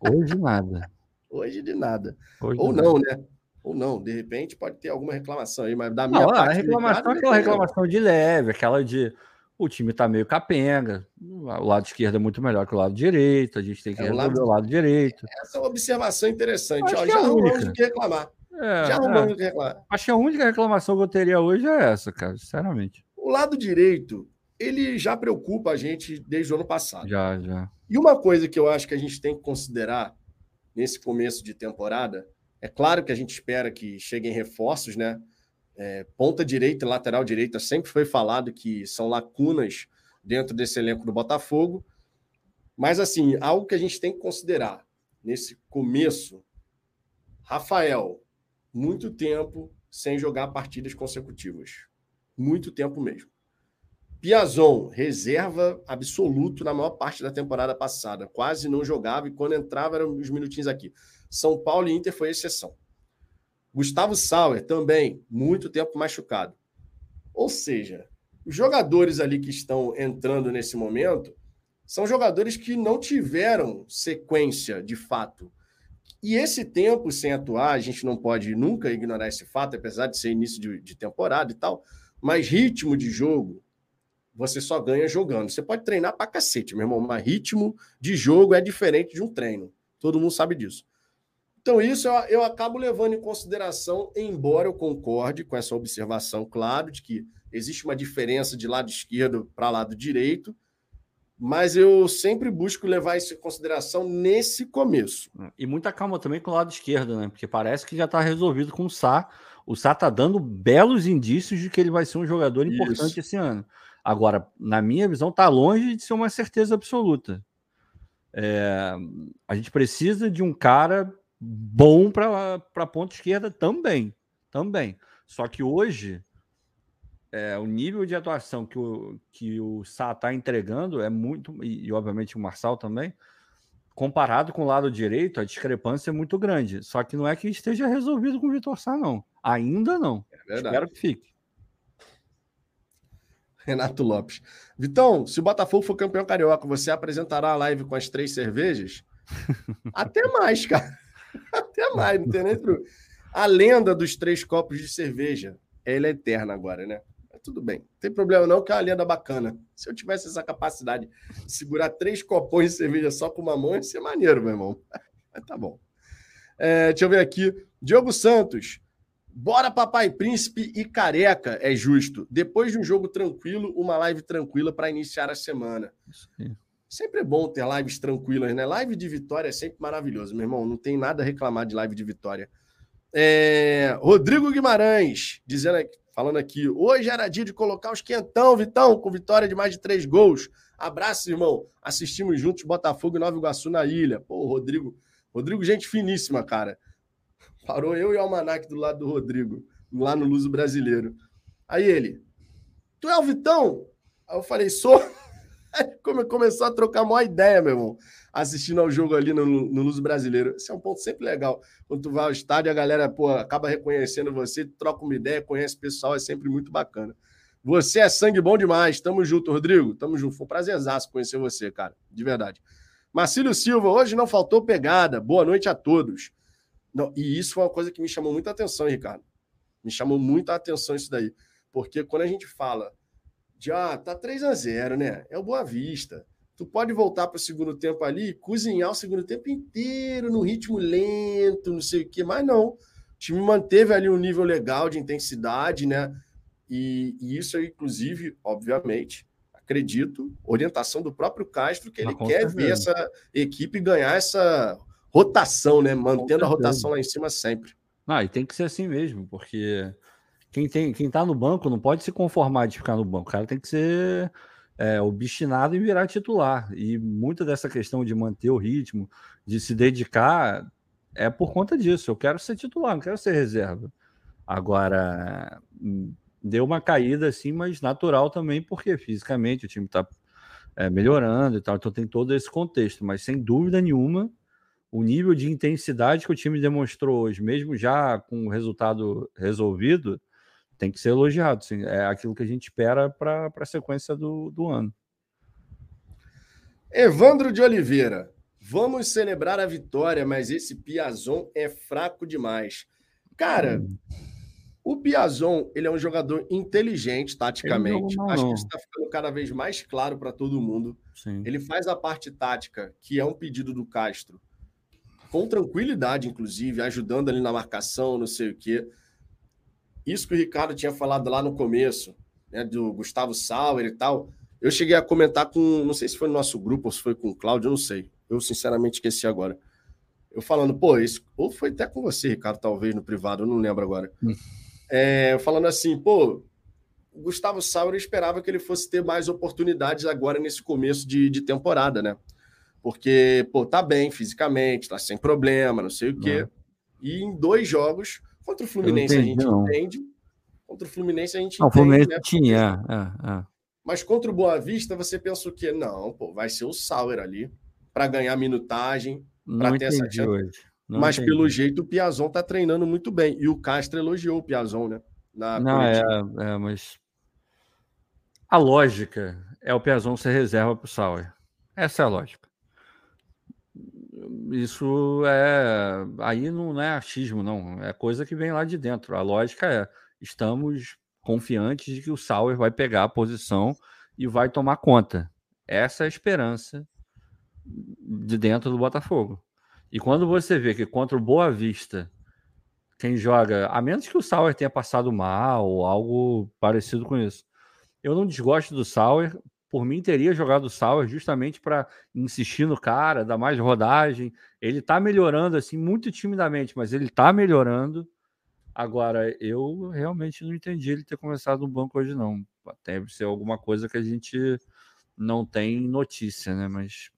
Hoje nada. Hoje de nada. Hoje Ou não, nada. né? Ou não, de repente pode ter alguma reclamação aí, mas da minha não, parte. A reclamação é aquela reclamação de leve, aquela de o time tá meio capenga. O lado esquerdo é muito melhor que o lado direito. A gente tem que é, resolver o lado, lado direito. Essa é uma observação interessante. Ó, é já arrumamos o que reclamar. É, já arrumamos é. o que reclamar. Acho que a única reclamação que eu teria hoje é essa, cara, sinceramente. O lado direito, ele já preocupa a gente desde o ano passado. Já, já. E uma coisa que eu acho que a gente tem que considerar nesse começo de temporada, é claro que a gente espera que cheguem reforços, né? É, ponta direita e lateral direita sempre foi falado que são lacunas dentro desse elenco do Botafogo. Mas, assim, algo que a gente tem que considerar nesse começo: Rafael, muito tempo sem jogar partidas consecutivas. Muito tempo mesmo. Piazon, reserva absoluto na maior parte da temporada passada. Quase não jogava e quando entrava eram uns minutinhos aqui. São Paulo e Inter foi exceção. Gustavo Sauer também, muito tempo machucado. Ou seja, os jogadores ali que estão entrando nesse momento são jogadores que não tiveram sequência de fato. E esse tempo sem atuar, a gente não pode nunca ignorar esse fato, apesar de ser início de, de temporada e tal, mas ritmo de jogo, você só ganha jogando. Você pode treinar pra cacete, meu irmão, mas ritmo de jogo é diferente de um treino. Todo mundo sabe disso. Então, isso eu, eu acabo levando em consideração, embora eu concorde com essa observação, claro, de que existe uma diferença de lado esquerdo para lado direito, mas eu sempre busco levar isso em consideração nesse começo. E muita calma também com o lado esquerdo, né? Porque parece que já está resolvido com o Sá. O Sá está dando belos indícios de que ele vai ser um jogador importante isso. esse ano. Agora, na minha visão, está longe de ser uma certeza absoluta. É, a gente precisa de um cara bom para a ponta esquerda também. Também. Só que hoje, é, o nível de atuação que o, que o Sá está entregando é muito, e, e, obviamente o Marçal também, comparado com o lado direito, a discrepância é muito grande. Só que não é que esteja resolvido com o Vitor Sá, não. Ainda não. É Espero que fique. Renato Lopes. Vitão, se o Botafogo for campeão carioca, você apresentará a live com as três cervejas? Até mais, cara. Até mais, não tem nem pro... A lenda dos três copos de cerveja, ela é eterna agora, né? Mas tudo bem, não tem problema não, que é uma lenda bacana. Se eu tivesse essa capacidade de segurar três copões de cerveja só com uma mão, ia ser maneiro, meu irmão. Mas tá bom. É, deixa eu ver aqui. Diogo Santos. Bora, papai príncipe e careca, é justo. Depois de um jogo tranquilo, uma live tranquila para iniciar a semana. Isso aí. Sempre é bom ter lives tranquilas, né? Live de vitória é sempre maravilhoso, meu irmão. Não tem nada a reclamar de live de vitória. É... Rodrigo Guimarães, dizendo aqui, falando aqui, hoje era dia de colocar os quentão, Vitão, com vitória de mais de três gols. Abraço, irmão. Assistimos juntos Botafogo e Nova Iguaçu na ilha. Pô, Rodrigo, Rodrigo, gente finíssima, cara. Parou eu e o Almanac do lado do Rodrigo, lá no Luso Brasileiro. Aí ele, tu é o Vitão? Aí eu falei, sou. Começou a trocar uma ideia, meu irmão, assistindo ao jogo ali no, no Luz Brasileiro. Esse é um ponto sempre legal. Quando tu vai ao estádio, a galera pô, acaba reconhecendo você, troca uma ideia, conhece o pessoal, é sempre muito bacana. Você é sangue bom demais. Tamo junto, Rodrigo. Tamo junto. Foi um prazerzaço conhecer você, cara. De verdade. Marcílio Silva, hoje não faltou pegada. Boa noite a todos. Não, e isso foi uma coisa que me chamou muita atenção, Ricardo. Me chamou muita atenção isso daí. Porque quando a gente fala de ah, tá 3 a 0 né? É o Boa Vista. Tu pode voltar para o segundo tempo ali, cozinhar o segundo tempo inteiro no ritmo lento, não sei o quê, mas não. O time manteve ali um nível legal de intensidade, né? E, e isso, inclusive, obviamente, acredito, orientação do próprio Castro, que ele quer ver essa equipe ganhar essa rotação, né? Mantendo a rotação lá em cima sempre. Ah, e tem que ser assim mesmo, porque quem, tem, quem tá no banco não pode se conformar de ficar no banco. O cara tem que ser é, obstinado em virar titular. E muita dessa questão de manter o ritmo, de se dedicar, é por conta disso. Eu quero ser titular, não quero ser reserva. Agora, hum, deu uma caída assim, mas natural também, porque fisicamente o time está é, melhorando e tal. Então tem todo esse contexto. Mas sem dúvida nenhuma, o nível de intensidade que o time demonstrou hoje, mesmo já com o resultado resolvido, tem que ser elogiado. Sim. É aquilo que a gente espera para a sequência do, do ano. Evandro de Oliveira. Vamos celebrar a vitória, mas esse Piazon é fraco demais. Cara. O Piazon, ele é um jogador inteligente taticamente. Não, não, Acho que isso está ficando cada vez mais claro para todo mundo. Sim. Ele faz a parte tática, que é um pedido do Castro, com tranquilidade, inclusive, ajudando ali na marcação, não sei o quê. Isso que o Ricardo tinha falado lá no começo, né, do Gustavo Sauer e tal. Eu cheguei a comentar com, não sei se foi no nosso grupo ou se foi com o Cláudio, eu não sei. Eu sinceramente esqueci agora. Eu falando, pô, isso, ou foi até com você, Ricardo, talvez no privado, eu não lembro agora. Hum. É, falando assim, pô, o Gustavo Sauer esperava que ele fosse ter mais oportunidades agora nesse começo de, de temporada, né? Porque, pô, tá bem fisicamente, tá sem problema, não sei o quê. Não. E em dois jogos, contra o Fluminense entendi, a gente não. entende. Contra o Fluminense a gente não, entende. O Fluminense né? tinha, é, é. Mas contra o Boa Vista, você pensa o quê? Não, pô, vai ser o Sauer ali para ganhar minutagem, para ter essa chance. Hoje. Não Mas entendi. pelo jeito o Piazon tá treinando muito bem. E o Castro elogiou o Piazon, né? Na não, é, é, mas a lógica é o Piazon ser reserva para o Sauer. Essa é a lógica. Isso é. Aí não é achismo, não. É coisa que vem lá de dentro. A lógica é: estamos confiantes de que o Sauer vai pegar a posição e vai tomar conta. Essa é a esperança de dentro do Botafogo. E quando você vê que contra o Boa Vista, quem joga, a menos que o Sauer tenha passado mal ou algo parecido com isso, eu não desgosto do Sauer. Por mim, teria jogado o Sauer justamente para insistir no cara, dar mais rodagem. Ele tá melhorando, assim, muito timidamente, mas ele tá melhorando. Agora, eu realmente não entendi ele ter começado no banco hoje, não. Deve ser alguma coisa que a gente não tem notícia, né? Mas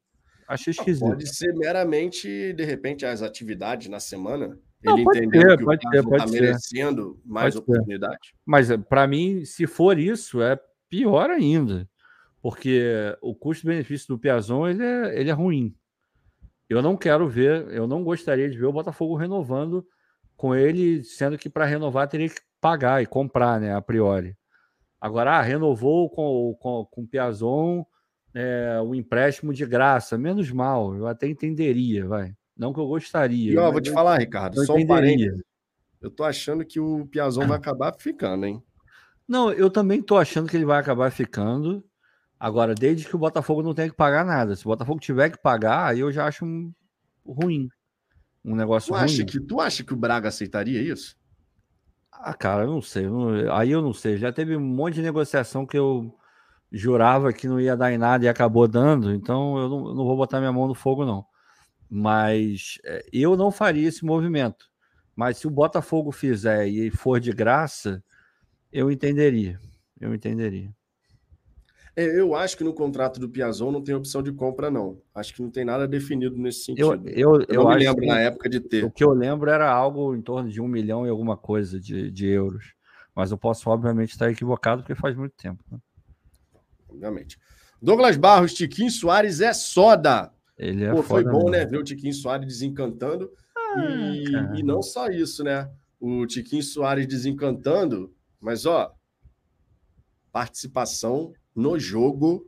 Achei esquisito. Pode ser meramente, de repente, as atividades na semana. Não, ele entendeu ser, que o está merecendo mais pode oportunidade. Ser. Mas, eh, para mim, se for isso, é pior ainda. Porque o custo-benefício do Piazon ele é, ele é ruim. Eu não quero ver, eu não gostaria de ver o Botafogo renovando com ele, sendo que para renovar teria que pagar e comprar, né, a priori. Agora, ah, renovou com, com, com o Piazon é, o empréstimo de graça, menos mal, eu até entenderia, vai. Não que eu gostaria. E ó, vou te falar, Ricardo, só um parênteses. Eu tô achando que o Piazon vai acabar ficando, hein? Não, eu também tô achando que ele vai acabar ficando. Agora, desde que o Botafogo não tenha que pagar nada. Se o Botafogo tiver que pagar, aí eu já acho um... ruim. Um negócio tu ruim. Acha que, tu acha que o Braga aceitaria isso? Ah, cara, eu não sei. Eu. Aí eu não sei. Já teve um monte de negociação que eu jurava que não ia dar em nada e acabou dando, então eu não, não vou botar minha mão no fogo, não. Mas é, eu não faria esse movimento. Mas se o Botafogo fizer e for de graça, eu entenderia. Eu entenderia. É, eu acho que no contrato do Piazon não tem opção de compra, não. Acho que não tem nada definido nesse sentido. Eu, eu, eu, eu não me lembro na época de ter. O que eu lembro era algo em torno de um milhão e alguma coisa de, de euros. Mas eu posso, obviamente, estar equivocado porque faz muito tempo. Né? obviamente. Douglas Barros, Tiquinho Soares é soda. Ele é Pô, foi bom, né? Ver o Tiquinho Soares desencantando. Ah, e, e, não só isso, né? O Tiquinho Soares desencantando, mas ó, participação no jogo,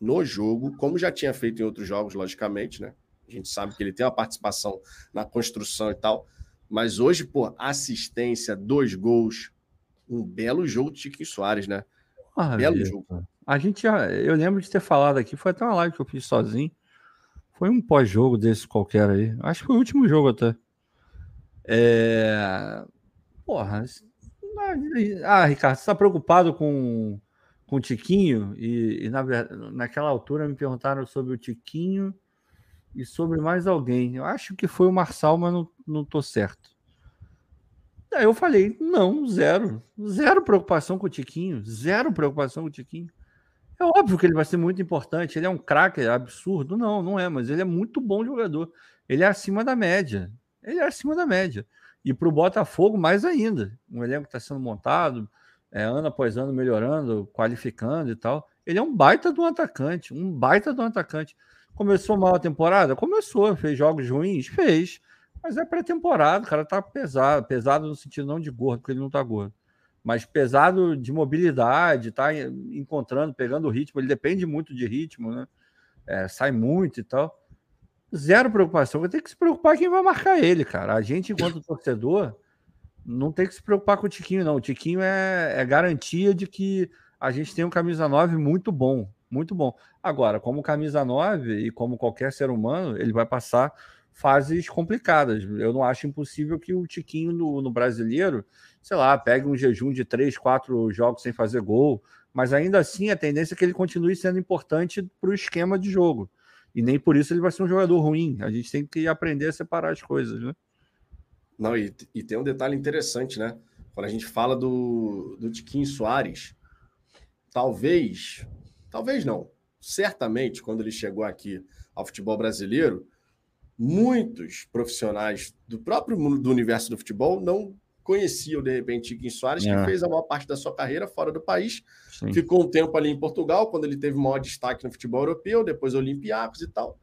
no jogo, como já tinha feito em outros jogos, logicamente, né? A gente sabe que ele tem uma participação na construção e tal. Mas hoje, pô, assistência, dois gols, um belo jogo do Tiquinho Soares, né? Ah, belo jogo. A gente já, eu lembro de ter falado aqui, foi até uma live que eu fiz sozinho. Foi um pós-jogo desse qualquer aí. Acho que foi o último jogo até. É... Porra. Ah, Ricardo, você está preocupado com, com o Tiquinho? E, e na, naquela altura me perguntaram sobre o Tiquinho e sobre mais alguém. Eu acho que foi o Marçal, mas não, não tô certo. Aí eu falei, não, zero. Zero preocupação com o Tiquinho. Zero preocupação com o Tiquinho. É óbvio que ele vai ser muito importante. Ele é um craque absurdo. Não, não é, mas ele é muito bom jogador. Ele é acima da média. Ele é acima da média. E para o Botafogo, mais ainda. Um elenco está sendo montado, é, ano após ano melhorando, qualificando e tal. Ele é um baita de um atacante. Um baita de um atacante. Começou mal a temporada? Começou. Fez jogos ruins? Fez. Mas é pré-temporada. O cara tá pesado. Pesado no sentido não de gordo, porque ele não tá gordo mas pesado de mobilidade, tá encontrando, pegando o ritmo, ele depende muito de ritmo, né? É, sai muito e tal. Zero preocupação. Vai ter que se preocupar quem vai marcar ele, cara. A gente, enquanto torcedor, não tem que se preocupar com o Tiquinho, não. O Tiquinho é, é garantia de que a gente tem um camisa 9 muito bom, muito bom. Agora, como camisa 9 e como qualquer ser humano, ele vai passar fases complicadas. Eu não acho impossível que o Tiquinho no, no brasileiro, sei lá, pegue um jejum de três, quatro jogos sem fazer gol, mas ainda assim a tendência é que ele continue sendo importante para o esquema de jogo. E nem por isso ele vai ser um jogador ruim. A gente tem que aprender a separar as coisas, né? Não, e, e tem um detalhe interessante, né? Quando a gente fala do, do Tiquinho Soares, talvez, talvez não, certamente, quando ele chegou aqui ao futebol brasileiro, muitos profissionais do próprio mundo do universo do futebol não conheciam, de repente, Tiquinho Soares, é. que fez a maior parte da sua carreira fora do país. Sim. Ficou um tempo ali em Portugal, quando ele teve maior destaque no futebol europeu, depois Olympiacos e tal.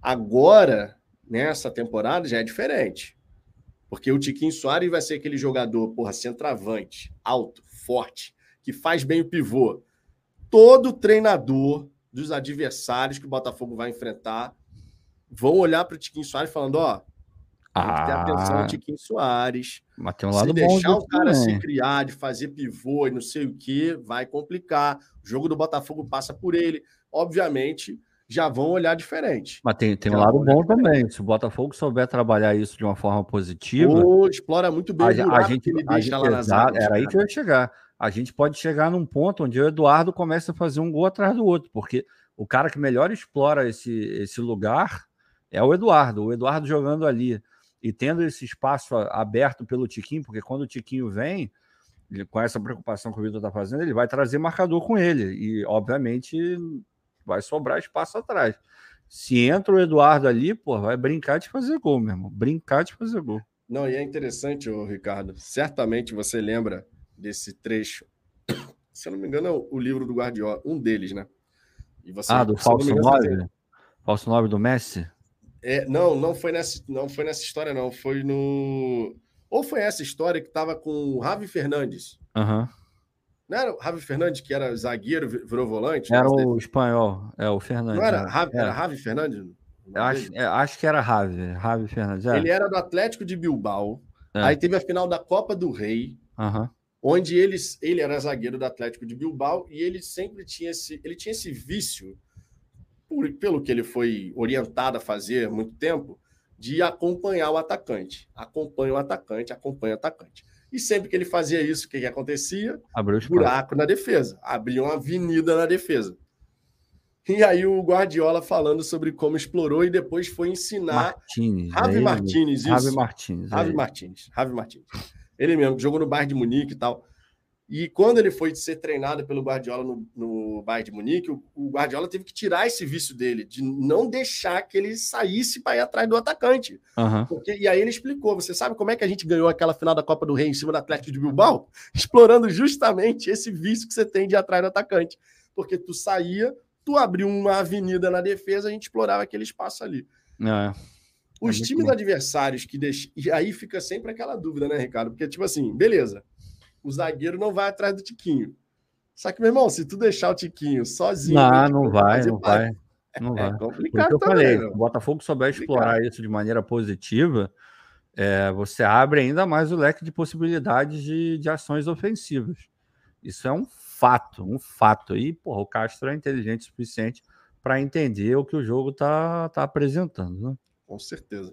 Agora, nessa temporada, já é diferente. Porque o Tiquinho Soares vai ser aquele jogador, porra, centroavante, alto, forte, que faz bem o pivô. Todo treinador dos adversários que o Botafogo vai enfrentar vão olhar para o Tiquinho Soares falando: ó, tem que ter atenção ao ah. Tiquinho Soares. Mas tem um lado se deixar o cara também. se criar, de fazer pivô e não sei o que, vai complicar. O jogo do Botafogo passa por ele. Obviamente, já vão olhar diferente. Mas tem, tem um lado bom diferente. também. Se o Botafogo souber trabalhar isso de uma forma positiva. Ou explora muito bem a, a gente, deixa gente, lá nas áreas, Era aí que eu ia chegar. A gente pode chegar num ponto onde o Eduardo começa a fazer um gol atrás do outro, porque o cara que melhor explora esse, esse lugar é o Eduardo. O Eduardo jogando ali e tendo esse espaço aberto pelo Tiquinho, porque quando o Tiquinho vem, com essa preocupação que o Vitor está fazendo, ele vai trazer marcador com ele. E, obviamente, vai sobrar espaço atrás. Se entra o Eduardo ali, pô, vai brincar de fazer gol, meu irmão. Brincar de fazer gol. Não, e é interessante, ô, Ricardo. Certamente você lembra desse trecho. Se eu não me engano, é o livro do Guardiola, um deles, né? Você, ah, do falso 9? Falso 9 do Messi? É, não, não foi, nessa, não foi nessa história, não. Foi no. Ou foi essa história que tava com o Ravi Fernandes. Aham. Uhum. Não era o Ravi Fernandes, que era zagueiro, virou volante? Era o espanhol, é o Fernandes. Não era, né? Ravi, era. Ravi Fernandes? Acho, é, acho que era Ravi, Ravi Fernandes. É. Ele era do Atlético de Bilbao. É. Aí teve a final da Copa do Rei, uhum. onde ele, ele era zagueiro do Atlético de Bilbao e ele sempre tinha esse, ele tinha esse vício, por, pelo que ele foi orientado a fazer há muito tempo, de acompanhar o atacante. Acompanha o atacante, acompanha o atacante. E sempre que ele fazia isso, o que, que acontecia? Abriu buraco na defesa. Abria uma avenida na defesa. E aí o Guardiola falando sobre como explorou e depois foi ensinar. Martins. Ravi é Martins, isso. É Martins. Ravi Martins. Ele mesmo, jogou no Bayern de Munique e tal. E quando ele foi ser treinado pelo Guardiola no, no Bayern de Munique, o, o, Guardiola teve que tirar esse vício dele, de não deixar que ele saísse para ir atrás do atacante. Uhum. Porque, e aí ele explicou: você sabe como é que a gente ganhou aquela final da Copa do Rei em cima do Atlético de Bilbao? Explorando justamente esse vício que você tem de ir atrás do atacante. Porque tu saía, tu abriu uma avenida na defesa, a gente explorava aquele espaço ali. É. Os é times adversários que deixam. E aí fica sempre aquela dúvida, né, Ricardo? Porque, tipo assim, beleza o zagueiro não vai atrás do Tiquinho. Só que, meu irmão, se tu deixar o Tiquinho sozinho. Não, não vai, não vai. Não é vai. complicado. eu falei, o Botafogo souber explorar isso de maneira positiva, é, você abre ainda mais o leque de possibilidades de, de ações ofensivas. Isso é um fato, um fato. E, porra, o Castro é inteligente o suficiente para entender o que o jogo tá, tá apresentando. Né? Com certeza.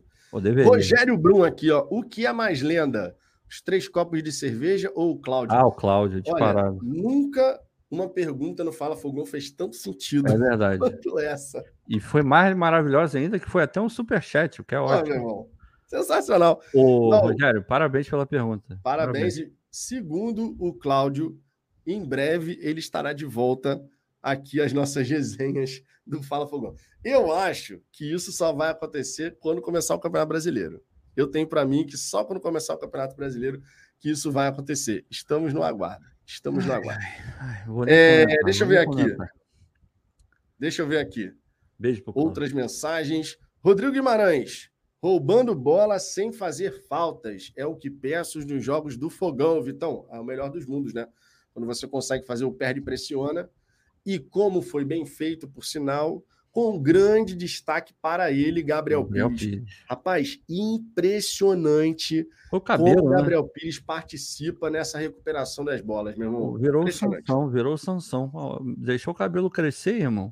Rogério Brum aqui, ó. O que é mais lenda? Os três copos de cerveja ou o Cláudio? Ah, o Cláudio, disparado. Nunca uma pergunta no Fala Fogão fez tanto sentido. É verdade. Quanto essa. E foi mais maravilhosa ainda que foi até um superchat, o que é ótimo. Ah, meu irmão. Sensacional. Ô, Não, Rogério, parabéns pela pergunta. Parabéns. parabéns. Segundo o Cláudio, em breve ele estará de volta aqui às nossas resenhas do Fala Fogão. Eu acho que isso só vai acontecer quando começar o Campeonato Brasileiro. Eu tenho para mim que só quando começar o Campeonato Brasileiro que isso vai acontecer. Estamos no aguardo. Estamos no aguardo. Ai, ai, é, deixa eu ver aqui. Deixa eu ver aqui. Beijo Outras mensagens. Rodrigo Guimarães. Roubando bola sem fazer faltas. É o que peço nos jogos do fogão, Vitão. É o melhor dos mundos, né? Quando você consegue fazer o perde e pressiona. E como foi bem feito, por sinal, com grande destaque para ele, Gabriel, Gabriel Pires. Pires. Rapaz, impressionante o cabelo, como o né? Gabriel né? Pires participa nessa recuperação das bolas, meu irmão. Virou Sansão, virou Sansão. Deixou o cabelo crescer, irmão.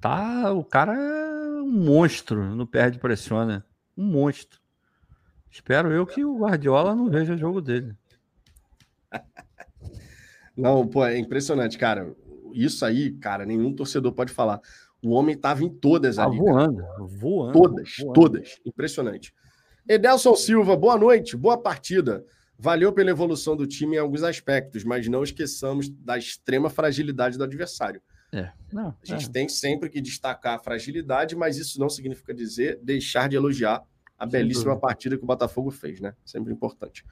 Tá, o cara é um monstro no pé de pressiona. Né? Um monstro. Espero eu que o Guardiola não veja o jogo dele. Não, pô, é impressionante, cara. Isso aí, cara, nenhum torcedor pode falar. O homem estava em todas ali. Voando, voando. Todas, voando. todas. Impressionante. Edelson Silva, boa noite, boa partida. Valeu pela evolução do time em alguns aspectos, mas não esqueçamos da extrema fragilidade do adversário. É, não, a gente é. tem sempre que destacar a fragilidade, mas isso não significa dizer deixar de elogiar a belíssima partida que o Botafogo fez, né? Sempre importante.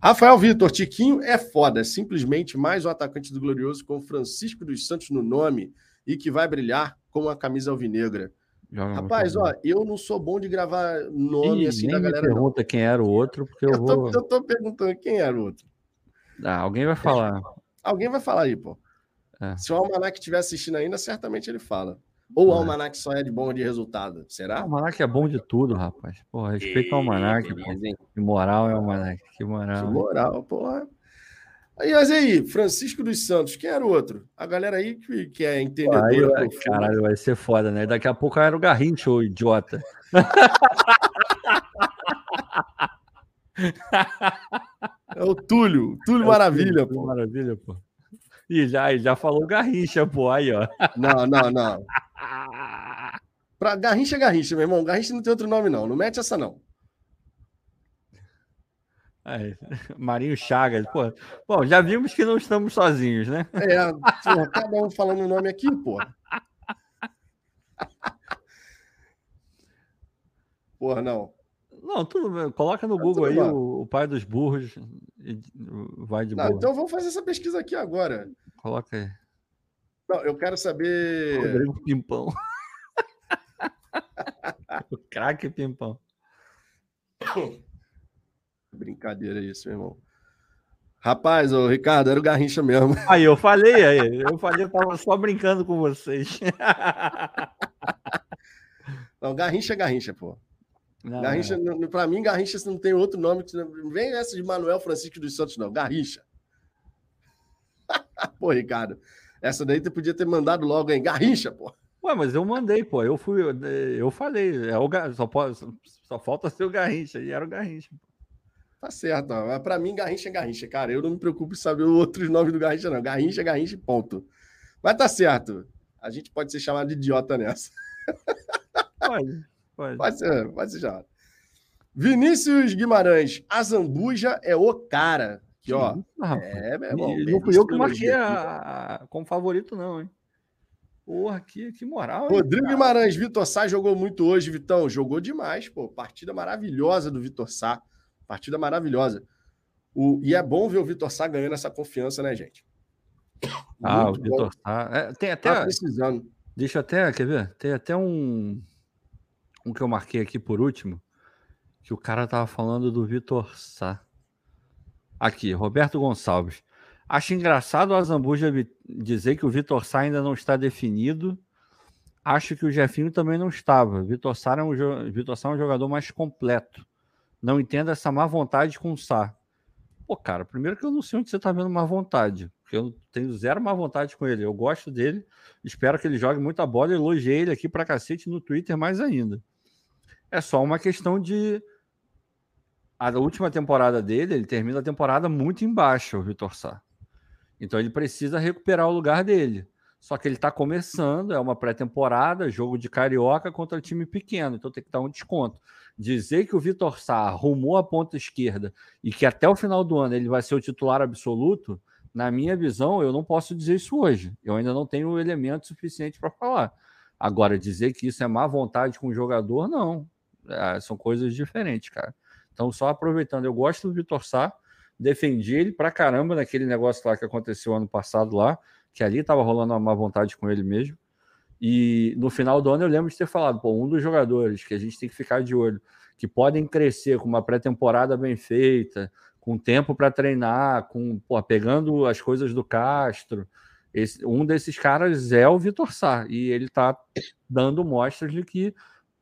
Rafael Vitor, Tiquinho é foda, simplesmente mais um atacante do Glorioso com Francisco dos Santos no nome e que vai brilhar com a camisa alvinegra. Joga Rapaz, ó, eu não sou bom de gravar nome Ih, assim da galera. Me pergunta não. quem era o outro, porque eu, eu vou. Tô, eu tô perguntando quem era o outro. Ah, alguém vai falar. Alguém vai falar aí, pô. É. Se o Almanac estiver assistindo ainda, certamente ele fala. Ou o é. Almanac só é de bom de resultado, será? O Almanac é bom de tudo, rapaz. Porra, respeita o Almanac, pô. Que moral é o Almanac, que moral. Que moral, porra. Aí, mas aí, Francisco dos Santos, quem era o outro? A galera aí que, que é entendedora. Aí, caralho, vai ser foda, né? Daqui a pouco era o Garrincha, o idiota. É o Túlio, Túlio é Maravilha, Túlio, pô. Maravilha, pô. E já, já falou Garrincha, pô, aí, ó. Não, não, não. Pra Garrincha é Garrincha, meu irmão. Garrincha não tem outro nome, não. Não mete essa, não. Marinho Chagas, pô. Bom, já vimos que não estamos sozinhos, né? É, porra, cada um falando o nome aqui, pô. Porra, não. Não, tudo bem. Coloca no tá Google aí o, o, pai dos burros e vai de boa. Então vamos fazer essa pesquisa aqui agora. Coloca aí. Não, eu quero saber. Rodrigo Pimpão. o craque Pimpão. Brincadeira isso, meu irmão. Rapaz, o Ricardo, era o Garrincha mesmo. Aí, eu falei, aí, eu falei, eu tava só brincando com vocês. Não, Garrincha é Garrincha, pô. Não, Garrincha, não. pra mim, Garrincha não tem outro nome. Não vem essa de Manuel Francisco dos Santos, não. Garrincha. pô, Ricardo, essa daí tu podia ter mandado logo, hein? Garrincha, pô. Ué, mas eu mandei, pô. Eu fui, eu falei, é o, só, pode, só falta ser o Garrincha, e era o Garrincha. Pô. Tá certo, ó. Pra mim, Garrincha é Garrincha, cara. Eu não me preocupo em saber outros nomes do Garrincha, não. Garrincha é Garrincha ponto. Mas tá certo. A gente pode ser chamado de idiota nessa. Pode, pode. Pode ser, pode ser chamado. Vinícius Guimarães, a Zambuja é o cara. Que, ó. é, meu irmão. Não fui eu que marquei a, como favorito, não, hein? Porra, que, que moral. Hein, Rodrigo cara? Guimarães, Vitor Sá jogou muito hoje, Vitão. Jogou demais, pô. Partida maravilhosa do Vitor Sá. Partida maravilhosa. O, e é bom ver o Vitor Sá ganhando essa confiança, né, gente? Ah, Muito o Vitor Sá. É, tem até. Tá precisando. Deixa até, quer ver? Tem até um. Um que eu marquei aqui por último. Que o cara tava falando do Vitor Sá. Aqui, Roberto Gonçalves. Acho engraçado o Azambuja dizer que o Vitor Sá ainda não está definido. Acho que o Jefinho também não estava. Vitor Sá é um, Vitor Sá é um jogador mais completo. Não entendo essa má vontade com o Sá. Pô, cara, primeiro que eu não sei onde você tá vendo má vontade. Porque eu tenho zero má vontade com ele. Eu gosto dele, espero que ele jogue muita bola. Elogiei ele aqui pra cacete no Twitter mais ainda. É só uma questão de. A última temporada dele, ele termina a temporada muito embaixo, o Vitor Sá. Então ele precisa recuperar o lugar dele. Só que ele está começando, é uma pré-temporada, jogo de carioca contra time pequeno, então tem que dar um desconto. Dizer que o Vitor Sá arrumou a ponta esquerda e que até o final do ano ele vai ser o titular absoluto, na minha visão, eu não posso dizer isso hoje. Eu ainda não tenho elemento suficiente para falar. Agora, dizer que isso é má vontade com o jogador, não. É, são coisas diferentes, cara. Então, só aproveitando, eu gosto do Vitor Sá, defendi ele pra caramba naquele negócio lá que aconteceu ano passado lá que ali estava rolando uma má vontade com ele mesmo. E no final do ano eu lembro de ter falado, pô, um dos jogadores que a gente tem que ficar de olho, que podem crescer com uma pré-temporada bem feita, com tempo para treinar, com pô, pegando as coisas do Castro, esse, um desses caras é o Vitor Sá, e ele está dando mostras de que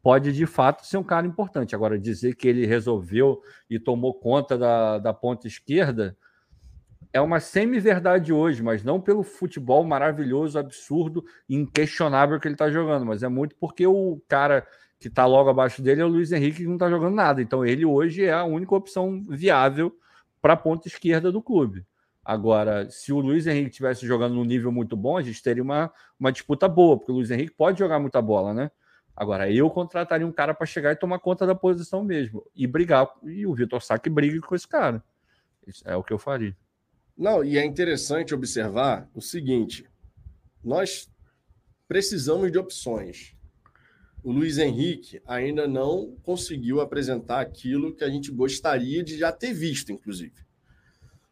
pode de fato ser um cara importante. Agora, dizer que ele resolveu e tomou conta da, da ponta esquerda é uma semi-verdade hoje, mas não pelo futebol maravilhoso, absurdo, inquestionável que ele está jogando, mas é muito porque o cara que está logo abaixo dele é o Luiz Henrique, que não está jogando nada. Então, ele hoje é a única opção viável para a ponta esquerda do clube. Agora, se o Luiz Henrique estivesse jogando num nível muito bom, a gente teria uma, uma disputa boa, porque o Luiz Henrique pode jogar muita bola, né? Agora, eu contrataria um cara para chegar e tomar conta da posição mesmo. E brigar. E o Vitor Sá brigue com esse cara. Isso é o que eu faria. Não, e é interessante observar o seguinte: nós precisamos de opções. O Luiz Henrique ainda não conseguiu apresentar aquilo que a gente gostaria de já ter visto, inclusive.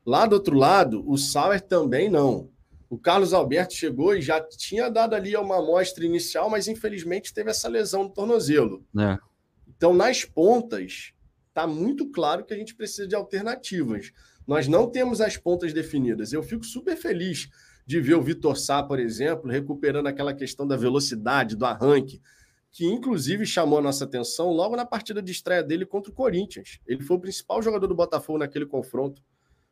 Lá do outro lado, o Sauer também não. O Carlos Alberto chegou e já tinha dado ali uma amostra inicial, mas infelizmente teve essa lesão no tornozelo. É. Então, nas pontas, está muito claro que a gente precisa de alternativas. Nós não temos as pontas definidas. Eu fico super feliz de ver o Vitor Sá, por exemplo, recuperando aquela questão da velocidade, do arranque, que inclusive chamou a nossa atenção logo na partida de estreia dele contra o Corinthians. Ele foi o principal jogador do Botafogo naquele confronto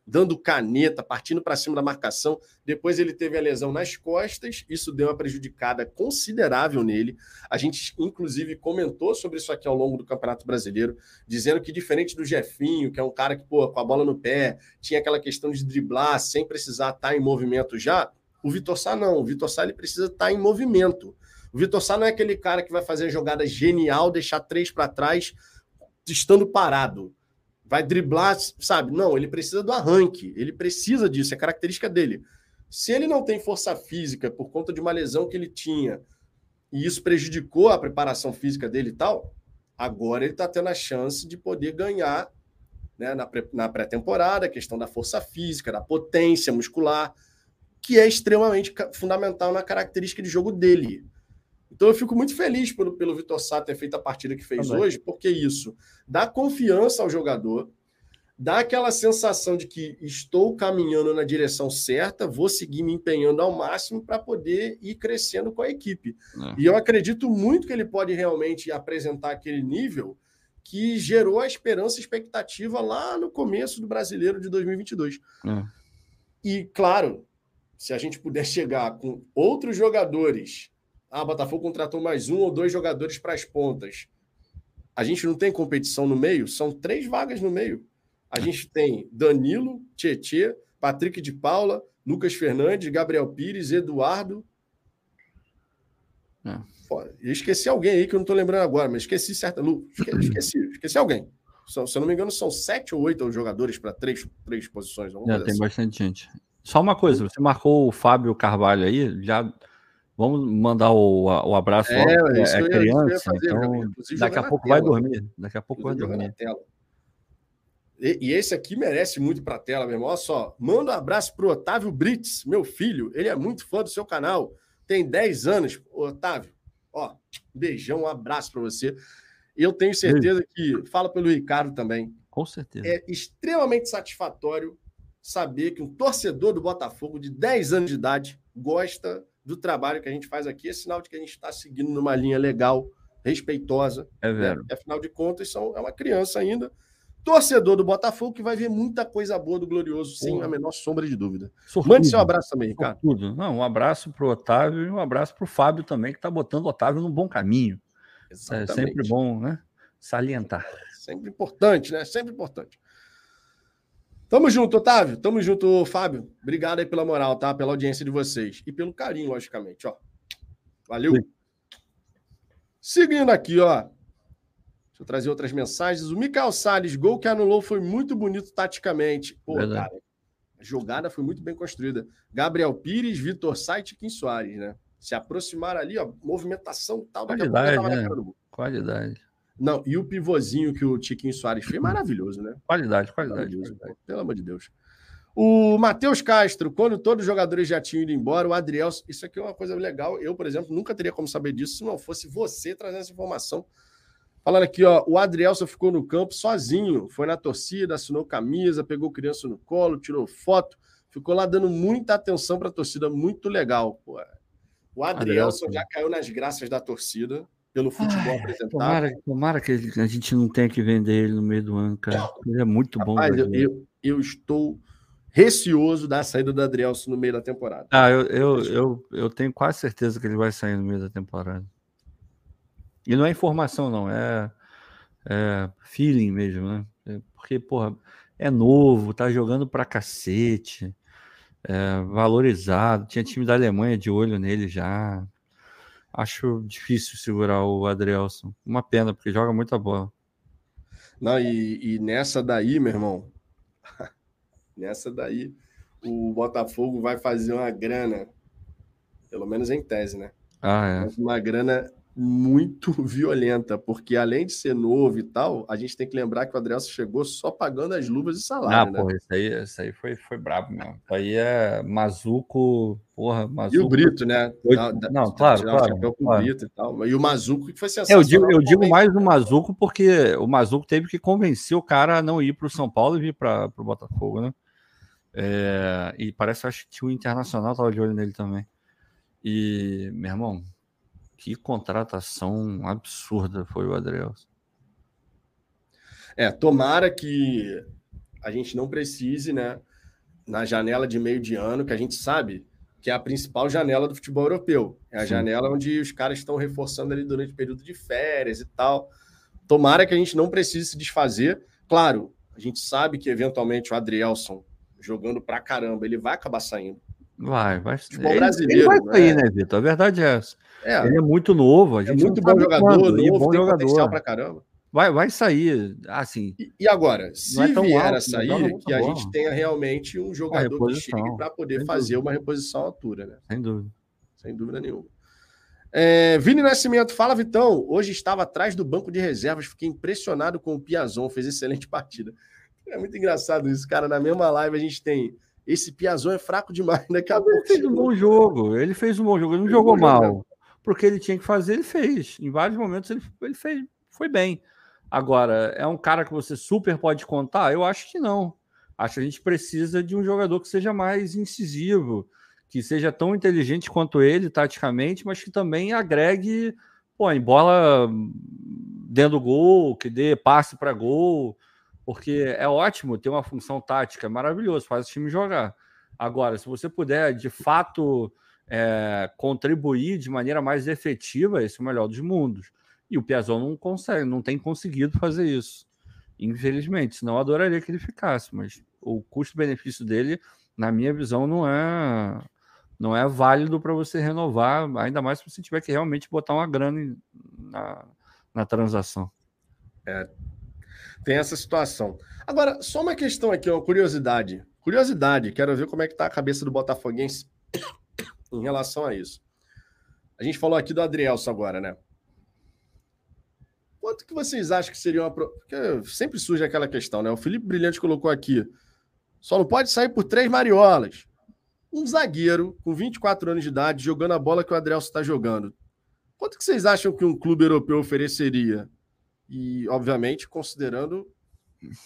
dando caneta, partindo para cima da marcação. Depois ele teve a lesão nas costas, isso deu uma prejudicada considerável nele. A gente, inclusive, comentou sobre isso aqui ao longo do Campeonato Brasileiro, dizendo que, diferente do Jefinho, que é um cara que, pô, com a bola no pé, tinha aquela questão de driblar sem precisar estar tá em movimento já, o Vitor Sá não. O Vitor Sá ele precisa estar tá em movimento. O Vitor Sá não é aquele cara que vai fazer a jogada genial, deixar três para trás, estando parado vai driblar, sabe? Não, ele precisa do arranque, ele precisa disso, é característica dele. Se ele não tem força física por conta de uma lesão que ele tinha, e isso prejudicou a preparação física dele e tal, agora ele está tendo a chance de poder ganhar né, na pré-temporada, a questão da força física, da potência muscular, que é extremamente fundamental na característica de jogo dele. Então eu fico muito feliz pelo, pelo Vitor Sá ter feito a partida que fez Também. hoje, porque isso dá confiança ao jogador, dá aquela sensação de que estou caminhando na direção certa, vou seguir me empenhando ao máximo para poder ir crescendo com a equipe. É. E eu acredito muito que ele pode realmente apresentar aquele nível que gerou a esperança e expectativa lá no começo do brasileiro de 2022. É. E, claro, se a gente puder chegar com outros jogadores ah, Botafogo contratou mais um ou dois jogadores para as pontas. A gente não tem competição no meio? São três vagas no meio. A gente tem Danilo, Tietê, Patrick de Paula, Lucas Fernandes, Gabriel Pires, Eduardo. É. Eu esqueci alguém aí que eu não estou lembrando agora, mas esqueci certa. Esqueci, esqueci alguém. Se eu não me engano, são sete ou oito jogadores para três, três posições. Já tem assim. bastante gente. Só uma coisa, você marcou o Fábio Carvalho aí, já Vamos mandar o, o abraço é, logo, é, é criança, fazer, então daqui a pouco tela, vai dormir. Daqui a pouco vai dormir. E, e, esse aqui merece muito para a tela, meu irmão. Olha só, manda um abraço para o Otávio Brits, meu filho. Ele é muito fã do seu canal, tem 10 anos. Otávio, ó, beijão, um abraço para você. Eu tenho certeza que, fala pelo Ricardo também. Com certeza. É extremamente satisfatório saber que um torcedor do Botafogo de 10 anos de idade gosta do trabalho que a gente faz aqui, é sinal de que a gente está seguindo numa linha legal, respeitosa. É velho. Né? Afinal de contas, são, é uma criança ainda. Torcedor do Botafogo que vai ver muita coisa boa do Glorioso, Porra. sem a menor sombra de dúvida. Sortudo. Mande seu abraço também, Ricardo. Sortudo. Não, um abraço para o Otávio e um abraço para o Fábio também, que está botando o Otávio no bom caminho. Exatamente. É sempre bom, né? Salientar. Sempre importante, né? Sempre importante. Tamo junto, Otávio. Tamo junto, Fábio. Obrigado aí pela moral, tá? Pela audiência de vocês. E pelo carinho, logicamente, ó. Valeu. Sim. Seguindo aqui, ó. Deixa eu trazer outras mensagens. O Mikael Salles, gol que anulou, foi muito bonito taticamente. Pô, Verdade. cara, a jogada foi muito bem construída. Gabriel Pires, Vitor Sait e Kim Soares, né? Se aproximaram ali, ó, movimentação tal. Qualidade, né? Qualidade. Não, e o pivôzinho que o Tiquinho Soares fez, maravilhoso, né? Qualidade, qualidade. qualidade. Pelo amor de Deus. O Matheus Castro, quando todos os jogadores já tinham ido embora, o Adriel, isso aqui é uma coisa legal. Eu, por exemplo, nunca teria como saber disso se não fosse você trazendo essa informação. Falando aqui, ó, o Adrielson ficou no campo sozinho, foi na torcida, assinou camisa, pegou criança no colo, tirou foto, ficou lá dando muita atenção para a torcida, muito legal. Pô. O Adrielson já caiu nas graças da torcida pelo futebol Ai, apresentado. Tomara, tomara, que a gente não tenha que vender ele no meio do ano, cara. Ele é muito Rapaz, bom. Eu, eu, eu, estou receoso da saída do Adrielson no meio da temporada. Ah, eu, eu, eu, eu tenho quase certeza que ele vai sair no meio da temporada. E não é informação, não, é, é feeling mesmo, né? É porque, porra, é novo, tá jogando pra cacete, é valorizado. Tinha time da Alemanha de olho nele já. Acho difícil segurar o Adrielson. Uma pena, porque joga muita bola. Não, e, e nessa daí, meu irmão, nessa daí, o Botafogo vai fazer uma grana, pelo menos em tese, né? Ah, é. Uma grana muito violenta, porque além de ser novo e tal, a gente tem que lembrar que o Adrielson chegou só pagando as luvas de salário. Ah, né? porra, isso aí, isso aí foi, foi brabo mesmo. Isso aí é Mazuco, porra, Mazuco. E o Brito, né? Não, não claro, claro. Com claro. O Brito e, tal. e o Mazuco que foi sensacional. Eu digo, eu digo mais do Mazuco porque o Mazuco teve que convencer o cara a não ir para o São Paulo e vir para o Botafogo, né? É, e parece acho que o Internacional estava de olho nele também. E, meu irmão, que contratação absurda foi o Adrielson. É, tomara que a gente não precise, né? Na janela de meio de ano, que a gente sabe que é a principal janela do futebol europeu. É a Sim. janela onde os caras estão reforçando ali durante o período de férias e tal. Tomara que a gente não precise se desfazer. Claro, a gente sabe que eventualmente o Adrielson, jogando pra caramba, ele vai acabar saindo. Vai, vai. Futebol brasileiro. Ele vai sair, né, né Vitor? A verdade é essa. É, ele é muito novo. A é gente é muito bom jogador, quando, novo, bom jogador. pra caramba. Vai, vai sair, assim. E, e agora, se é vier alto, a sair, que a gente tenha realmente um jogador que chegue para poder fazer dúvida. uma reposição à altura, né? Sem dúvida. Sem dúvida nenhuma. É, Vini Nascimento, fala Vitão. Hoje estava atrás do banco de reservas, fiquei impressionado com o Piazon, fez excelente partida. É muito engraçado isso, cara. Na mesma live a gente tem esse Piazon é fraco demais, daqui a pouco. Ele fez um bom jogo, ele fez um bom jogo, ele não jogou mal porque ele tinha que fazer, ele fez. Em vários momentos ele, ele fez, foi bem. Agora, é um cara que você super pode contar? Eu acho que não. Acho que a gente precisa de um jogador que seja mais incisivo, que seja tão inteligente quanto ele, taticamente, mas que também agregue, pô, em bola dentro do gol, que dê passe para gol, porque é ótimo ter uma função tática, é maravilhoso, faz o time jogar. Agora, se você puder de fato é, contribuir de maneira mais efetiva, esse é o melhor dos mundos. E o Piazon não consegue, não tem conseguido fazer isso. Infelizmente, senão eu adoraria que ele ficasse, mas o custo-benefício dele, na minha visão, não é não é válido para você renovar, ainda mais se você tiver que realmente botar uma grana na, na transação. É, tem essa situação. Agora, só uma questão aqui, uma curiosidade. Curiosidade, quero ver como é que tá a cabeça do Botafoguense em relação a isso. A gente falou aqui do Adrielso agora, né? Quanto que vocês acham que seria uma. Porque sempre surge aquela questão, né? O Felipe Brilhante colocou aqui. Só não pode sair por três mariolas. Um zagueiro com 24 anos de idade jogando a bola que o Adrielso está jogando. Quanto que vocês acham que um clube europeu ofereceria? E, obviamente, considerando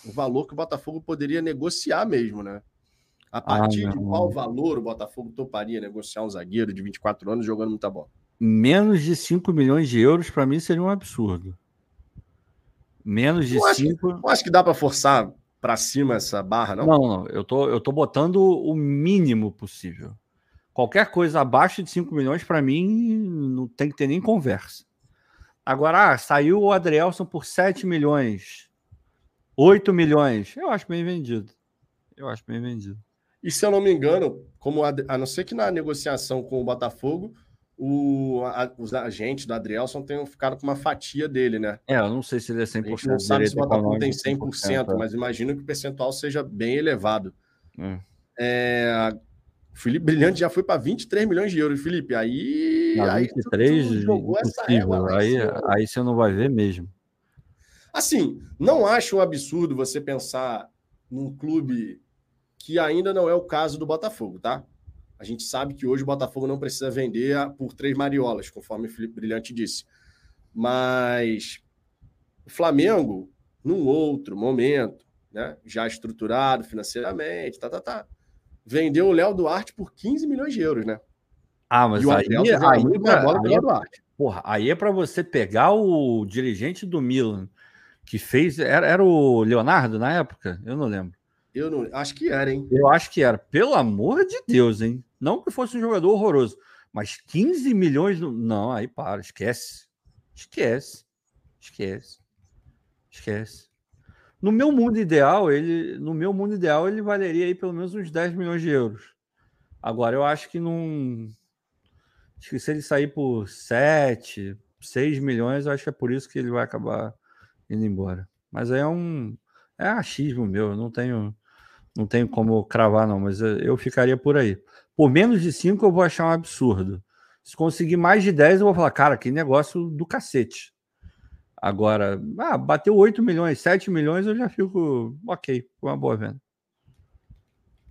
o valor que o Botafogo poderia negociar mesmo, né? A partir ah, de qual valor o Botafogo toparia negociar um zagueiro de 24 anos jogando muita bola? Menos de 5 milhões de euros, para mim, seria um absurdo. Menos de 5. Não acho que dá para forçar para cima essa barra, não? Não, não. Eu tô, eu tô botando o mínimo possível. Qualquer coisa abaixo de 5 milhões, para mim, não tem que ter nem conversa. Agora, ah, saiu o Adrielson por 7 milhões, 8 milhões. Eu acho bem vendido. Eu acho bem vendido. E se eu não me engano, como a, a não ser que na negociação com o Botafogo, o, a, os agentes do Adrielson tenham ficado com uma fatia dele, né? É, eu não sei se ele é 100%. A gente não sabe se o Botafogo tem 100%, 100% é. mas imagino que o percentual seja bem elevado. É. É, o Felipe Brilhante já foi para 23 milhões de euros, Felipe. Aí. Aí 23, tu, jogou essa aí, aí você não vai ver mesmo. Assim, não acho um absurdo você pensar num clube que ainda não é o caso do Botafogo, tá? A gente sabe que hoje o Botafogo não precisa vender por três mariolas, conforme o Felipe Brilhante disse. Mas o Flamengo, num outro momento, né, já estruturado financeiramente, tá, tá, tá, vendeu o Léo Duarte por 15 milhões de euros, né? Ah, mas aí, aí, aí, bola aí, Duarte. Porra, aí é para você pegar o dirigente do Milan que fez. Era, era o Leonardo na época? Eu não lembro. Eu não. Acho que era, hein? Eu acho que era. Pelo amor de Deus, hein? Não que fosse um jogador horroroso, mas 15 milhões. Não, aí para, esquece. Esquece. Esquece. Esquece. No meu mundo ideal, ele, no meu mundo ideal, ele valeria aí pelo menos uns 10 milhões de euros. Agora, eu acho que não. Acho que se ele sair por 7, 6 milhões, eu acho que é por isso que ele vai acabar indo embora. Mas aí é um. É achismo meu, eu não tenho. Não tenho como cravar, não, mas eu ficaria por aí. Por menos de 5 eu vou achar um absurdo. Se conseguir mais de 10, eu vou falar, cara, que negócio do cacete. Agora, ah, bateu 8 milhões, 7 milhões, eu já fico ok, foi uma boa venda.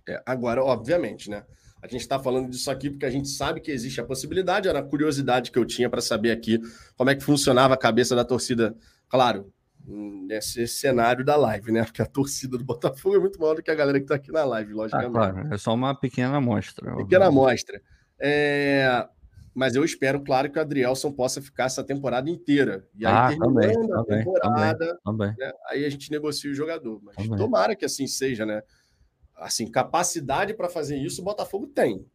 É, agora, obviamente, né? A gente está falando disso aqui porque a gente sabe que existe a possibilidade, era a curiosidade que eu tinha para saber aqui como é que funcionava a cabeça da torcida. Claro, nesse cenário da live, né? Porque a torcida do Botafogo é muito maior do que a galera que está aqui na live, ah, logicamente. Ah, claro, é só uma pequena amostra. Pequena amostra. É... Mas eu espero, claro, que o Adrielson possa ficar essa temporada inteira. E aí, ah, terminando também, a temporada, também, também. Né? aí a gente negocia o jogador. Mas tomara que assim seja, né? Assim, capacidade para fazer isso o Botafogo tem.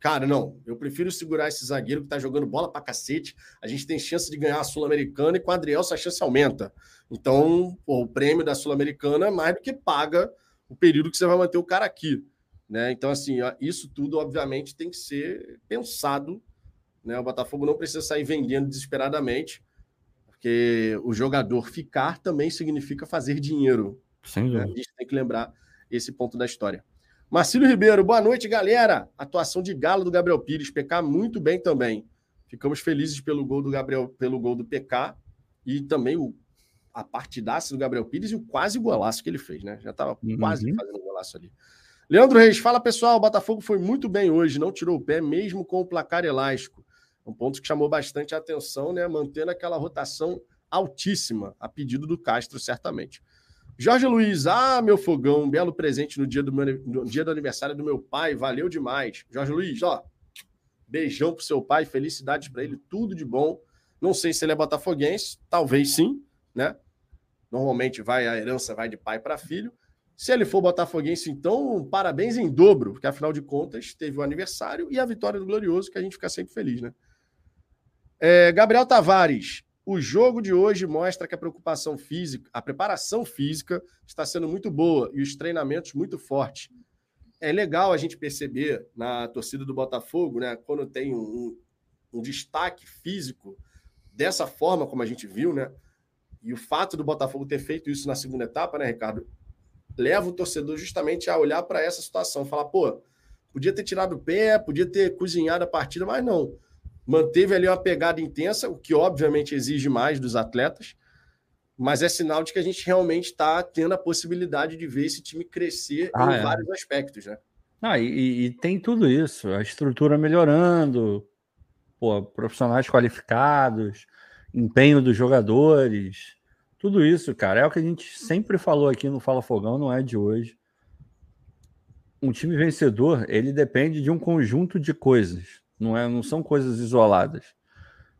Cara, não, eu prefiro segurar esse zagueiro que tá jogando bola pra cacete. A gente tem chance de ganhar a Sul-Americana e com o Adrielson a chance aumenta. Então, pô, o prêmio da Sul-Americana é mais do que paga o período que você vai manter o cara aqui. Né? Então, assim, isso tudo, obviamente, tem que ser pensado né? O Botafogo não precisa sair vendendo desesperadamente, porque o jogador ficar também significa fazer dinheiro. Sem né? A gente tem que lembrar esse ponto da história. Marcílio Ribeiro, boa noite, galera. Atuação de galo do Gabriel Pires, PK muito bem também. Ficamos felizes pelo gol do Gabriel, pelo gol do PK e também o, a partidaça do Gabriel Pires e o quase golaço que ele fez, né? Já estava uhum. quase fazendo um golaço ali. Leandro Reis, fala pessoal, o Botafogo foi muito bem hoje, não tirou o pé mesmo com o placar elástico. Um ponto que chamou bastante a atenção, né? Mantendo aquela rotação altíssima, a pedido do Castro, certamente. Jorge Luiz, ah, meu fogão, um belo presente no dia do, meu, no dia do aniversário do meu pai, valeu demais. Jorge Luiz, ó, beijão pro seu pai, felicidades para ele, tudo de bom. Não sei se ele é botafoguense, talvez sim, né? Normalmente vai a herança vai de pai para filho. Se ele for botafoguense, então, parabéns em dobro, porque afinal de contas teve o aniversário e a vitória do Glorioso, que a gente fica sempre feliz, né? É, Gabriel Tavares, o jogo de hoje mostra que a preocupação física, a preparação física está sendo muito boa e os treinamentos muito fortes. É legal a gente perceber na torcida do Botafogo, né, quando tem um, um destaque físico dessa forma como a gente viu, né? E o fato do Botafogo ter feito isso na segunda etapa, né, Ricardo, leva o torcedor justamente a olhar para essa situação, falar, pô, podia ter tirado o pé, podia ter cozinhado a partida, mas não manteve ali uma pegada intensa, o que obviamente exige mais dos atletas, mas é sinal de que a gente realmente está tendo a possibilidade de ver esse time crescer ah, em é. vários aspectos, né? Ah, e, e, tem tudo isso, a estrutura melhorando, pô, profissionais qualificados, empenho dos jogadores, tudo isso, cara, é o que a gente sempre falou aqui no Fala Fogão, não é de hoje. Um time vencedor, ele depende de um conjunto de coisas não, é, não são coisas isoladas.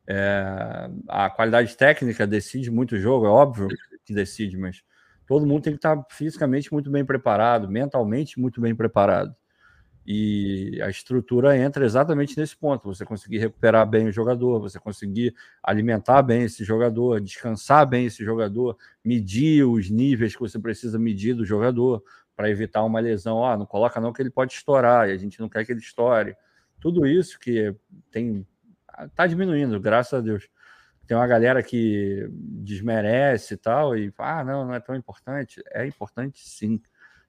É, a qualidade técnica decide muito o jogo, é óbvio que decide, mas todo mundo tem que estar fisicamente muito bem preparado, mentalmente muito bem preparado. E a estrutura entra exatamente nesse ponto: você conseguir recuperar bem o jogador, você conseguir alimentar bem esse jogador, descansar bem esse jogador, medir os níveis que você precisa medir do jogador para evitar uma lesão. Ó, não coloca não que ele pode estourar, e a gente não quer que ele estoure tudo isso que tem tá diminuindo, graças a Deus. Tem uma galera que desmerece e tal, e ah, não, não é tão importante. É importante sim.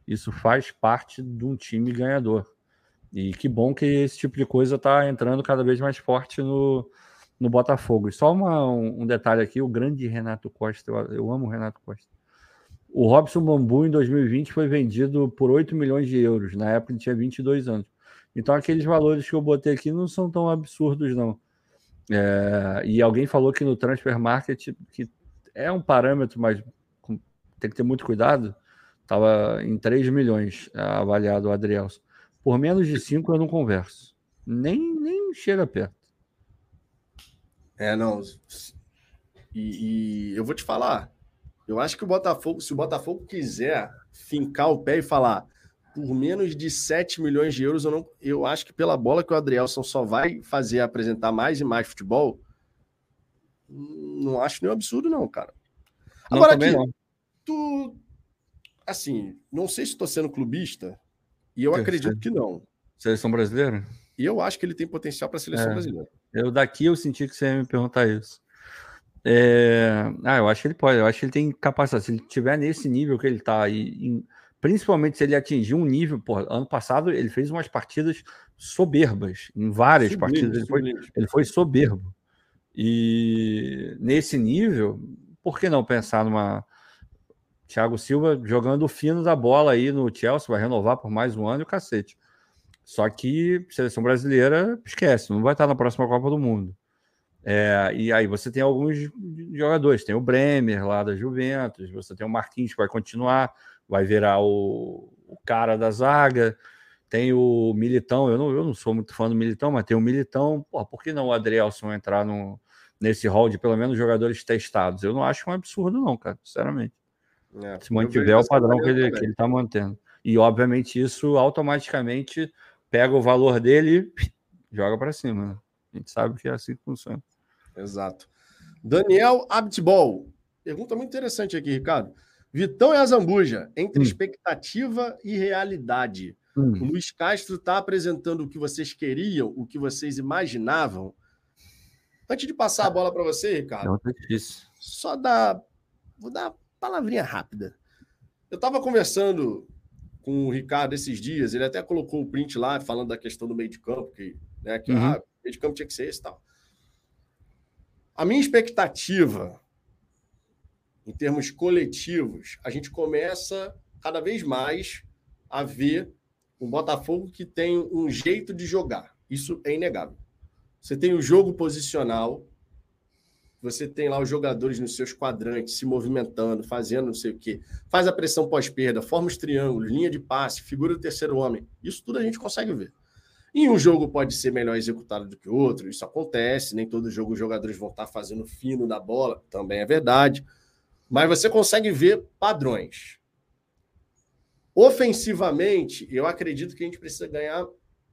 Isso faz parte de um time ganhador. E que bom que esse tipo de coisa está entrando cada vez mais forte no, no Botafogo. E só uma, um, um, detalhe aqui: o grande Renato Costa, eu, eu amo o Renato Costa. O Robson Bambu em 2020 foi vendido por 8 milhões de euros. Na época ele tinha 22 anos. Então, aqueles valores que eu botei aqui não são tão absurdos, não. É, e alguém falou que no transfer market, que é um parâmetro, mas tem que ter muito cuidado, estava em 3 milhões avaliado o Adrielson. Por menos de 5 eu não converso. Nem, nem chega perto. É, não. E, e, eu vou te falar. Eu acho que o Botafogo, se o Botafogo quiser fincar o pé e falar por menos de 7 milhões de euros, eu, não, eu acho que pela bola que o Adrielson só vai fazer apresentar mais e mais futebol, não acho nenhum absurdo, não, cara. Agora aqui, não. tu. Assim, não sei se estou sendo clubista, e eu que acredito que não. Seleção brasileira? E eu acho que ele tem potencial para a seleção é, brasileira. Eu daqui eu senti que você ia me perguntar isso. É... Ah, eu acho que ele pode, eu acho que ele tem capacidade. Se ele estiver nesse nível que ele está, e, principalmente se ele atingir um nível, porra, ano passado ele fez umas partidas soberbas, em várias sublime, partidas ele foi, ele foi soberbo. E nesse nível, por que não pensar numa Thiago Silva jogando fino da bola aí no Chelsea, vai renovar por mais um ano e o cacete. Só que seleção brasileira, esquece, não vai estar na próxima Copa do Mundo. É, e aí você tem alguns jogadores, tem o Bremer lá da Juventus, você tem o Marquinhos que vai continuar, vai virar o, o cara da zaga, tem o Militão, eu não, eu não sou muito fã do Militão, mas tem o Militão, Pô, por que não o Adrielson entrar no, nesse hall de pelo menos jogadores testados? Eu não acho um absurdo não, cara, sinceramente. É, Se mantiver o padrão que ele, que ele tá mantendo. E obviamente isso automaticamente pega o valor dele e joga para cima. Né? A gente sabe que é assim que funciona. Exato. Daniel Abtbol. Pergunta muito interessante aqui, Ricardo. Vitão e a Zambuja, entre hum. expectativa e realidade. Hum. O Luiz Castro está apresentando o que vocês queriam, o que vocês imaginavam. Antes de passar a bola para você, Ricardo, é difícil. só dar. Vou dar uma palavrinha rápida. Eu estava conversando com o Ricardo esses dias, ele até colocou o print lá falando da questão do meio de campo, que, né, que uhum. ah, o meio de campo tinha que ser esse e tal. A minha expectativa em termos coletivos, a gente começa cada vez mais a ver um Botafogo que tem um jeito de jogar. Isso é inegável. Você tem o jogo posicional, você tem lá os jogadores nos seus quadrantes se movimentando, fazendo não sei o quê, faz a pressão pós-perda, forma os triângulos, linha de passe, figura do terceiro homem. Isso tudo a gente consegue ver. E um jogo pode ser melhor executado do que outro, isso acontece, nem todo jogo os jogadores vão estar fazendo fino da bola, também é verdade mas você consegue ver padrões. Ofensivamente, eu acredito que a gente precisa ganhar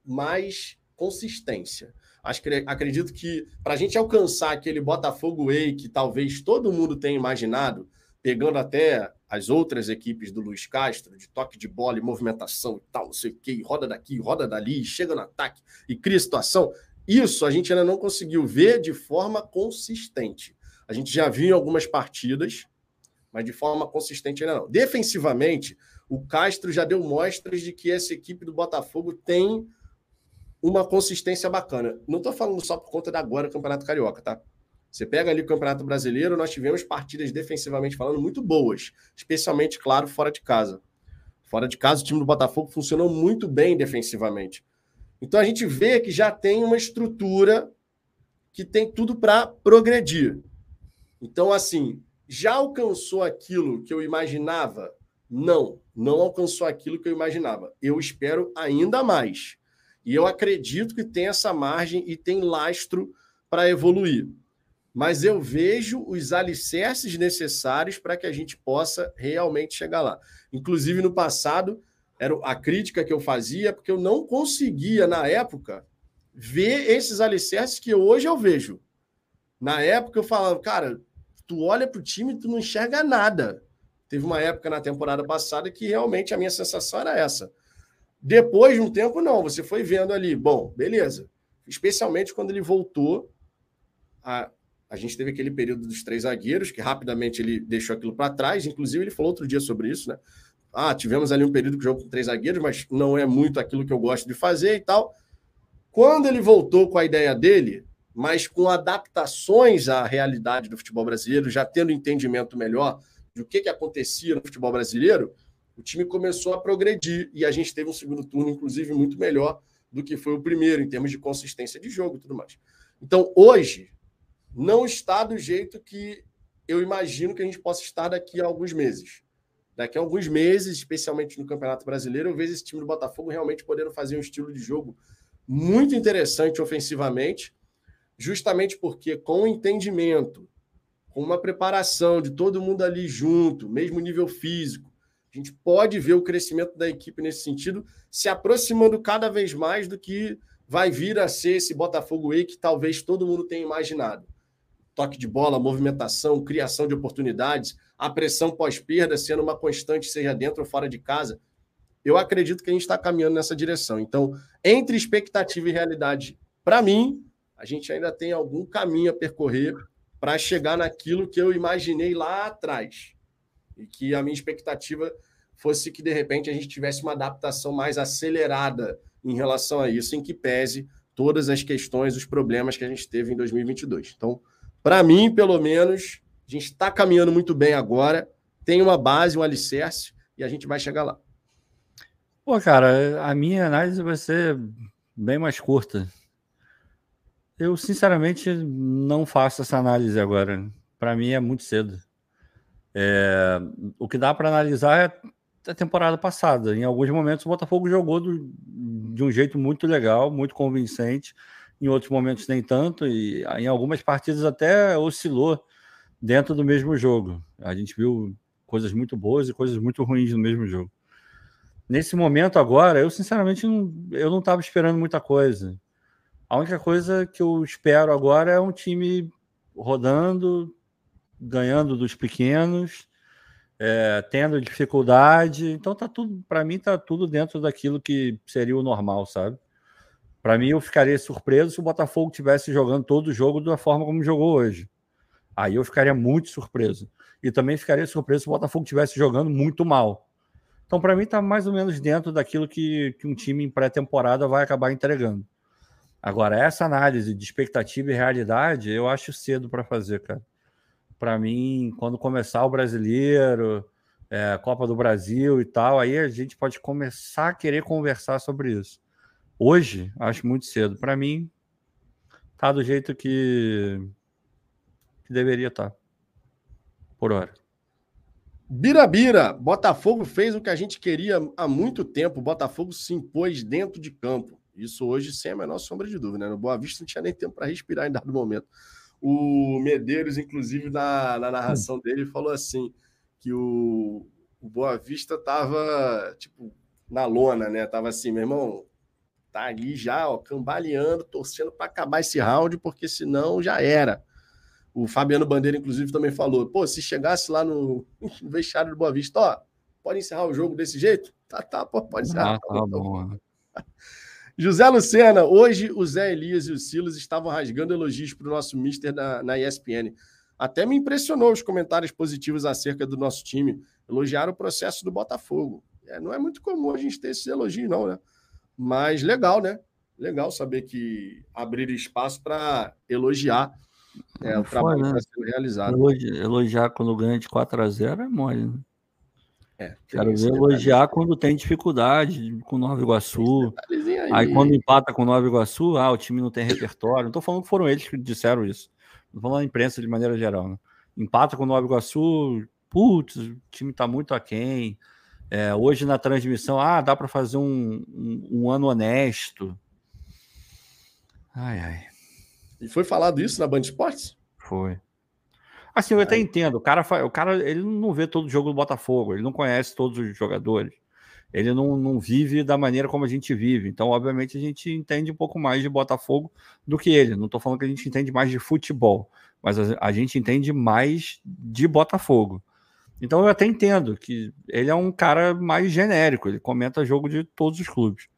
mais consistência. Acho que, acredito que para a gente alcançar aquele Botafogo Way que talvez todo mundo tenha imaginado, pegando até as outras equipes do Luiz Castro, de toque de bola e movimentação e tal, não sei o quê, roda daqui, roda dali, chega no ataque e cria situação. Isso a gente ainda não conseguiu ver de forma consistente. A gente já viu em algumas partidas, mas de forma consistente ainda não. Defensivamente, o Castro já deu mostras de que essa equipe do Botafogo tem uma consistência bacana. Não estou falando só por conta da agora Campeonato Carioca, tá? Você pega ali o Campeonato Brasileiro, nós tivemos partidas defensivamente falando muito boas, especialmente, claro, fora de casa. Fora de casa, o time do Botafogo funcionou muito bem defensivamente. Então a gente vê que já tem uma estrutura que tem tudo para progredir. Então, assim, já alcançou aquilo que eu imaginava? Não, não alcançou aquilo que eu imaginava. Eu espero ainda mais. E eu acredito que tem essa margem e tem lastro para evoluir. Mas eu vejo os alicerces necessários para que a gente possa realmente chegar lá. Inclusive, no passado, era a crítica que eu fazia, porque eu não conseguia, na época, ver esses alicerces que hoje eu vejo. Na época, eu falava, cara, tu olha para o time e tu não enxerga nada. Teve uma época na temporada passada que realmente a minha sensação era essa. Depois de um tempo, não. Você foi vendo ali, bom, beleza. Especialmente quando ele voltou. A, a gente teve aquele período dos três zagueiros, que rapidamente ele deixou aquilo para trás. Inclusive, ele falou outro dia sobre isso, né? Ah, tivemos ali um período que jogo com três zagueiros, mas não é muito aquilo que eu gosto de fazer e tal. Quando ele voltou com a ideia dele, mas com adaptações à realidade do futebol brasileiro, já tendo entendimento melhor do que, que acontecia no futebol brasileiro, o time começou a progredir e a gente teve um segundo turno, inclusive, muito melhor do que foi o primeiro, em termos de consistência de jogo e tudo mais. Então, hoje, não está do jeito que eu imagino que a gente possa estar daqui a alguns meses. daqui a alguns meses, especialmente no Campeonato Brasileiro, eu vejo esse time do Botafogo realmente podendo fazer um estilo de jogo muito interessante ofensivamente, justamente porque com o entendimento, com uma preparação de todo mundo ali junto, mesmo nível físico, a gente pode ver o crescimento da equipe nesse sentido, se aproximando cada vez mais do que vai vir a ser esse Botafogo aí que talvez todo mundo tenha imaginado. Toque de bola, movimentação, criação de oportunidades, a pressão pós-perda sendo uma constante, seja dentro ou fora de casa. Eu acredito que a gente está caminhando nessa direção. Então, entre expectativa e realidade, para mim, a gente ainda tem algum caminho a percorrer para chegar naquilo que eu imaginei lá atrás. E que a minha expectativa fosse que, de repente, a gente tivesse uma adaptação mais acelerada em relação a isso, em que pese todas as questões, os problemas que a gente teve em 2022. Então, para mim, pelo menos, a gente está caminhando muito bem agora, tem uma base, um alicerce, e a gente vai chegar lá. Pô, cara, a minha análise vai ser bem mais curta. Eu, sinceramente, não faço essa análise agora. Para mim é muito cedo. É, o que dá para analisar é a temporada passada. Em alguns momentos o Botafogo jogou do, de um jeito muito legal, muito convincente. Em outros momentos nem tanto e em algumas partidas até oscilou dentro do mesmo jogo. A gente viu coisas muito boas e coisas muito ruins no mesmo jogo. Nesse momento agora, eu sinceramente não, eu não estava esperando muita coisa. A única coisa que eu espero agora é um time rodando, ganhando dos pequenos, é, tendo dificuldade. Então tá tudo, para mim tá tudo dentro daquilo que seria o normal, sabe? Para mim eu ficaria surpreso se o Botafogo tivesse jogando todo o jogo da forma como jogou hoje. Aí eu ficaria muito surpreso. E também ficaria surpreso se o Botafogo estivesse jogando muito mal. Então, para mim, está mais ou menos dentro daquilo que, que um time em pré-temporada vai acabar entregando. Agora, essa análise de expectativa e realidade, eu acho cedo para fazer, cara para mim, quando começar o brasileiro, é, Copa do Brasil e tal, aí a gente pode começar a querer conversar sobre isso. Hoje, acho muito cedo. Para mim, tá do jeito que, que deveria estar. Tá. Por hora. Birabira, Botafogo fez o que a gente queria há muito tempo. Botafogo se impôs dentro de campo. Isso hoje sem a menor sombra de dúvida. Né? No Boa Vista não tinha nem tempo para respirar em dado momento. O Medeiros, inclusive, na, na narração dele, falou assim: que o, o Boa Vista estava tipo, na lona, né? Tava assim, meu irmão, tá ali já, ó, cambaleando, torcendo para acabar esse round, porque senão já era. O Fabiano Bandeira, inclusive, também falou: pô, se chegasse lá no, no vestiário do Boa Vista, ó, pode encerrar o jogo desse jeito? Tá, tá, pode encerrar. Ah, tá bom. José Lucena, hoje o Zé Elias e o Silas estavam rasgando elogios para o nosso mister na, na ESPN. Até me impressionou os comentários positivos acerca do nosso time. Elogiaram o processo do Botafogo. É, não é muito comum a gente ter esses elogios, não, né? Mas legal, né? Legal saber que abrir espaço para elogiar é, o trabalho né? que está sendo realizado. Elogiar, elogiar quando ganha de 4 a 0 é mole, né? É, Quero ver elogiar quando tem dificuldade com Nova Iguaçu. Aí. aí. quando empata com Nova Iguaçu, ah, o time não tem repertório. Não estou falando que foram eles que disseram isso. Estou falando da imprensa de maneira geral. Né? Empata com Nova Iguaçu, putz, o time está muito aquém. É, hoje na transmissão, ah, dá para fazer um, um, um, ano honesto. Ai, ai. E foi falado isso na Band Esportes? Foi. Assim, eu até entendo. O cara, o cara ele não vê todo o jogo do Botafogo, ele não conhece todos os jogadores. Ele não, não vive da maneira como a gente vive. Então, obviamente, a gente entende um pouco mais de Botafogo do que ele. Não estou falando que a gente entende mais de futebol, mas a, a gente entende mais de Botafogo. Então, eu até entendo que ele é um cara mais genérico, ele comenta jogo de todos os clubes.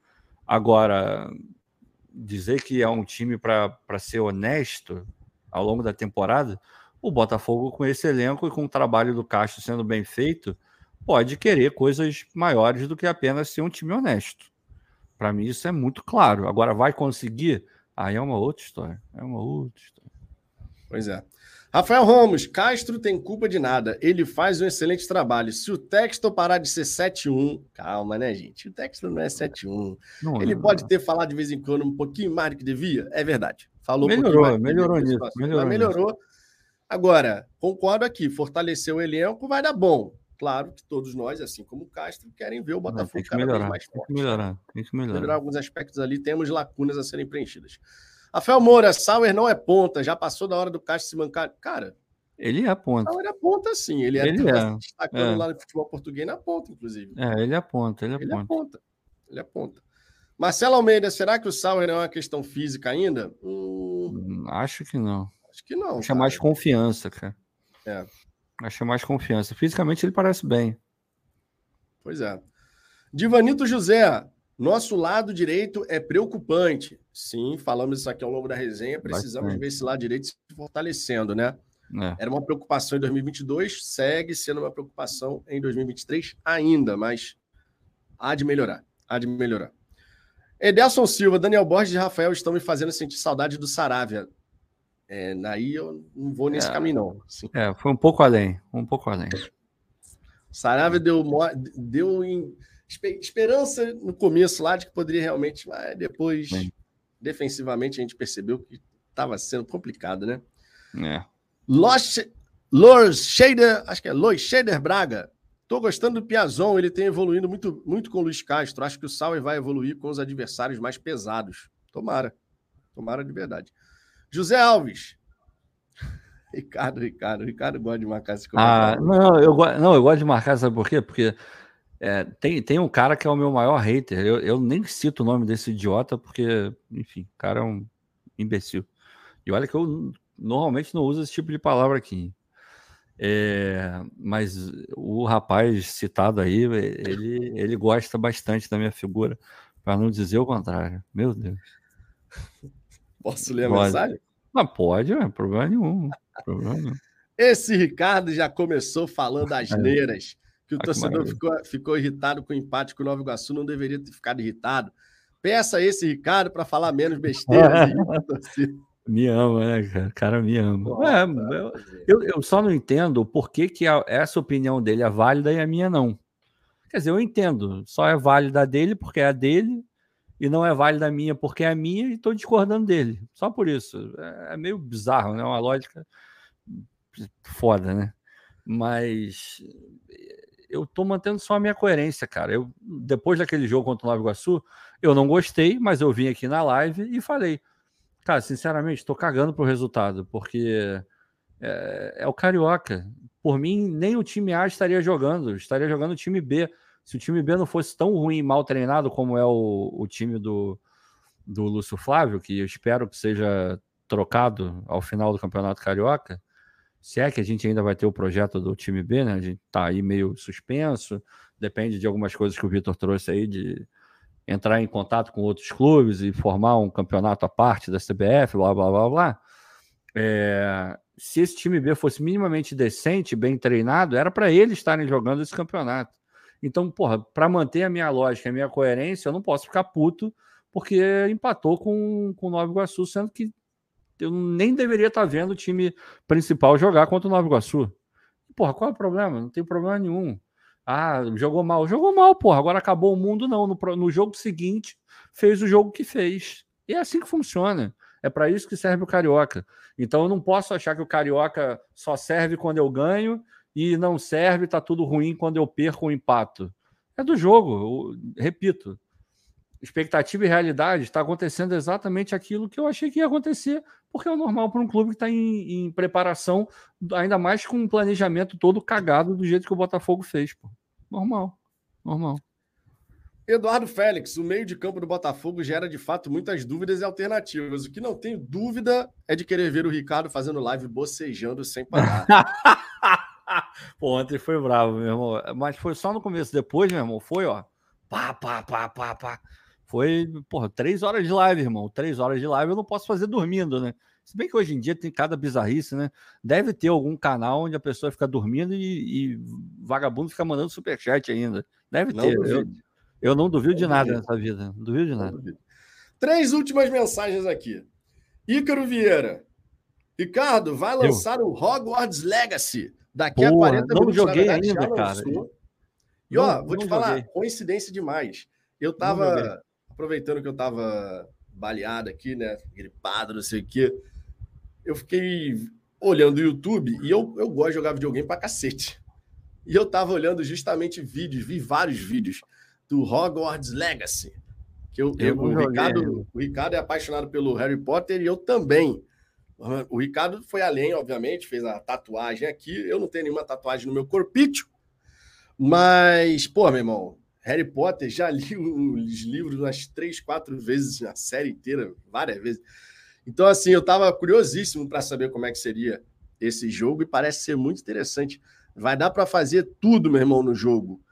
Agora, dizer que é um time para ser honesto ao longo da temporada, o Botafogo, com esse elenco e com o trabalho do Castro sendo bem feito, pode querer coisas maiores do que apenas ser um time honesto. Para mim, isso é muito claro. Agora, vai conseguir? Aí é uma outra história. É uma outra história. Pois é. Rafael Ramos, Castro tem culpa de nada. Ele faz um excelente trabalho. Se o texto parar de ser 7-1, calma, né, gente? O texto não é 7-1. Ele não, pode não. ter falado de vez em quando um pouquinho mais do que devia. É verdade. Falou melhorou, um melhorou nisso. Melhorou, melhorou. Agora, concordo aqui, fortalecer o elenco vai dar bom. claro que todos nós, assim como o Castro, querem ver o Botafogo tem que melhorar, mais forte. Tem que melhorar, tem que melhorar. melhorar alguns aspectos ali, temos lacunas a serem preenchidas. Rafael Moura, Sauer não é ponta, já passou da hora do Castro se mancar. Cara, ele é ponta. Sauer é ponta, sim. Ele, é ele é, destacando é. lá no futebol português na ponta, inclusive. É, ele é ponta, ele é ele ponta. É. Ele é ponta. Marcelo Almeida, será que o Sauer é uma questão física ainda? Hum... hum acho que não. Acho que não. Acho mais confiança, cara. É. Acho mais confiança. Fisicamente ele parece bem. Pois é. Divanito José, nosso lado direito é preocupante. Sim, falamos isso aqui ao longo da resenha. Precisamos Bastante. ver esse lado direito se fortalecendo, né? É. Era uma preocupação em 2022, segue sendo uma preocupação em 2023 ainda, mas há de melhorar. Há de melhorar. Edelson Silva, Daniel Borges e Rafael estão me fazendo sentir saudade do Saravia. É, daí eu não vou nesse é, caminho, não. Assim. É, foi um pouco além, um pouco além. Saravia deu, deu em, esperança no começo lá de que poderia realmente, mas depois, Bem. defensivamente, a gente percebeu que estava sendo complicado, né? É. Lois Shader, acho que é Lois Shader Braga. Tô gostando do Piazon, ele tem evoluído muito, muito com o Luiz Castro. Acho que o Sauer vai evoluir com os adversários mais pesados. Tomara. Tomara de verdade. José Alves. Ricardo, Ricardo, Ricardo gosta de marcar esse Ah, não eu, não, eu gosto de marcar, sabe por quê? Porque é, tem, tem um cara que é o meu maior hater. Eu, eu nem cito o nome desse idiota, porque, enfim, o cara é um imbecil. E olha que eu normalmente não uso esse tipo de palavra aqui. É, mas o rapaz citado aí, ele, ele gosta bastante da minha figura, para não dizer o contrário. Meu Deus. Posso ler a pode. mensagem? Não, pode, é problema nenhum. Problema nenhum. Esse Ricardo já começou falando as neiras, que o ah, torcedor que ficou, ficou irritado com o empate com o Nova Iguaçu, não deveria ter ficado irritado. Peça a esse Ricardo para falar menos besteiras. me ama, né, cara? O cara me ama. é, eu, eu, só não entendo por que, que a, essa opinião dele é válida e a minha não. Quer dizer, eu entendo, só é válida a dele porque é a dele, e não é válida a minha porque é a minha e estou discordando dele. Só por isso. É, é, meio bizarro, né? Uma lógica foda, né? Mas eu estou mantendo só a minha coerência, cara. Eu, depois daquele jogo contra o Nova Iguaçu, eu não gostei, mas eu vim aqui na live e falei, cara, sinceramente, estou cagando pro resultado, porque é, é o Carioca. Por mim, nem o time A estaria jogando, estaria jogando o time B se o time B não fosse tão ruim e mal treinado como é o, o time do, do Lúcio Flávio, que eu espero que seja trocado ao final do Campeonato Carioca, se é que a gente ainda vai ter o projeto do time B, né? A gente tá aí meio suspenso, depende de algumas coisas que o Vitor trouxe aí de entrar em contato com outros clubes e formar um campeonato à parte da CBF, blá blá blá blá. É, se esse time B fosse minimamente decente, bem treinado, era para eles estarem jogando esse campeonato. Então, porra, para manter a minha lógica, a minha coerência, eu não posso ficar puto porque empatou com, com o Nova Iguaçu, sendo que eu nem deveria estar tá vendo o time principal jogar contra o Nova Iguaçu. Porra, qual é o problema? Não tem problema nenhum. Ah, jogou mal. Jogou mal, porra. Agora acabou o mundo, não. No, no jogo seguinte, fez o jogo que fez. E é assim que funciona. É para isso que serve o Carioca. Então eu não posso achar que o Carioca só serve quando eu ganho e não serve, tá tudo ruim quando eu perco o empato. É do jogo, eu, repito. Expectativa e realidade está acontecendo exatamente aquilo que eu achei que ia acontecer, porque é o normal para um clube que está em, em, preparação, ainda mais com um planejamento todo cagado do jeito que o Botafogo fez. Pô. Normal, normal. Eduardo Félix, o meio de campo do Botafogo gera de fato muitas dúvidas e alternativas. O que não tenho dúvida é de querer ver o Ricardo fazendo live bocejando sem parar. Pô, ontem foi bravo, meu irmão. Mas foi só no começo. Depois, meu irmão, foi, ó. Pá, pá, pá, pá, pá. Foi, porra, três horas de live, irmão. Três horas de live eu não posso fazer dormindo, né? Se bem que hoje em dia tem cada bizarrice, né? Deve ter algum canal onde a pessoa fica dormindo e, e vagabundo fica mandando superchat ainda. Deve não ter. Eu, eu, não duvido não de nada duvido. nessa vida. Não duvido de nada. Duvido. Três últimas mensagens aqui. Ícaro Vieira. Ricardo, vai lançar eu. o Hogwarts Legacy. Daqui a 40 não minutos, joguei verdade, ainda, cara. E ó, não, vou te falar, joguei. coincidência demais. Eu tava aproveitando que eu tava baleado aqui, né? Gripado, não sei o quê. Eu fiquei olhando o YouTube e eu, eu gosto de jogar videogame pra cacete. E eu tava olhando justamente vídeos, vi vários vídeos do Hogwarts Legacy. Que eu, eu, o, Ricardo, o Ricardo é apaixonado pelo Harry Potter e eu também. O Ricardo foi além, obviamente, fez a tatuagem aqui. Eu não tenho nenhuma tatuagem no meu corpício. Mas, pô, meu irmão, Harry Potter, já li os livros umas três, quatro vezes, a série inteira, várias vezes. Então, assim, eu estava curiosíssimo para saber como é que seria esse jogo e parece ser muito interessante. Vai dar para fazer tudo, meu irmão, no jogo.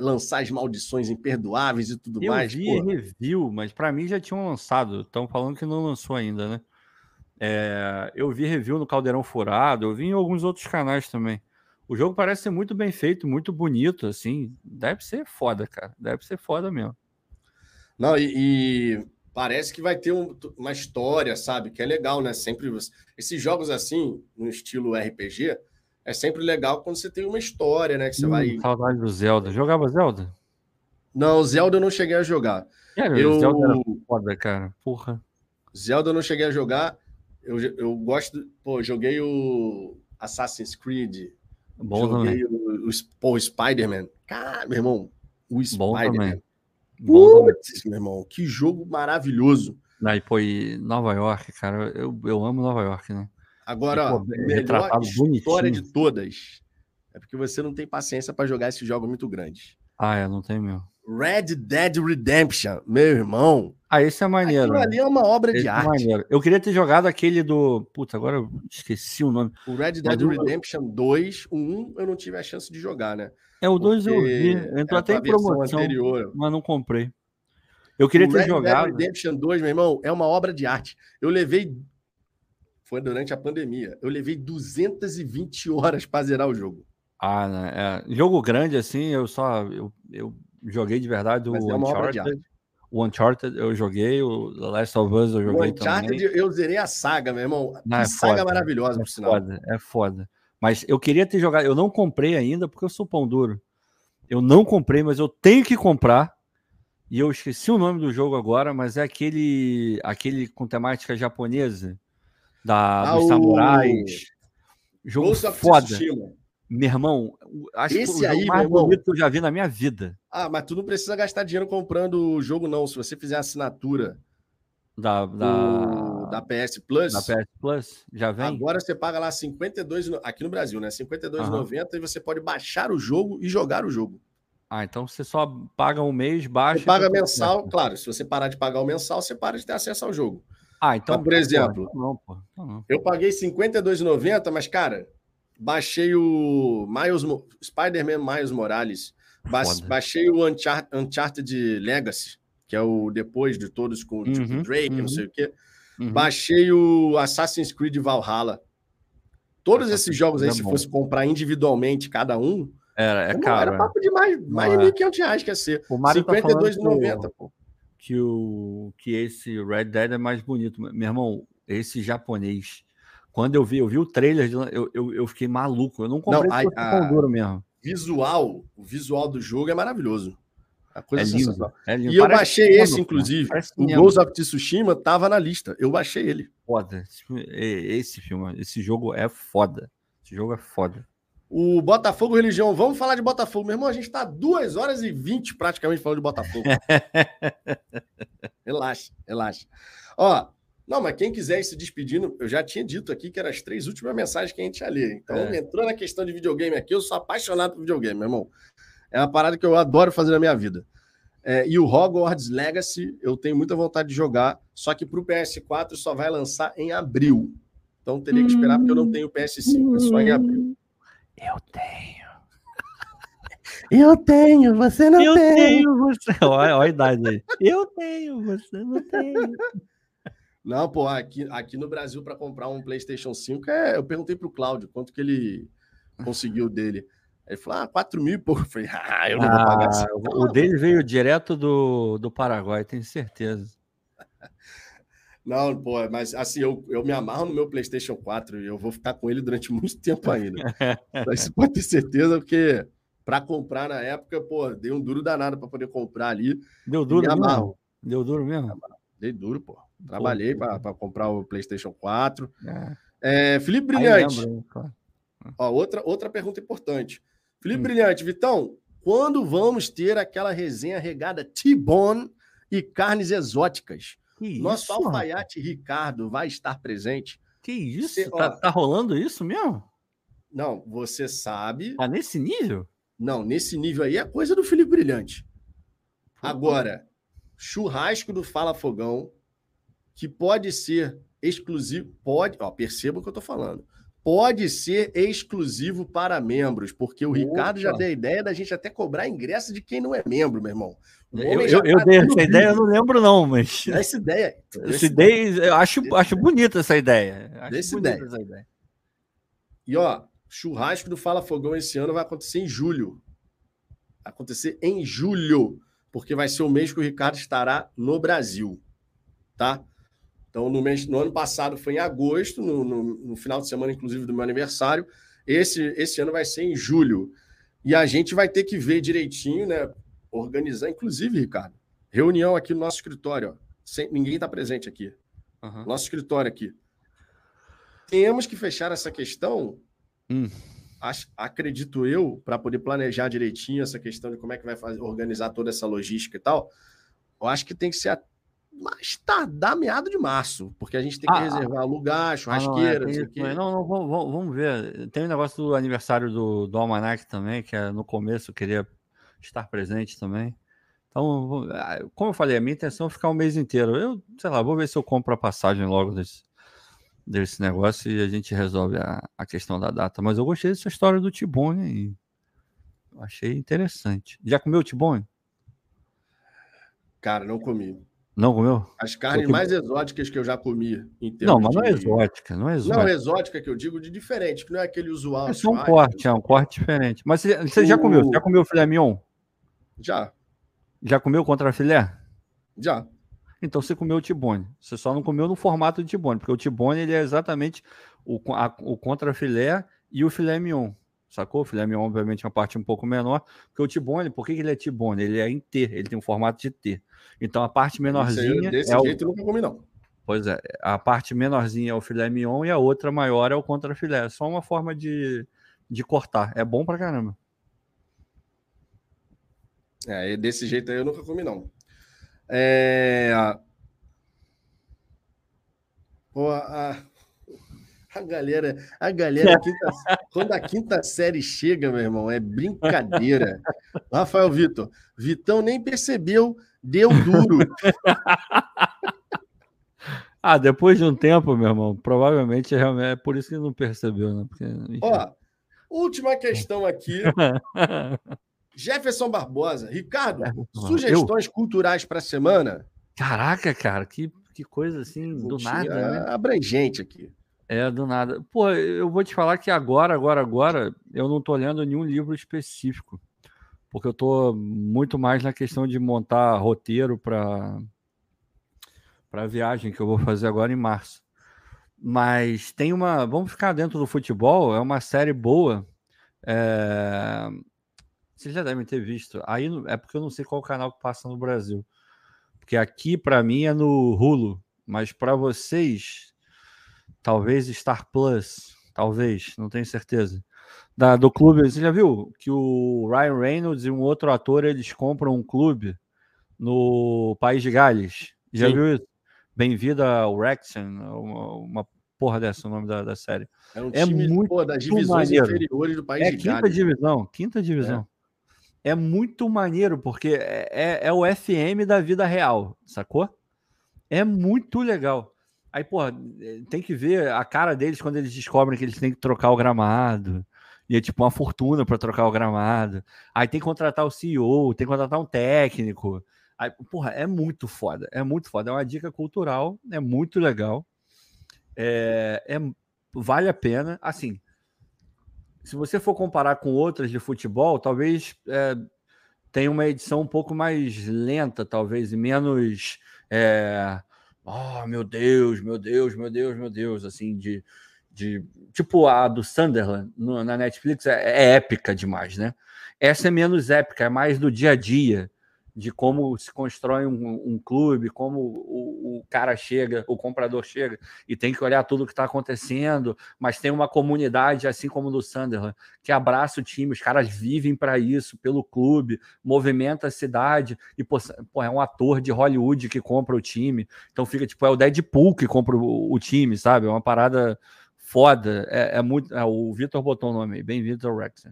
Lançar as maldições imperdoáveis e tudo eu mais. Eu vi porra. review, mas para mim já tinham lançado. Estão falando que não lançou ainda, né? É, eu vi review no Caldeirão Furado, eu vi em alguns outros canais também. O jogo parece ser muito bem feito, muito bonito, assim. Deve ser foda, cara. Deve ser foda mesmo. Não, e, e parece que vai ter um, uma história, sabe? Que é legal, né? Sempre esses jogos assim, no estilo RPG, é sempre legal quando você tem uma história, né? Que você hum, vai. Saudade do Zelda. Jogava Zelda? Não, Zelda eu não cheguei a jogar. É, eu... Zelda era foda, cara. Porra. Zelda eu não cheguei a jogar. Eu, eu gosto. Pô, joguei o Assassin's Creed Bom Joguei também. o, o, o Spider-Man. Cara, meu irmão, o Spider-Man. Putz, meu irmão, que jogo maravilhoso. Aí, pô, e Nova York, cara, eu, eu amo Nova York, né? Agora, e, pô, melhor história bonitinho. de todas é porque você não tem paciência para jogar esse jogo muito grande. Ah, é, não tem mesmo. Red Dead Redemption, meu irmão. Ah, esse é maneiro. Aquilo ali é uma obra esse de é arte. Maneiro. Eu queria ter jogado aquele do. Puta, agora eu esqueci o nome. O Red Dead Mas Redemption eu... 2, o 1 eu não tive a chance de jogar, né? É, o 2 eu vi. Entrou até em promoção, anterior. mas não comprei. Eu queria o ter Red jogado. Red Dead Redemption 2, meu irmão, é uma obra de arte. Eu levei. Foi durante a pandemia. Eu levei 220 horas para zerar o jogo. Ah, né? É. Jogo grande assim, eu só. Eu, eu joguei de verdade o é Uncharted. O Uncharted eu joguei, o The Last of Us eu joguei o Uncharted, também. eu zerei a saga, meu irmão. Não, é saga foda, maravilhosa, é por sinal. Foda, é foda. Mas eu queria ter jogado, eu não comprei ainda porque eu sou pão duro. Eu não comprei, mas eu tenho que comprar. E eu esqueci o nome do jogo agora, mas é aquele aquele com temática japonesa da ah, dos samurais. Jogo Ghost foda. Meu irmão, acho Esse que o aí, mais bonito que eu já vi na minha vida. Ah, mas tu não precisa gastar dinheiro comprando o jogo, não. Se você fizer assinatura da, da... da PS Plus. Da PS Plus, já vem. Agora você paga lá 52 aqui no Brasil, né? 52,90 uhum. e você pode baixar o jogo e jogar o jogo. Ah, então você só paga um mês, baixa. Você paga mensal, claro. Se você parar de pagar o mensal, você para de ter acesso ao jogo. Ah, então. Mas, por exemplo, não, pô, não. eu paguei 52,90, mas, cara, baixei o Miles, Spider-Man Miles Morales, ba Foda. baixei o Uncharted, Uncharted Legacy, que é o depois de todos com o tipo, uhum, Drake, uhum. não sei o quê. Uhum. Baixei o Assassin's Creed Valhalla. Todos Assassin's esses jogos aí, é se bom. fosse comprar individualmente cada um, era, é caro. Era papo de mais, mais de 1.500 reais que ia ser. O Mário 52,90, tá pô. Que, o, que esse Red Dead é mais bonito. Meu irmão, esse japonês quando eu vi, eu vi o trailer, eu, eu, eu fiquei maluco. Eu não comprei não, a, a, duro mesmo. Visual, o visual do jogo é maravilhoso. A coisa é lindo, é lindo. E eu baixei esse, inclusive. O Ghost of Tsushima tava na lista. Eu baixei ele. Foda. Esse filme, esse jogo é foda. Esse jogo é foda. O Botafogo Religião. Vamos falar de Botafogo. Meu irmão, a gente tá duas horas e vinte praticamente falando de Botafogo. relaxa, relaxa. Ó, não, mas quem quiser ir se despedindo, eu já tinha dito aqui que eram as três últimas mensagens que a gente ia ler. Então, é. entrou na questão de videogame aqui, eu sou apaixonado por videogame, meu irmão. É uma parada que eu adoro fazer na minha vida. É, e o Hogwarts Legacy, eu tenho muita vontade de jogar, só que para o PS4 só vai lançar em abril. Então teria que esperar, porque eu não tenho PS5, é só em abril. Eu tenho. Eu tenho, você não eu tem. Eu tenho, você. Olha, olha a idade aí. Eu tenho, você não tem. Não, pô, aqui, aqui no Brasil, para comprar um PlayStation 5, é, eu perguntei para o Cláudio quanto que ele conseguiu dele. Ele falou, ah, 4 mil pouco. Eu falei, ah, eu não ah, vou pagar assim. O dele veio direto do, do Paraguai, tenho certeza. Não, pô, mas assim, eu, eu me amarro no meu PlayStation 4 e eu vou ficar com ele durante muito tempo ainda. Você pode ter certeza, porque para comprar na época, pô, dei um duro danado para poder comprar ali. Deu duro mesmo? Deu duro mesmo? Dei duro, pô. Trabalhei para comprar o PlayStation 4. É. É, Felipe Brilhante. Lembro, Ó, outra, outra pergunta importante. Felipe hum. Brilhante, Vitão, quando vamos ter aquela resenha regada T-Bone e carnes exóticas? Que Nosso isso, alfaiate mano? Ricardo vai estar presente. Que isso? Você, tá, ó, tá rolando isso mesmo? Não, você sabe. Tá nesse nível? Não, nesse nível aí é coisa do Felipe Brilhante. Agora, churrasco do Fala Fogão, que pode ser exclusivo, pode, ó, perceba o que eu tô falando. Pode ser exclusivo para membros, porque o Opa. Ricardo já deu a ideia da gente até cobrar ingresso de quem não é membro, meu irmão. Eu, eu, eu tá dei essa ideia, eu não lembro, não, mas. Essa ideia. Essa ideia, eu acho, acho bonita essa ideia. Acho Desse ideia. Essa ideia. E ó, churrasco do Fala Fogão esse ano vai acontecer em julho. Vai acontecer em julho, porque vai ser o mês que o Ricardo estará no Brasil. Tá? Então, no, mês, no ano passado foi em agosto, no, no, no, final de semana, inclusive, do meu aniversário. Esse, esse ano vai ser em julho. E a gente vai ter que ver direitinho, né? Organizar, inclusive, Ricardo, reunião aqui no nosso escritório. Ó. Sem, ninguém está presente aqui. Uhum. Nosso escritório aqui. Temos que fechar essa questão, hum. acredito eu, para poder planejar direitinho essa questão de como é que vai fazer, organizar toda essa logística e tal. Eu acho que tem que ser mas tardar meado de março, porque a gente tem que ah, reservar lugar, churrasqueira, ah, não, é, tem, não, não, vamos, vamos ver. Tem o um negócio do aniversário do, do Almanac também, que é no começo eu queria estar presente também. Então, ah, como eu falei, a minha intenção é ficar um mês inteiro. Eu, sei lá, vou ver se eu compro a passagem logo desse, desse negócio e a gente resolve a, a questão da data. Mas eu gostei dessa história do Tibone e achei interessante. Já comeu o Tibone? Cara, não comi. Não comeu? As carnes mais exóticas que eu já comi. não, mas não é exótica, não é exótica. Não, exótica que eu digo de diferente, que não é aquele usual. É só um corte, é um corte diferente. Mas você, você o... já comeu? Você já comeu filé mignon? Já. Já comeu contra filé? Já. Então você comeu o tibone. Você só não comeu no formato de tibone, porque o tibone ele é exatamente o, a, o contra filé e o filé mignon sacou? O filé mignon, obviamente, é uma parte um pouco menor, porque o tibone, por que ele é tibone? Ele é em T, ele tem um formato de T. Então a parte menorzinha. desse é jeito o... eu nunca comi, não. Pois é, a parte menorzinha é o filé mignon e a outra maior é o contrafilé. É só uma forma de, de cortar. É bom pra caramba. É, desse jeito aí eu nunca comi, não. É... Pô, a... A galera, a galera, a quinta, quando a quinta série chega, meu irmão, é brincadeira. Rafael Vitor, Vitão nem percebeu, deu duro. ah, depois de um tempo, meu irmão, provavelmente é, é por isso que não percebeu, né? Porque, Ó, última questão aqui. Jefferson Barbosa, Ricardo, sugestões Eu? culturais para a semana? Caraca, cara, que, que coisa assim, do nada. Né? Abrangente aqui. É, do nada. Pô, eu vou te falar que agora, agora, agora, eu não tô lendo nenhum livro específico. Porque eu tô muito mais na questão de montar roteiro para para viagem que eu vou fazer agora em março. Mas tem uma. Vamos ficar dentro do futebol, é uma série boa. É... Vocês já devem ter visto. Aí é porque eu não sei qual canal que passa no Brasil. Porque aqui, para mim, é no Hulu. Mas para vocês, talvez Star Plus, talvez, não tenho certeza. Da, do clube, você já viu que o Ryan Reynolds e um outro ator eles compram um clube no País de Gales? Já Sim. viu isso? Bem-vinda ao Wrexham, uma, uma porra dessa o nome da, da série. É um é time muito pô, das divisões maneiro. inferiores do País é de quinta Gales. divisão, quinta divisão. É. é muito maneiro porque é, é, é o FM da vida real, sacou? É muito legal. Aí, pô, tem que ver a cara deles quando eles descobrem que eles têm que trocar o gramado. E é tipo uma fortuna para trocar o gramado. Aí tem que contratar o CEO, tem que contratar um técnico. Aí, porra, é muito foda. É muito foda. É uma dica cultural, é muito legal. É, é, vale a pena. Assim, se você for comparar com outras de futebol, talvez é, tenha uma edição um pouco mais lenta, talvez, e menos. É, oh, meu Deus, meu Deus, meu Deus, meu Deus, assim, de, de tipo a do Sunderland no, na Netflix é, é, épica demais, né? Essa é menos épica, é mais do dia a dia de como se constrói um, um clube, como o, o, cara chega, o comprador chega e tem que olhar tudo o que está acontecendo, mas tem uma comunidade, assim como do Sunderland, que abraça o time, os caras vivem para isso, pelo clube, movimenta a cidade, e pô, é um ator de Hollywood que compra o time, então fica tipo, é o Deadpool que compra o, o time, sabe? É uma parada foda, é, é muito. É, o Vitor botou o nome aí, bem-vindo ao Rexon.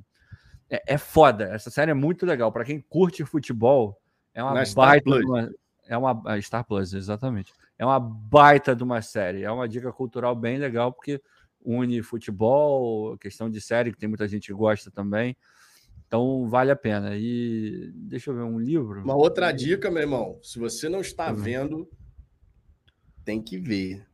É, é foda, essa série é muito legal. Para quem curte futebol, é uma Na baita. Uma, é uma Star Plus, exatamente. É uma baita de uma série. É uma dica cultural bem legal, porque une futebol, questão de série, que tem muita gente que gosta também. Então vale a pena. E deixa eu ver um livro. Uma outra dica, meu irmão. Se você não está uhum. vendo, tem que ver.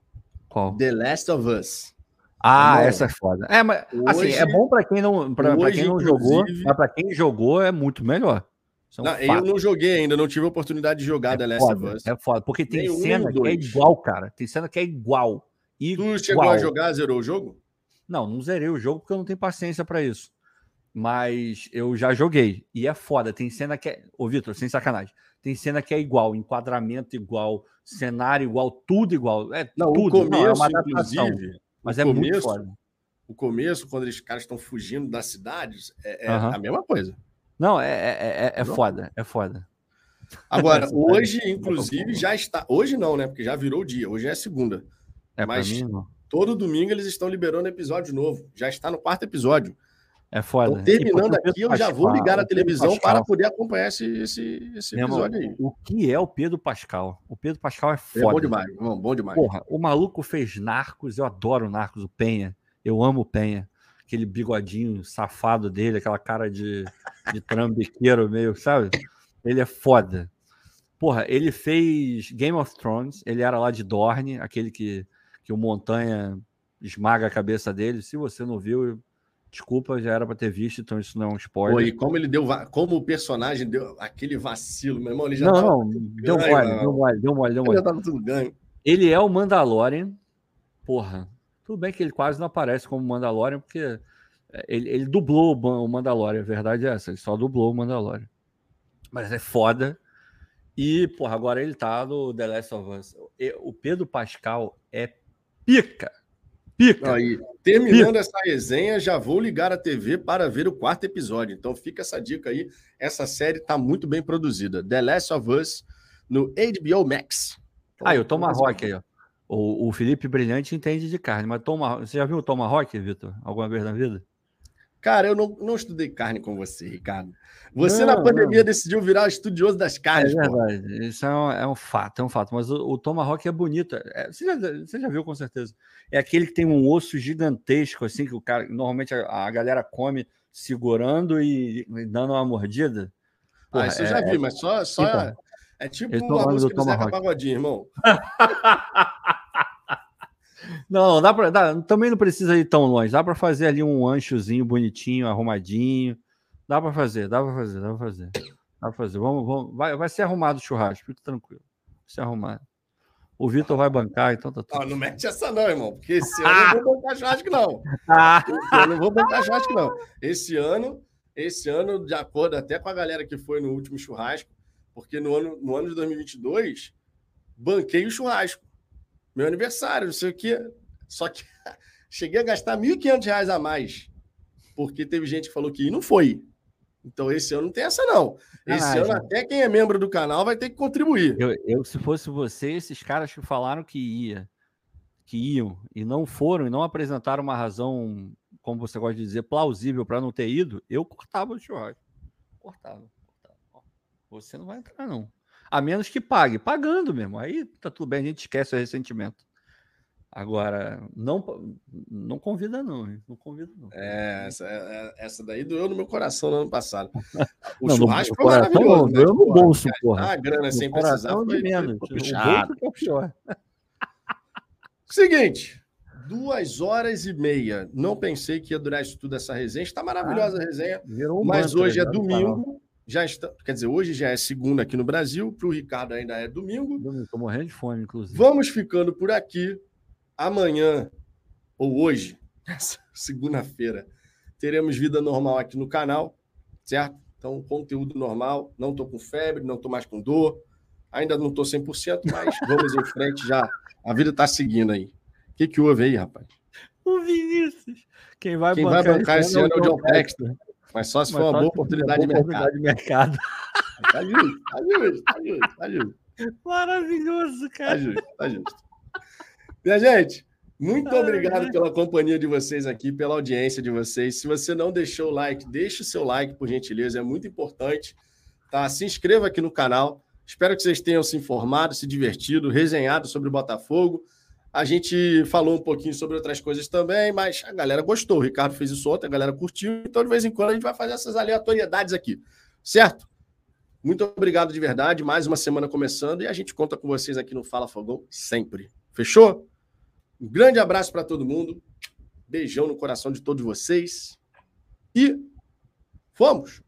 Qual? The Last of Us. Ah, essa é foda. É, mas hoje, assim, é bom para quem não, para quem não jogou, mas para quem jogou é muito melhor. É um não, eu não joguei ainda, não tive a oportunidade de jogar é The Last foda, of Us. É foda, porque tem cena um que é igual, cara. Tem cena que é igual. igual. Tu chegou a jogar, zerou o jogo? Não, não zerei o jogo porque eu não tenho paciência para isso. Mas eu já joguei. E é foda. Tem cena que é. Ô, Vitor, sem sacanagem. Tem cena que é igual, enquadramento igual, cenário igual, tudo igual. É não, tudo. O começo, não, é uma adaptação, inclusive, mas é começo, muito foda. O começo, quando os caras estão fugindo das cidades, é, é a mesma coisa. Não, é, é, é, é foda, é foda. Agora, hoje, inclusive, já está. Hoje não, né? Porque já virou o dia. Hoje é segunda. É, Mas mim, todo domingo eles estão liberando episódio novo. Já está no quarto episódio. É foda. Então, terminando aqui, eu já vou ligar a televisão Pascal. para poder acompanhar esse, esse, esse episódio aí. O que é o Pedro Pascal? O Pedro Pascal é foda. É bom demais, irmão, bom demais. Porra, o maluco fez Narcos, eu adoro Narcos, o Penha. Eu amo o Penha aquele bigodinho safado dele, aquela cara de, de trambiqueiro meio, sabe? Ele é foda. Porra, ele fez Game of Thrones, ele era lá de Dorne, aquele que, que o Montanha esmaga a cabeça dele. Se você não viu, desculpa, já era para ter visto, então isso não é um spoiler. Pô, e como ele deu, como o personagem deu aquele vacilo, meu irmão, ele já Não, não, deu mole, deu mole, deu mole, deu mole. Ele já tava tudo ganho. Ele é o Mandalorian, porra, tudo bem que ele quase não aparece como Mandalorian, porque é, ele, ele dublou o Mandalorian, a verdade é essa, ele só dublou o Mandalorian. Mas é foda. E, porra, agora ele tá no The Last of Us. O Pedro Pascal é pica. Pica. Aí, terminando pica. essa resenha, já vou ligar a TV para ver o quarto episódio. Então fica essa dica aí. Essa série tá muito bem produzida. The Last of Us no HBO Max. Ah, e o Tomahawk aí, ó. O, o Felipe Brilhante entende de carne, mas Toma, você já viu o Tomahawk, Vitor? Alguma vez na vida? Cara, eu não, não estudei carne com você, Ricardo. Você, não, na pandemia, não. decidiu virar estudioso das carnes. É verdade, pô. isso é um, é um, fato, é um fato. Mas o, o Tomahawk é bonito. É, você, já, você, já, viu com certeza. É aquele que tem um osso gigantesco, assim, que o cara normalmente a, a galera come segurando e, e, dando uma mordida. Porra, ah, isso eu já vi, mas só. só então, é tipo a música do Zeca Pagodinho, irmão. Não, dá para, dá, também não precisa ir tão longe. Dá para fazer ali um anchozinho bonitinho, arrumadinho. Dá para fazer, dá para fazer, dá para fazer. Dá para fazer. Vamos, vamos, vai, vai ser arrumado o churrasco, fica tranquilo. Vai ser arrumado. O Vitor vai bancar, então tá tudo. Não, não mete essa não, irmão, porque esse ano eu não vou bancar churrasco não. eu não vou bancar churrasco não. Esse ano, esse ano, de acordo até com a galera que foi no último churrasco, porque no ano, no ano de 2022 banquei o churrasco meu aniversário, não sei o quê. Só que cheguei a gastar R$ 1.500 a mais, porque teve gente que falou que não foi. Então, esse ano não tem essa, não. Esse ano, até quem é membro do canal vai ter que contribuir. Eu, eu, se fosse você, esses caras que falaram que ia, que iam e não foram e não apresentaram uma razão, como você gosta de dizer, plausível para não ter ido, eu cortava o churrasco. Cortava, cortava. Você não vai entrar, não. A menos que pague. Pagando mesmo. Aí tá tudo bem, a gente esquece o ressentimento. Agora, não, não convida, não. Não convida, não. É, essa, é, é, essa daí doeu no meu coração no ano passado. O não, churrasco foi maravilhoso. Né? Doeu no bolso, porra. A grana sem precisar foi, menos. Foi puxado. O bolso é pior. Seguinte, duas horas e meia. Não pensei que ia durar isso tudo essa resenha. Está maravilhosa ah, a resenha. Um mas hoje é né? domingo já está, quer dizer, hoje já é segunda aqui no Brasil, para o Ricardo ainda é domingo. Estou morrendo de fome, inclusive. Vamos ficando por aqui. Amanhã, ou hoje, segunda-feira, teremos vida normal aqui no canal, certo? Então, conteúdo normal. Não estou com febre, não estou mais com dor. Ainda não estou 100%, mas vamos em frente já. A vida está seguindo aí. O que, que houve aí, rapaz? O Vinícius. Quem vai Quem bancar, vai bancar esse ano é o John Textor. Mas só se for uma boa oportunidade, de, mercado. de mercado. Tá justo, tá justo, tá justo, tá justo. Maravilhoso, cara. Tá justo, tá justo. Minha gente, muito obrigado pela companhia de vocês aqui, pela audiência de vocês. Se você não deixou o like, deixe o seu like, por gentileza, é muito importante. Tá? Se inscreva aqui no canal. Espero que vocês tenham se informado, se divertido, resenhado sobre o Botafogo. A gente falou um pouquinho sobre outras coisas também, mas a galera gostou. O Ricardo fez isso ontem, a galera curtiu. Então, de vez em quando, a gente vai fazer essas aleatoriedades aqui. Certo? Muito obrigado de verdade. Mais uma semana começando e a gente conta com vocês aqui no Fala Fogão sempre. Fechou? Um grande abraço para todo mundo. Beijão no coração de todos vocês. E fomos!